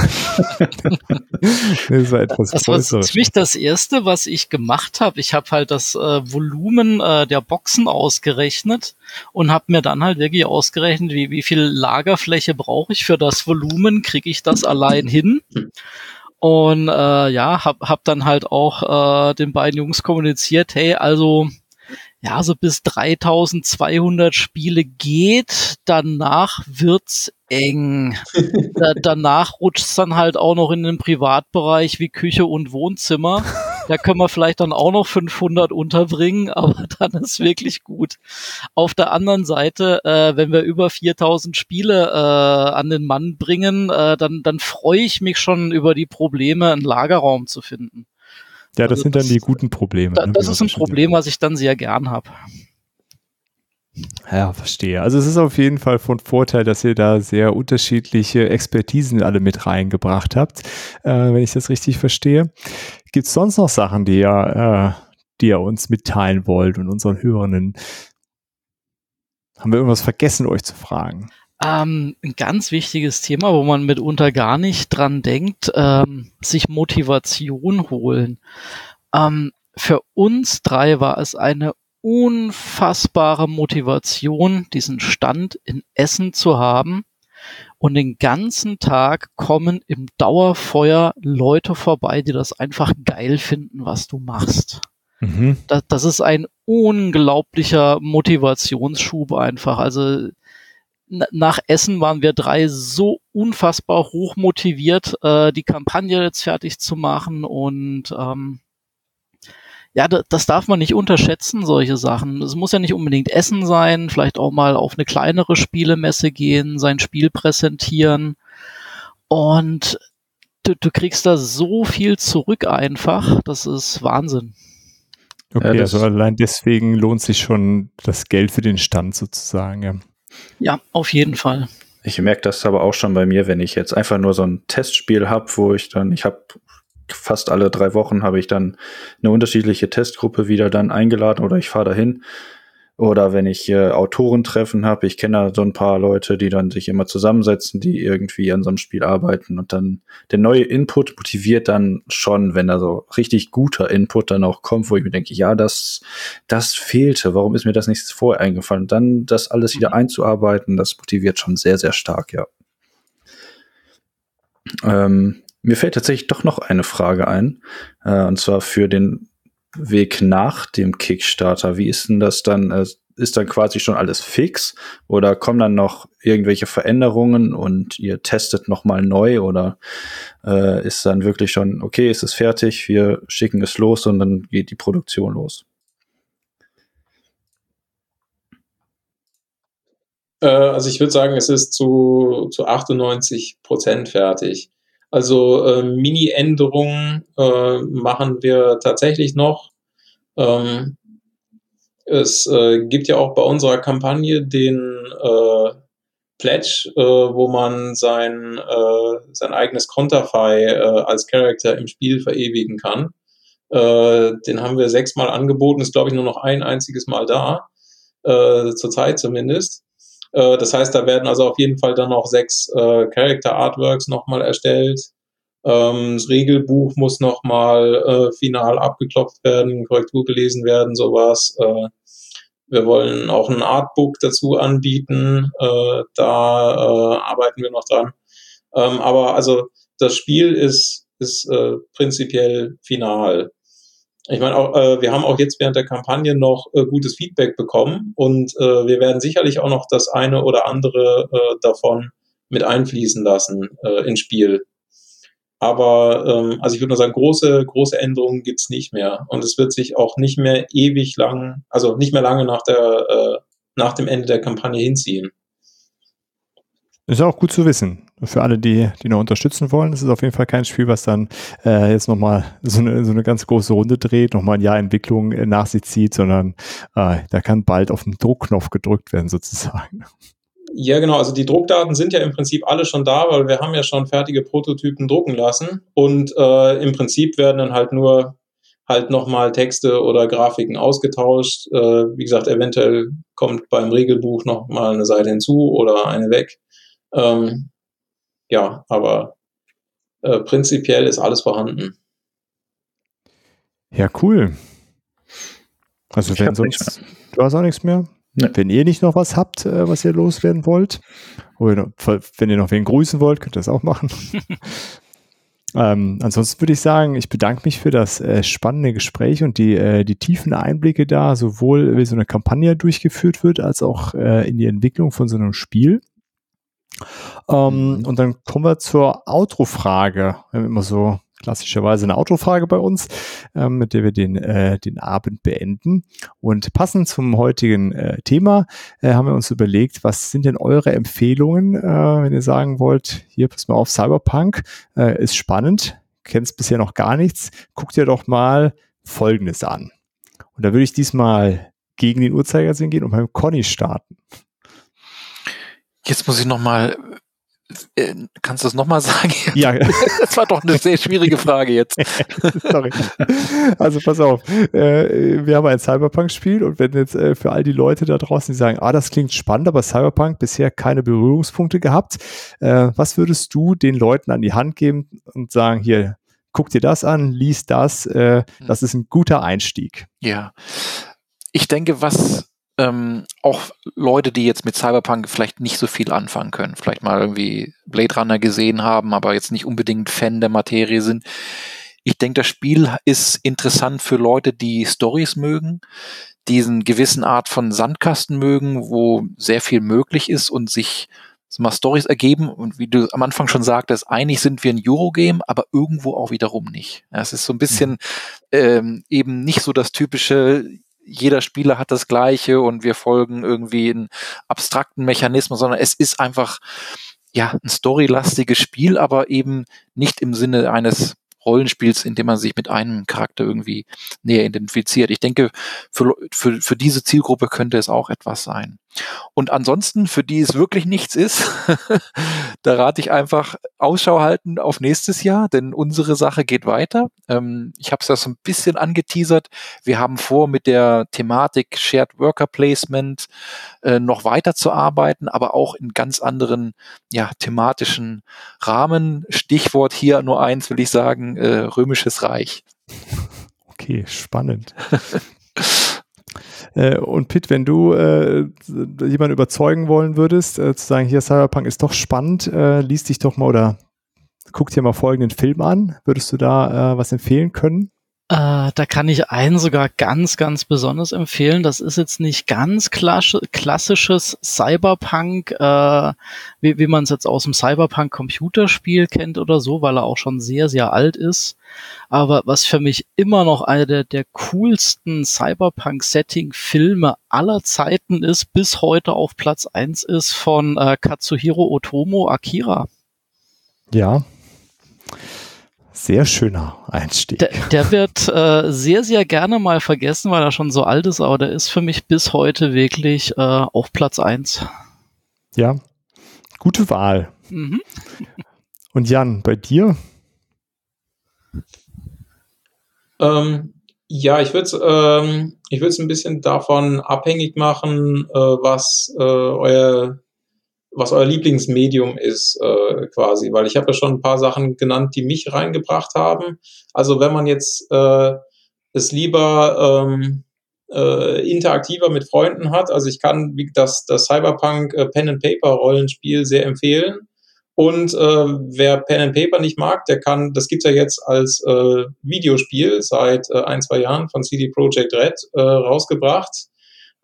das war etwas Das war ziemlich das erste, was ich gemacht habe. Ich habe halt das äh, Volumen äh, der Boxen ausgerechnet und habe mir dann halt wirklich ausgerechnet, wie, wie viel Lagerfläche brauche ich für das Volumen, kriege ich das allein hin. Und äh, ja, hab, hab dann halt auch äh, den beiden Jungs kommuniziert, hey, also ja, so bis 3200 Spiele geht, danach wird's eng. da, danach rutscht's dann halt auch noch in den Privatbereich wie Küche und Wohnzimmer. Da können wir vielleicht dann auch noch 500 unterbringen, aber dann ist wirklich gut. Auf der anderen Seite, äh, wenn wir über 4000 Spiele äh, an den Mann bringen, äh, dann, dann freue ich mich schon über die Probleme, einen Lagerraum zu finden. Ja, das also sind dann die guten Probleme. Da, ne, das ist ein Problem, was ich dann sehr gern habe. Ja, verstehe. Also es ist auf jeden Fall von Vorteil, dass ihr da sehr unterschiedliche Expertisen alle mit reingebracht habt, äh, wenn ich das richtig verstehe. Gibt es sonst noch Sachen, die ihr, äh, die ihr uns mitteilen wollt und unseren Hörenden? Haben wir irgendwas vergessen, euch zu fragen? Ähm, ein ganz wichtiges Thema, wo man mitunter gar nicht dran denkt, ähm, sich Motivation holen. Ähm, für uns drei war es eine unfassbare Motivation, diesen Stand in Essen zu haben. Und den ganzen Tag kommen im Dauerfeuer Leute vorbei, die das einfach geil finden, was du machst. Mhm. Das, das ist ein unglaublicher Motivationsschub einfach. Also nach Essen waren wir drei so unfassbar hoch motiviert, äh, die Kampagne jetzt fertig zu machen und ähm, ja, das darf man nicht unterschätzen, solche Sachen. Es muss ja nicht unbedingt Essen sein, vielleicht auch mal auf eine kleinere Spielemesse gehen, sein Spiel präsentieren und du, du kriegst da so viel zurück einfach, das ist Wahnsinn. Okay, ja, also allein deswegen lohnt sich schon das Geld für den Stand sozusagen. Ja. Ja, auf jeden Fall. Ich merke das aber auch schon bei mir, wenn ich jetzt einfach nur so ein Testspiel habe, wo ich dann, ich habe fast alle drei Wochen habe ich dann eine unterschiedliche Testgruppe wieder dann eingeladen oder ich fahre dahin oder wenn ich äh, Autorentreffen habe, ich kenne da so ein paar Leute, die dann sich immer zusammensetzen, die irgendwie an so einem Spiel arbeiten und dann der neue Input motiviert dann schon, wenn da so richtig guter Input dann auch kommt, wo ich mir denke, ja, das, das fehlte, warum ist mir das nicht vorher eingefallen? Dann das alles wieder mhm. einzuarbeiten, das motiviert schon sehr, sehr stark, ja. Ähm, mir fällt tatsächlich doch noch eine Frage ein, äh, und zwar für den Weg nach dem Kickstarter? Wie ist denn das dann? Äh, ist dann quasi schon alles fix oder kommen dann noch irgendwelche Veränderungen und ihr testet noch mal neu oder äh, ist dann wirklich schon okay, ist es fertig, wir schicken es los und dann geht die Produktion los? Äh, also ich würde sagen, es ist zu, zu 98 Prozent fertig. Also äh, Mini-Änderungen äh, machen wir tatsächlich noch. Ähm, es äh, gibt ja auch bei unserer Kampagne den äh, Pledge, äh, wo man sein, äh, sein eigenes Konterfei äh, als Charakter im Spiel verewigen kann. Äh, den haben wir sechsmal angeboten, ist glaube ich nur noch ein einziges Mal da, zurzeit zumindest. Äh, das heißt, da werden also auf jeden Fall dann noch sechs äh, Character Artworks nochmal erstellt. Ähm, das Regelbuch muss nochmal äh, final abgeklopft werden, Korrektur gelesen werden, sowas. Äh, wir wollen auch ein Artbook dazu anbieten. Äh, da äh, arbeiten wir noch dran. Ähm, aber also das Spiel ist, ist äh, prinzipiell final ich meine, auch, äh, wir haben auch jetzt während der Kampagne noch äh, gutes Feedback bekommen und äh, wir werden sicherlich auch noch das eine oder andere äh, davon mit einfließen lassen äh, ins Spiel. Aber ähm, also ich würde nur sagen, große, große Änderungen gibt's nicht mehr. Und es wird sich auch nicht mehr ewig lang, also nicht mehr lange nach der, äh, nach dem Ende der Kampagne hinziehen. Ist auch gut zu wissen. Für alle, die, die noch unterstützen wollen, das ist auf jeden Fall kein Spiel, was dann äh, jetzt nochmal so eine, so eine ganz große Runde dreht, nochmal ein Jahr Entwicklung äh, nach sich zieht, sondern äh, da kann bald auf den Druckknopf gedrückt werden, sozusagen. Ja, genau. Also die Druckdaten sind ja im Prinzip alle schon da, weil wir haben ja schon fertige Prototypen drucken lassen. Und äh, im Prinzip werden dann halt nur halt nochmal Texte oder Grafiken ausgetauscht. Äh, wie gesagt, eventuell kommt beim Regelbuch nochmal eine Seite hinzu oder eine weg. Ähm, ja, aber äh, prinzipiell ist alles vorhanden. Ja, cool. Also ich wenn sonst, du hast auch nichts mehr? Nee. Wenn ihr nicht noch was habt, äh, was ihr loswerden wollt, oder wenn ihr noch wen grüßen wollt, könnt ihr das auch machen. ähm, ansonsten würde ich sagen, ich bedanke mich für das äh, spannende Gespräch und die, äh, die tiefen Einblicke da, sowohl wie so eine Kampagne durchgeführt wird, als auch äh, in die Entwicklung von so einem Spiel. Ähm, mhm. Und dann kommen wir zur Outro-Frage. Wir haben immer so klassischerweise eine Autofrage bei uns, ähm, mit der wir den, äh, den Abend beenden. Und passend zum heutigen äh, Thema äh, haben wir uns überlegt, was sind denn eure Empfehlungen, äh, wenn ihr sagen wollt, hier pass mal auf, Cyberpunk äh, ist spannend, kennst bisher noch gar nichts, guckt ihr doch mal Folgendes an. Und da würde ich diesmal gegen den Uhrzeigersinn gehen und beim Conny starten. Jetzt muss ich noch mal äh, Kannst du das nochmal sagen? Ja. Das war doch eine sehr schwierige Frage jetzt. Sorry. Also pass auf. Äh, wir haben ein Cyberpunk-Spiel und wenn jetzt äh, für all die Leute da draußen, die sagen, ah, das klingt spannend, aber Cyberpunk bisher keine Berührungspunkte gehabt, was würdest du den Leuten an die Hand geben und sagen, hier, guck dir das an, lies das, das ist ein guter Einstieg. Ja. Ich denke, was ähm, auch Leute, die jetzt mit Cyberpunk vielleicht nicht so viel anfangen können, vielleicht mal irgendwie Blade Runner gesehen haben, aber jetzt nicht unbedingt Fan der Materie sind. Ich denke, das Spiel ist interessant für Leute, die Stories mögen, diesen gewissen Art von Sandkasten mögen, wo sehr viel möglich ist und sich mal Stories ergeben und wie du am Anfang schon sagtest, eigentlich sind wir ein Eurogame, aber irgendwo auch wiederum nicht. Es ist so ein bisschen mhm. ähm, eben nicht so das typische, jeder Spieler hat das Gleiche und wir folgen irgendwie einen abstrakten Mechanismus, sondern es ist einfach ja ein storylastiges Spiel, aber eben nicht im Sinne eines Rollenspiels, in dem man sich mit einem Charakter irgendwie näher identifiziert. Ich denke, für, für, für diese Zielgruppe könnte es auch etwas sein. Und ansonsten, für die es wirklich nichts ist, da rate ich einfach Ausschau halten auf nächstes Jahr, denn unsere Sache geht weiter. Ähm, ich habe es ja so ein bisschen angeteasert. Wir haben vor, mit der Thematik Shared Worker Placement äh, noch weiter zu arbeiten, aber auch in ganz anderen ja, thematischen Rahmen. Stichwort hier nur eins, will ich sagen, äh, Römisches Reich. Okay, spannend. Äh, und Pitt, wenn du äh, jemanden überzeugen wollen würdest, äh, zu sagen, hier Cyberpunk ist doch spannend, liest dich doch mal oder guck dir mal folgenden Film an. Würdest du da was empfehlen können? Äh, da kann ich einen sogar ganz, ganz besonders empfehlen. Das ist jetzt nicht ganz klassisches Cyberpunk, äh, wie, wie man es jetzt aus dem Cyberpunk-Computerspiel kennt oder so, weil er auch schon sehr, sehr alt ist. Aber was für mich immer noch einer der, der coolsten Cyberpunk-Setting-Filme aller Zeiten ist, bis heute auf Platz eins ist von äh, Katsuhiro Otomo Akira. Ja. Sehr schöner Einstieg. Der, der wird äh, sehr, sehr gerne mal vergessen, weil er schon so alt ist, aber der ist für mich bis heute wirklich äh, auf Platz eins. Ja, gute Wahl. Mhm. Und Jan, bei dir? Ähm, ja, ich würde es ähm, ich würd's ein bisschen davon abhängig machen, äh, was äh, euer was euer Lieblingsmedium ist, äh, quasi, weil ich habe ja schon ein paar Sachen genannt, die mich reingebracht haben. Also wenn man jetzt äh, es lieber ähm, äh, interaktiver mit Freunden hat, also ich kann das, das Cyberpunk äh, Pen and Paper Rollenspiel sehr empfehlen. Und äh, wer Pen and Paper nicht mag, der kann, das gibt's ja jetzt als äh, Videospiel seit äh, ein, zwei Jahren von CD Projekt Red äh, rausgebracht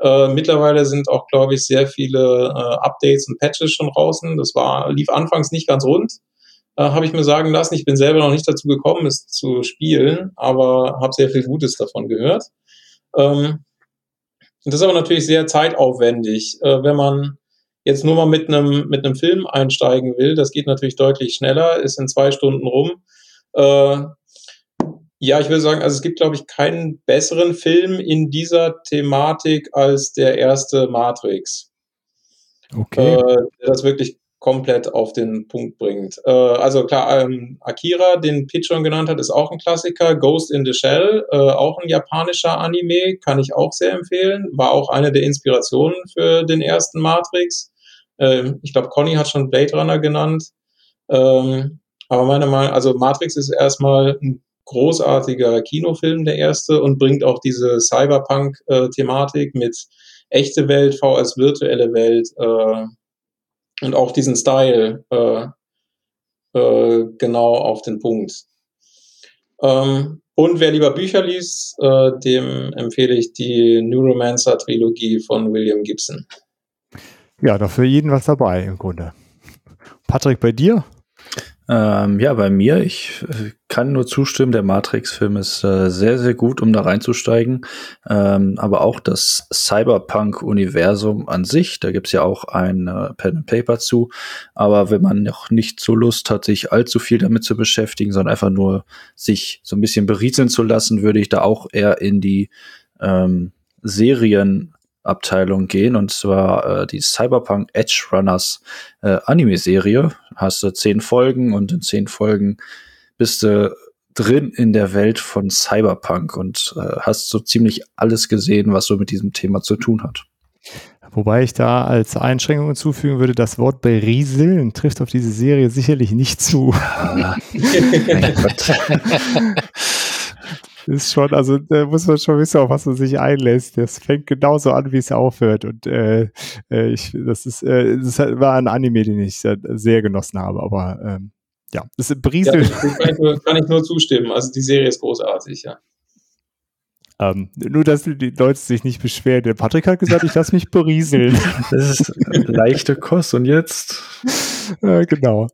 äh, mittlerweile sind auch, glaube ich, sehr viele äh, Updates und Patches schon draußen. Das war, lief anfangs nicht ganz rund, äh, habe ich mir sagen lassen. Ich bin selber noch nicht dazu gekommen, es zu spielen, aber habe sehr viel Gutes davon gehört. Ähm, das ist aber natürlich sehr zeitaufwendig, äh, wenn man jetzt nur mal mit einem mit einem Film einsteigen will. Das geht natürlich deutlich schneller, ist in zwei Stunden rum. Äh, ja, ich würde sagen, also es gibt, glaube ich, keinen besseren Film in dieser Thematik als der erste Matrix. Okay. Äh, der das wirklich komplett auf den Punkt bringt. Äh, also klar, ähm, Akira, den Pete schon genannt hat, ist auch ein Klassiker. Ghost in the Shell, äh, auch ein japanischer Anime, kann ich auch sehr empfehlen. War auch eine der Inspirationen für den ersten Matrix. Ähm, ich glaube, Conny hat schon Blade Runner genannt. Ähm, aber meine Meinung, also Matrix ist erstmal ein großartiger Kinofilm, der erste, und bringt auch diese Cyberpunk-Thematik mit echte Welt, VS virtuelle Welt äh, und auch diesen Style äh, äh, genau auf den Punkt. Ähm, und wer lieber Bücher liest, äh, dem empfehle ich die Neuromancer-Trilogie von William Gibson. Ja, dafür jeden was dabei im Grunde. Patrick, bei dir? Ähm, ja, bei mir, ich äh, kann nur zustimmen, der Matrix-Film ist äh, sehr, sehr gut, um da reinzusteigen. Ähm, aber auch das Cyberpunk-Universum an sich, da gibt's ja auch ein äh, Pen and Paper zu. Aber wenn man noch nicht so Lust hat, sich allzu viel damit zu beschäftigen, sondern einfach nur sich so ein bisschen berieseln zu lassen, würde ich da auch eher in die ähm, Serien Abteilung gehen und zwar äh, die Cyberpunk Edge Runners äh, Anime-Serie. Hast du zehn Folgen und in zehn Folgen bist du drin in der Welt von Cyberpunk und äh, hast so ziemlich alles gesehen, was so mit diesem Thema zu tun hat. Wobei ich da als Einschränkung hinzufügen würde, das Wort berieseln trifft auf diese Serie sicherlich nicht zu. Ja. ist schon, also da muss man schon wissen, auf was man sich einlässt. Das fängt genauso an, wie es aufhört. Und äh, äh, ich, das ist, äh, das war ein Anime, den ich sehr, genossen habe. Aber ähm, ja, das ist Briesel. Ja, kann, ich nur, kann ich nur zustimmen. Also die Serie ist großartig, ja. Ähm, nur, dass die Leute sich nicht beschweren. Der Patrick hat gesagt, ich lasse mich berieseln. Das ist leichte Kost und jetzt. Äh, genau.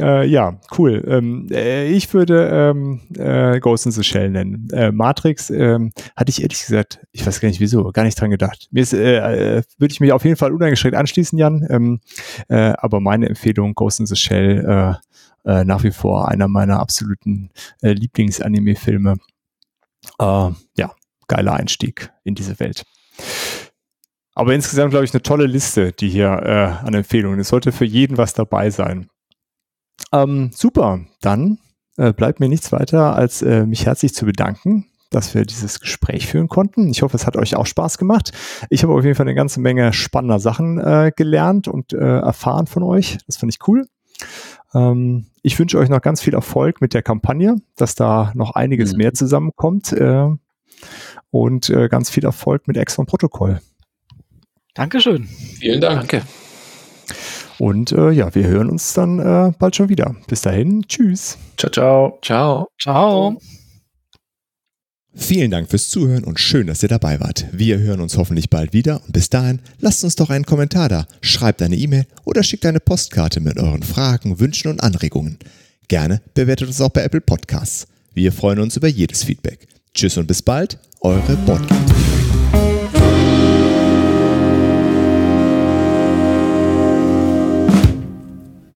Äh, ja, cool. Ähm, äh, ich würde ähm, äh, Ghost in the Shell nennen. Äh, Matrix ähm, hatte ich ehrlich gesagt, ich weiß gar nicht wieso, gar nicht dran gedacht. Mir ist, äh, äh, würde ich mich auf jeden Fall uneingeschränkt anschließen, Jan. Ähm, äh, aber meine Empfehlung Ghost in the Shell nach wie vor einer meiner absoluten Lieblings-Anime-Filme. Ja, geiler Einstieg in diese Welt. Aber insgesamt, glaube ich, eine tolle Liste, die hier äh, an Empfehlungen. Es sollte für jeden was dabei sein. Ähm, super, dann äh, bleibt mir nichts weiter, als äh, mich herzlich zu bedanken, dass wir dieses Gespräch führen konnten. Ich hoffe, es hat euch auch Spaß gemacht. Ich habe auf jeden Fall eine ganze Menge spannender Sachen äh, gelernt und äh, erfahren von euch. Das fand ich cool. Ähm, ich wünsche euch noch ganz viel Erfolg mit der Kampagne, dass da noch einiges mhm. mehr zusammenkommt äh, und äh, ganz viel Erfolg mit Exxon Protokoll. Dankeschön. Vielen Dank. Danke. Und äh, ja, wir hören uns dann äh, bald schon wieder. Bis dahin, tschüss. Ciao, ciao. Ciao. Ciao. Vielen Dank fürs Zuhören und schön, dass ihr dabei wart. Wir hören uns hoffentlich bald wieder und bis dahin lasst uns doch einen Kommentar da, schreibt eine E-Mail oder schickt eine Postkarte mit euren Fragen, Wünschen und Anregungen. Gerne bewertet uns auch bei Apple Podcasts. Wir freuen uns über jedes Feedback. Tschüss und bis bald, eure Podcast.